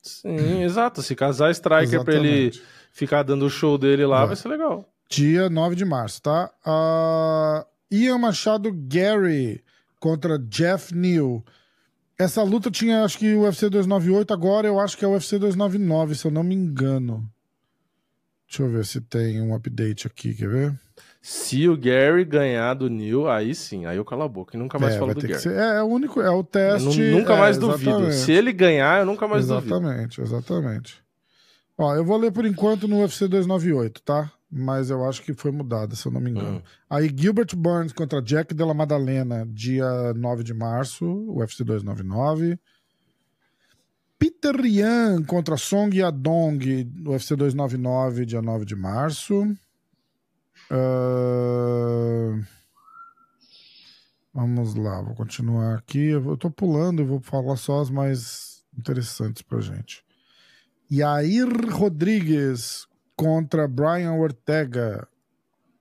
[SPEAKER 3] Sim, exato. Se casar Striker para ele ficar dando o show dele lá, vai. vai ser legal.
[SPEAKER 1] Dia 9 de março, tá? Uh, Ian Machado Gary contra Jeff Neal. Essa luta tinha, acho que o UFC 298, agora eu acho que é o UFC 299, se eu não me engano. Deixa eu ver se tem um update aqui, quer ver?
[SPEAKER 3] Se o Gary ganhar do Neil, aí sim, aí eu calo a boca e nunca mais é, falo do Gary.
[SPEAKER 1] Ser, é, é, o único, é o teste.
[SPEAKER 3] Eu nunca mais é, duvido. Se ele ganhar, eu nunca mais
[SPEAKER 1] exatamente,
[SPEAKER 3] duvido.
[SPEAKER 1] Exatamente, exatamente. Ó, eu vou ler por enquanto no UFC 298, tá? Mas eu acho que foi mudada, se eu não me engano. Hum. Aí Gilbert Burns contra Jack Della Madalena, dia 9 de março, UFC 299. Peter Yan contra Song Yadong, UFC 299, dia 9 de março. Uh... Vamos lá, vou continuar aqui. Eu tô pulando e vou falar só as mais interessantes pra gente. Yair Rodrigues contra Brian Ortega,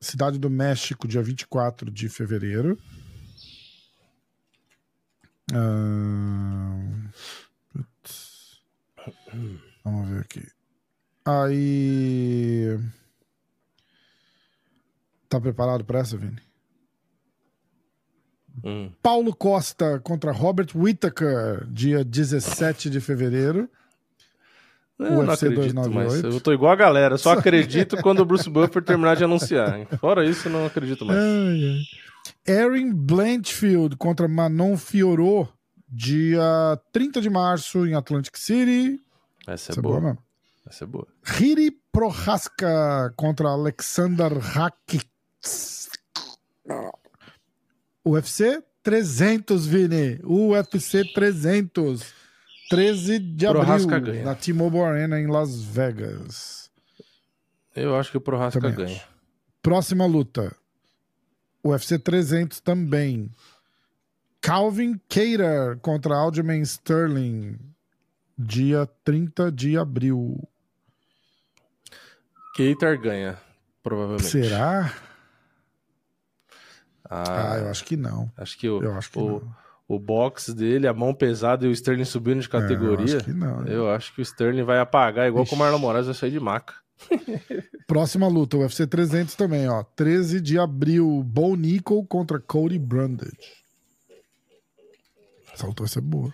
[SPEAKER 1] Cidade do México, dia 24 de fevereiro. Uh... Vamos ver aqui. Aí. Tá preparado para essa, Vini? Hum. Paulo Costa contra Robert Whittaker, dia 17 de fevereiro.
[SPEAKER 3] Eu UFC não acredito 298. mais. Eu tô igual a galera, só acredito quando o Bruce Buffer terminar de anunciar. Fora isso, não acredito mais. Ai,
[SPEAKER 1] ai. Erin Blanchfield contra Manon Fiorot, dia 30 de março em Atlantic City.
[SPEAKER 3] Essa é Essa boa. boa Essa é boa.
[SPEAKER 1] Riri Prohaska contra Alexander Rakits. UFC 300, Vini. UFC 300. 13 de Prohasca abril, ganha. na T-Mobile Arena em Las Vegas.
[SPEAKER 3] Eu acho que o Prohasca também ganha. Acho.
[SPEAKER 1] Próxima luta. UFC 300 também. Calvin Cater contra Aljamain Sterling. Dia 30 de abril.
[SPEAKER 3] Cater ganha, provavelmente.
[SPEAKER 1] Será? Ah, ah, eu acho que não.
[SPEAKER 3] Acho que o, eu acho que o, não o box dele, a mão pesada e o Sterling subindo de categoria, é, eu, acho não, né? eu, acho que o Sterling vai apagar, igual com o Marlon Moraes vai sair de maca.
[SPEAKER 1] Próxima luta, UFC 300 também, ó. 13 de abril, Bo Nickel contra Cody Brundage. Essa luta vai ser boa.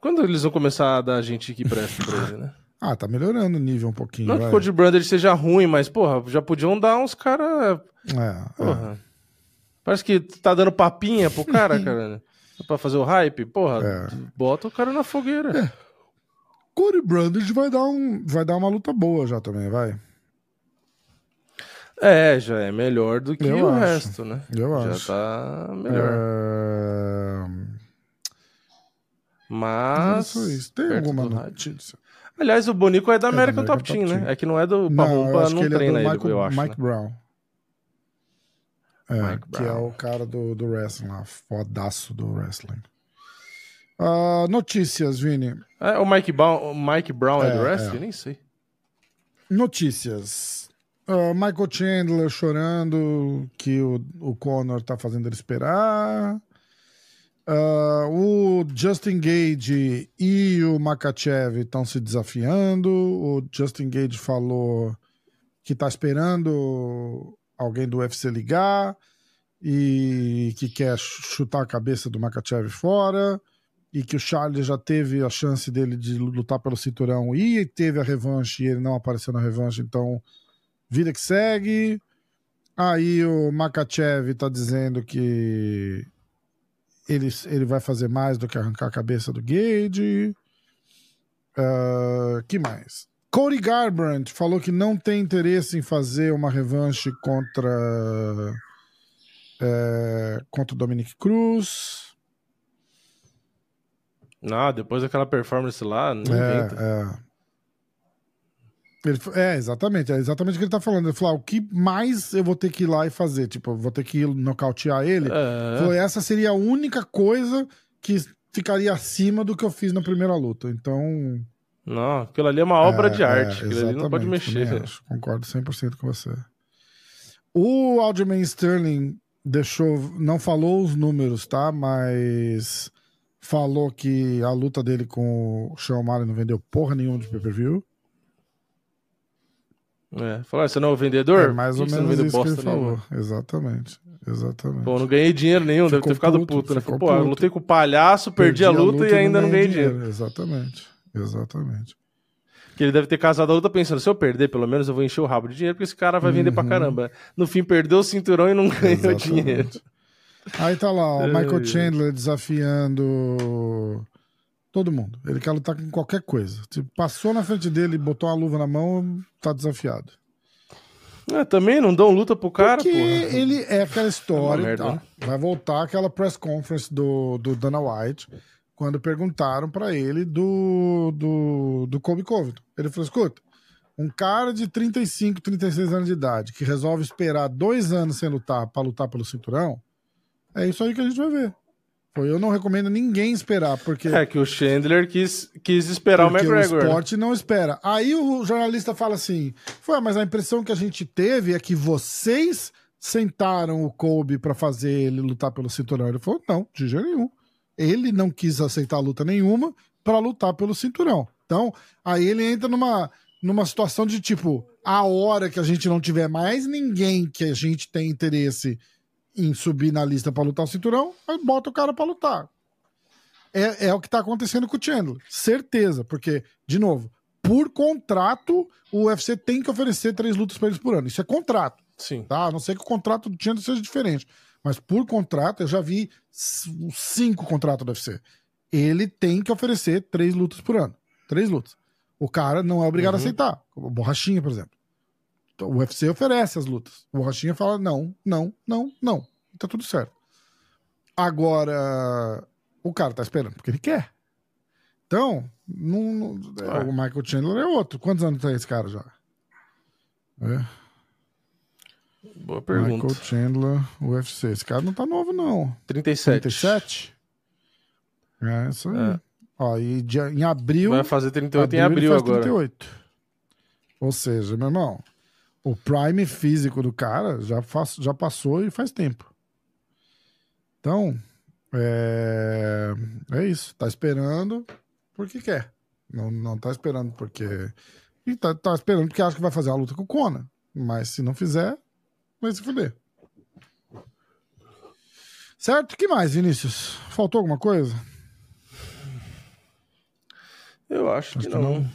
[SPEAKER 3] Quando eles vão começar a dar gente que presta pra ele, né?
[SPEAKER 1] Ah, tá melhorando o nível um pouquinho.
[SPEAKER 3] Não vai. que o Cody Brundage seja ruim, mas, porra, já podiam dar uns caras.
[SPEAKER 1] É, porra.
[SPEAKER 3] É. Parece que tá dando papinha pro cara, cara. pra fazer o hype. Porra, é. bota o cara na fogueira. É.
[SPEAKER 1] Corey Brandage vai dar, um, vai dar uma luta boa já também, vai.
[SPEAKER 3] É, já é melhor do que
[SPEAKER 1] Eu
[SPEAKER 3] o
[SPEAKER 1] acho.
[SPEAKER 3] resto, né?
[SPEAKER 1] Eu
[SPEAKER 3] já
[SPEAKER 1] acho.
[SPEAKER 3] tá melhor. É... Mas.
[SPEAKER 1] Isso. Tem alguma notícia?
[SPEAKER 3] Aliás, o Bonico é da American, é da American Top, Team, Top Team, né? É que não é do Pabumba, não, não treina ele, é
[SPEAKER 1] Michael,
[SPEAKER 3] eu acho.
[SPEAKER 1] Mike né? Brown. É, que é o cara do, do wrestling lá, fodaço do wrestling. Uh, notícias, Vini.
[SPEAKER 3] É, o Mike, Brown, o Mike Brown é, é do wrestling? É. Nem sei.
[SPEAKER 1] Notícias. Uh, Michael Chandler chorando que o, o Conor tá fazendo ele esperar. Uh, o Justin Gage e o Makachev estão se desafiando. O Justin Gage falou que tá esperando alguém do UFC ligar e que quer chutar a cabeça do Makachev fora e que o Charles já teve a chance dele de lutar pelo cinturão e teve a revanche e ele não apareceu na revanche, então vida que segue. Aí o Makachev tá dizendo que ele, ele vai fazer mais do que arrancar a cabeça do Gage. Uh, que mais? Cody Garbrandt falou que não tem interesse em fazer uma revanche contra é, contra o Dominic Cruz.
[SPEAKER 3] Não, depois daquela performance lá, não
[SPEAKER 1] é. É. Ele, é, exatamente, é exatamente o que ele tá falando. Ele falou: ah, o que mais eu vou ter que ir lá e fazer? Tipo, vou ter que ir nocautear ele. É. Falou, essa seria a única coisa que ficaria acima do que eu fiz na primeira luta. Então.
[SPEAKER 3] Não, aquilo ali é uma obra é, de arte. É, aquilo ali não pode mexer.
[SPEAKER 1] Acho, concordo 100% com você. O Aljamain Sterling deixou, não falou os números, tá? Mas falou que a luta dele com o Sean O'Malley não vendeu porra nenhuma de pay-per-view.
[SPEAKER 3] É, falou, ah, você não é o vendedor?
[SPEAKER 1] É mais ou menos isso que ele falou. Exatamente, exatamente.
[SPEAKER 3] Pô, não ganhei dinheiro nenhum, ficou deve ter ficado puto, puto né? Pô, puto. lutei com o palhaço, perdi, perdi a, luta a, luta e ainda não ganhei dinheiro. dinheiro.
[SPEAKER 1] Exatamente, exatamente.
[SPEAKER 3] Que ele deve ter casado a luta pensando, se eu perder, pelo menos eu vou encher o rabo de dinheiro, porque esse cara vai vender uhum. pra caramba. No fim, perdeu o cinturão e não ganhou Exatamente. dinheiro.
[SPEAKER 1] Aí tá lá, o Michael Chandler desafiando todo mundo. Ele quer lutar com qualquer coisa. Se passou na frente dele, botou uma luva na mão, tá desafiado.
[SPEAKER 3] É, também não dão luta pro cara,
[SPEAKER 1] Porque porra. ele é aquela história. É merda, tá? Né? Vai voltar aquela press conference do, do Dana White quando perguntaram para ele do, do, do Kobe Covington. Ele falou: escuta, um cara de 35, 36 anos de idade que resolve esperar dois anos sem lutar para lutar pelo cinturão, é isso aí que a gente vai ver. Eu não recomendo ninguém esperar, porque.
[SPEAKER 3] É que o Chandler quis, quis esperar o McGregor.
[SPEAKER 1] O esporte não espera. Aí o jornalista fala assim: foi, mas a impressão que a gente teve é que vocês sentaram o Kobe para fazer ele lutar pelo cinturão. Ele falou: não, de jeito nenhum ele não quis aceitar luta nenhuma para lutar pelo cinturão. Então, aí ele entra numa, numa situação de tipo, a hora que a gente não tiver mais ninguém que a gente tem interesse em subir na lista para lutar o cinturão, aí bota o cara para lutar. É, é o que tá acontecendo com o Chandler. Certeza, porque, de novo, por contrato, o UFC tem que oferecer três lutas para eles por ano. Isso é contrato.
[SPEAKER 3] Sim.
[SPEAKER 1] Tá? A não ser que o contrato do Chandler seja diferente. Mas por contrato, eu já vi cinco contratos do UFC. Ele tem que oferecer três lutas por ano. Três lutas. O cara não é obrigado uhum. a aceitar. O Borrachinha, por exemplo. O UFC oferece as lutas. O Borrachinha fala não, não, não, não. Tá tudo certo. Agora, o cara tá esperando porque ele quer. Então, não, não, é, o Michael Chandler é outro. Quantos anos tem esse cara já? É.
[SPEAKER 3] Boa pergunta.
[SPEAKER 1] Michael Chandler, UFC. Esse cara não tá novo, não.
[SPEAKER 3] 37.
[SPEAKER 1] 37? É, isso aí. É. Ó, e de, em abril.
[SPEAKER 3] Vai fazer 38 abril, em abril agora. 38.
[SPEAKER 1] Ou seja, meu irmão, o prime físico do cara já, faz, já passou e faz tempo. Então, é, é isso. Tá esperando porque quer. Não, não tá esperando porque. E tá, tá esperando porque acha que vai fazer uma luta com o Conan. Mas se não fizer, vai se fuder. Certo? O que mais, Vinícius? Faltou alguma coisa?
[SPEAKER 3] Eu acho, acho que, não. que, não.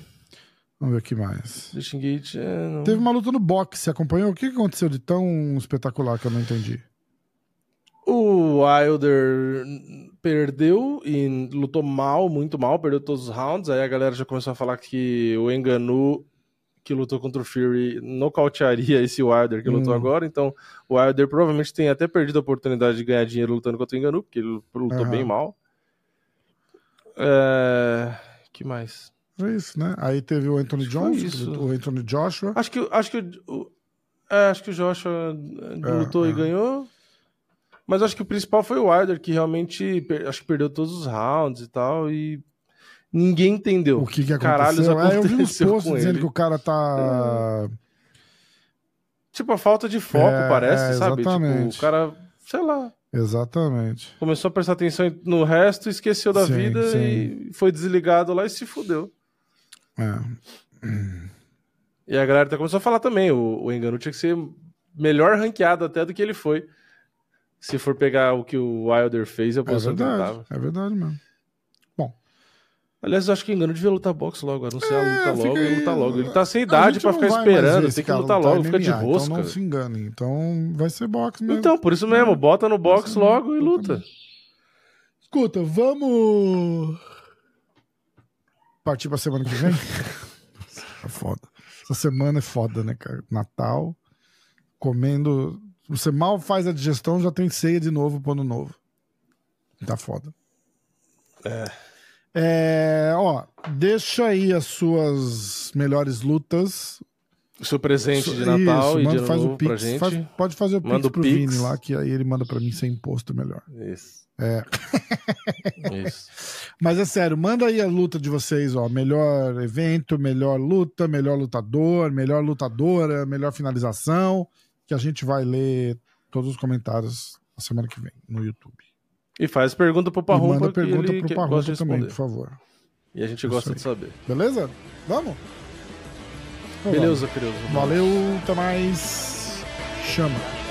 [SPEAKER 1] Vamos ver o que mais.
[SPEAKER 3] Disengage, é, não...
[SPEAKER 1] Teve uma luta no boxe, você acompanhou? O que aconteceu de tão espetacular que eu não entendi?
[SPEAKER 3] O Wilder perdeu e lutou mal, muito mal, perdeu todos os rounds. Aí a galera já começou a falar que o Enganu, que lutou contra o Fury, nocautearia esse Wilder que hum. lutou agora. Então o Wilder provavelmente tem até perdido a oportunidade de ganhar dinheiro lutando contra o Enganu, porque ele lutou uhum. bem mal. É... que mais?
[SPEAKER 1] É isso, né? Aí teve o Anthony Jones, o Anthony Joshua.
[SPEAKER 3] Acho que, acho que, o, é, acho que o Joshua é, lutou é. e ganhou. Mas acho que o principal foi o Wilder, que realmente acho que perdeu todos os rounds e tal, e ninguém entendeu.
[SPEAKER 1] O que, que aconteceu? Caralho, aconteceu é, eu vi uns posts dizendo ele. que o cara tá. É.
[SPEAKER 3] Tipo, a falta de foco, é, parece, é, sabe? Tipo, o cara, sei lá.
[SPEAKER 1] Exatamente.
[SPEAKER 3] Começou a prestar atenção no resto, esqueceu da sim, vida sim. e foi desligado lá e se fudeu. É. E a galera começou a falar também, o, o Engano tinha que ser melhor ranqueado até do que ele foi. Se for pegar o que o Wilder fez, eu posso
[SPEAKER 1] é verdade, É verdade mesmo.
[SPEAKER 3] Aliás, eu acho que Engano devia lutar boxe logo, anunciar é, a luta logo e lutar logo. Ele tá sem idade pra ficar esperando, tem que lutar logo, MMA, fica de rosca.
[SPEAKER 1] Então não se engane, então vai ser boxe mesmo.
[SPEAKER 3] Então, por isso mesmo, bota no boxe logo e luta.
[SPEAKER 1] Escuta, vamos partir pra semana que vem? é foda. Essa semana é foda, né, cara? Natal, comendo. Você mal faz a digestão, já tem ceia de novo pro ano novo. Tá foda.
[SPEAKER 3] É.
[SPEAKER 1] É, ó, deixa aí as suas melhores lutas.
[SPEAKER 3] O seu presente de Natal Isso, e de faz novo o pix, pra gente.
[SPEAKER 1] Faz, pode fazer o manda pix pro pix. Vini lá, que aí ele manda pra mim sem imposto melhor.
[SPEAKER 3] Isso.
[SPEAKER 1] É.
[SPEAKER 3] Isso.
[SPEAKER 1] Mas é sério, manda aí a luta de vocês, ó. Melhor evento, melhor luta, melhor lutador, melhor lutadora, melhor finalização. Que a gente vai ler todos os comentários na semana que vem no YouTube.
[SPEAKER 3] E faz pergunta pro Parrumpa.
[SPEAKER 1] Manda pergunta pro Parrumpa também, por favor.
[SPEAKER 3] E a gente gosta de saber.
[SPEAKER 1] Beleza? Vamos?
[SPEAKER 3] Beleza, querido.
[SPEAKER 1] Valeu, até mais. Chama.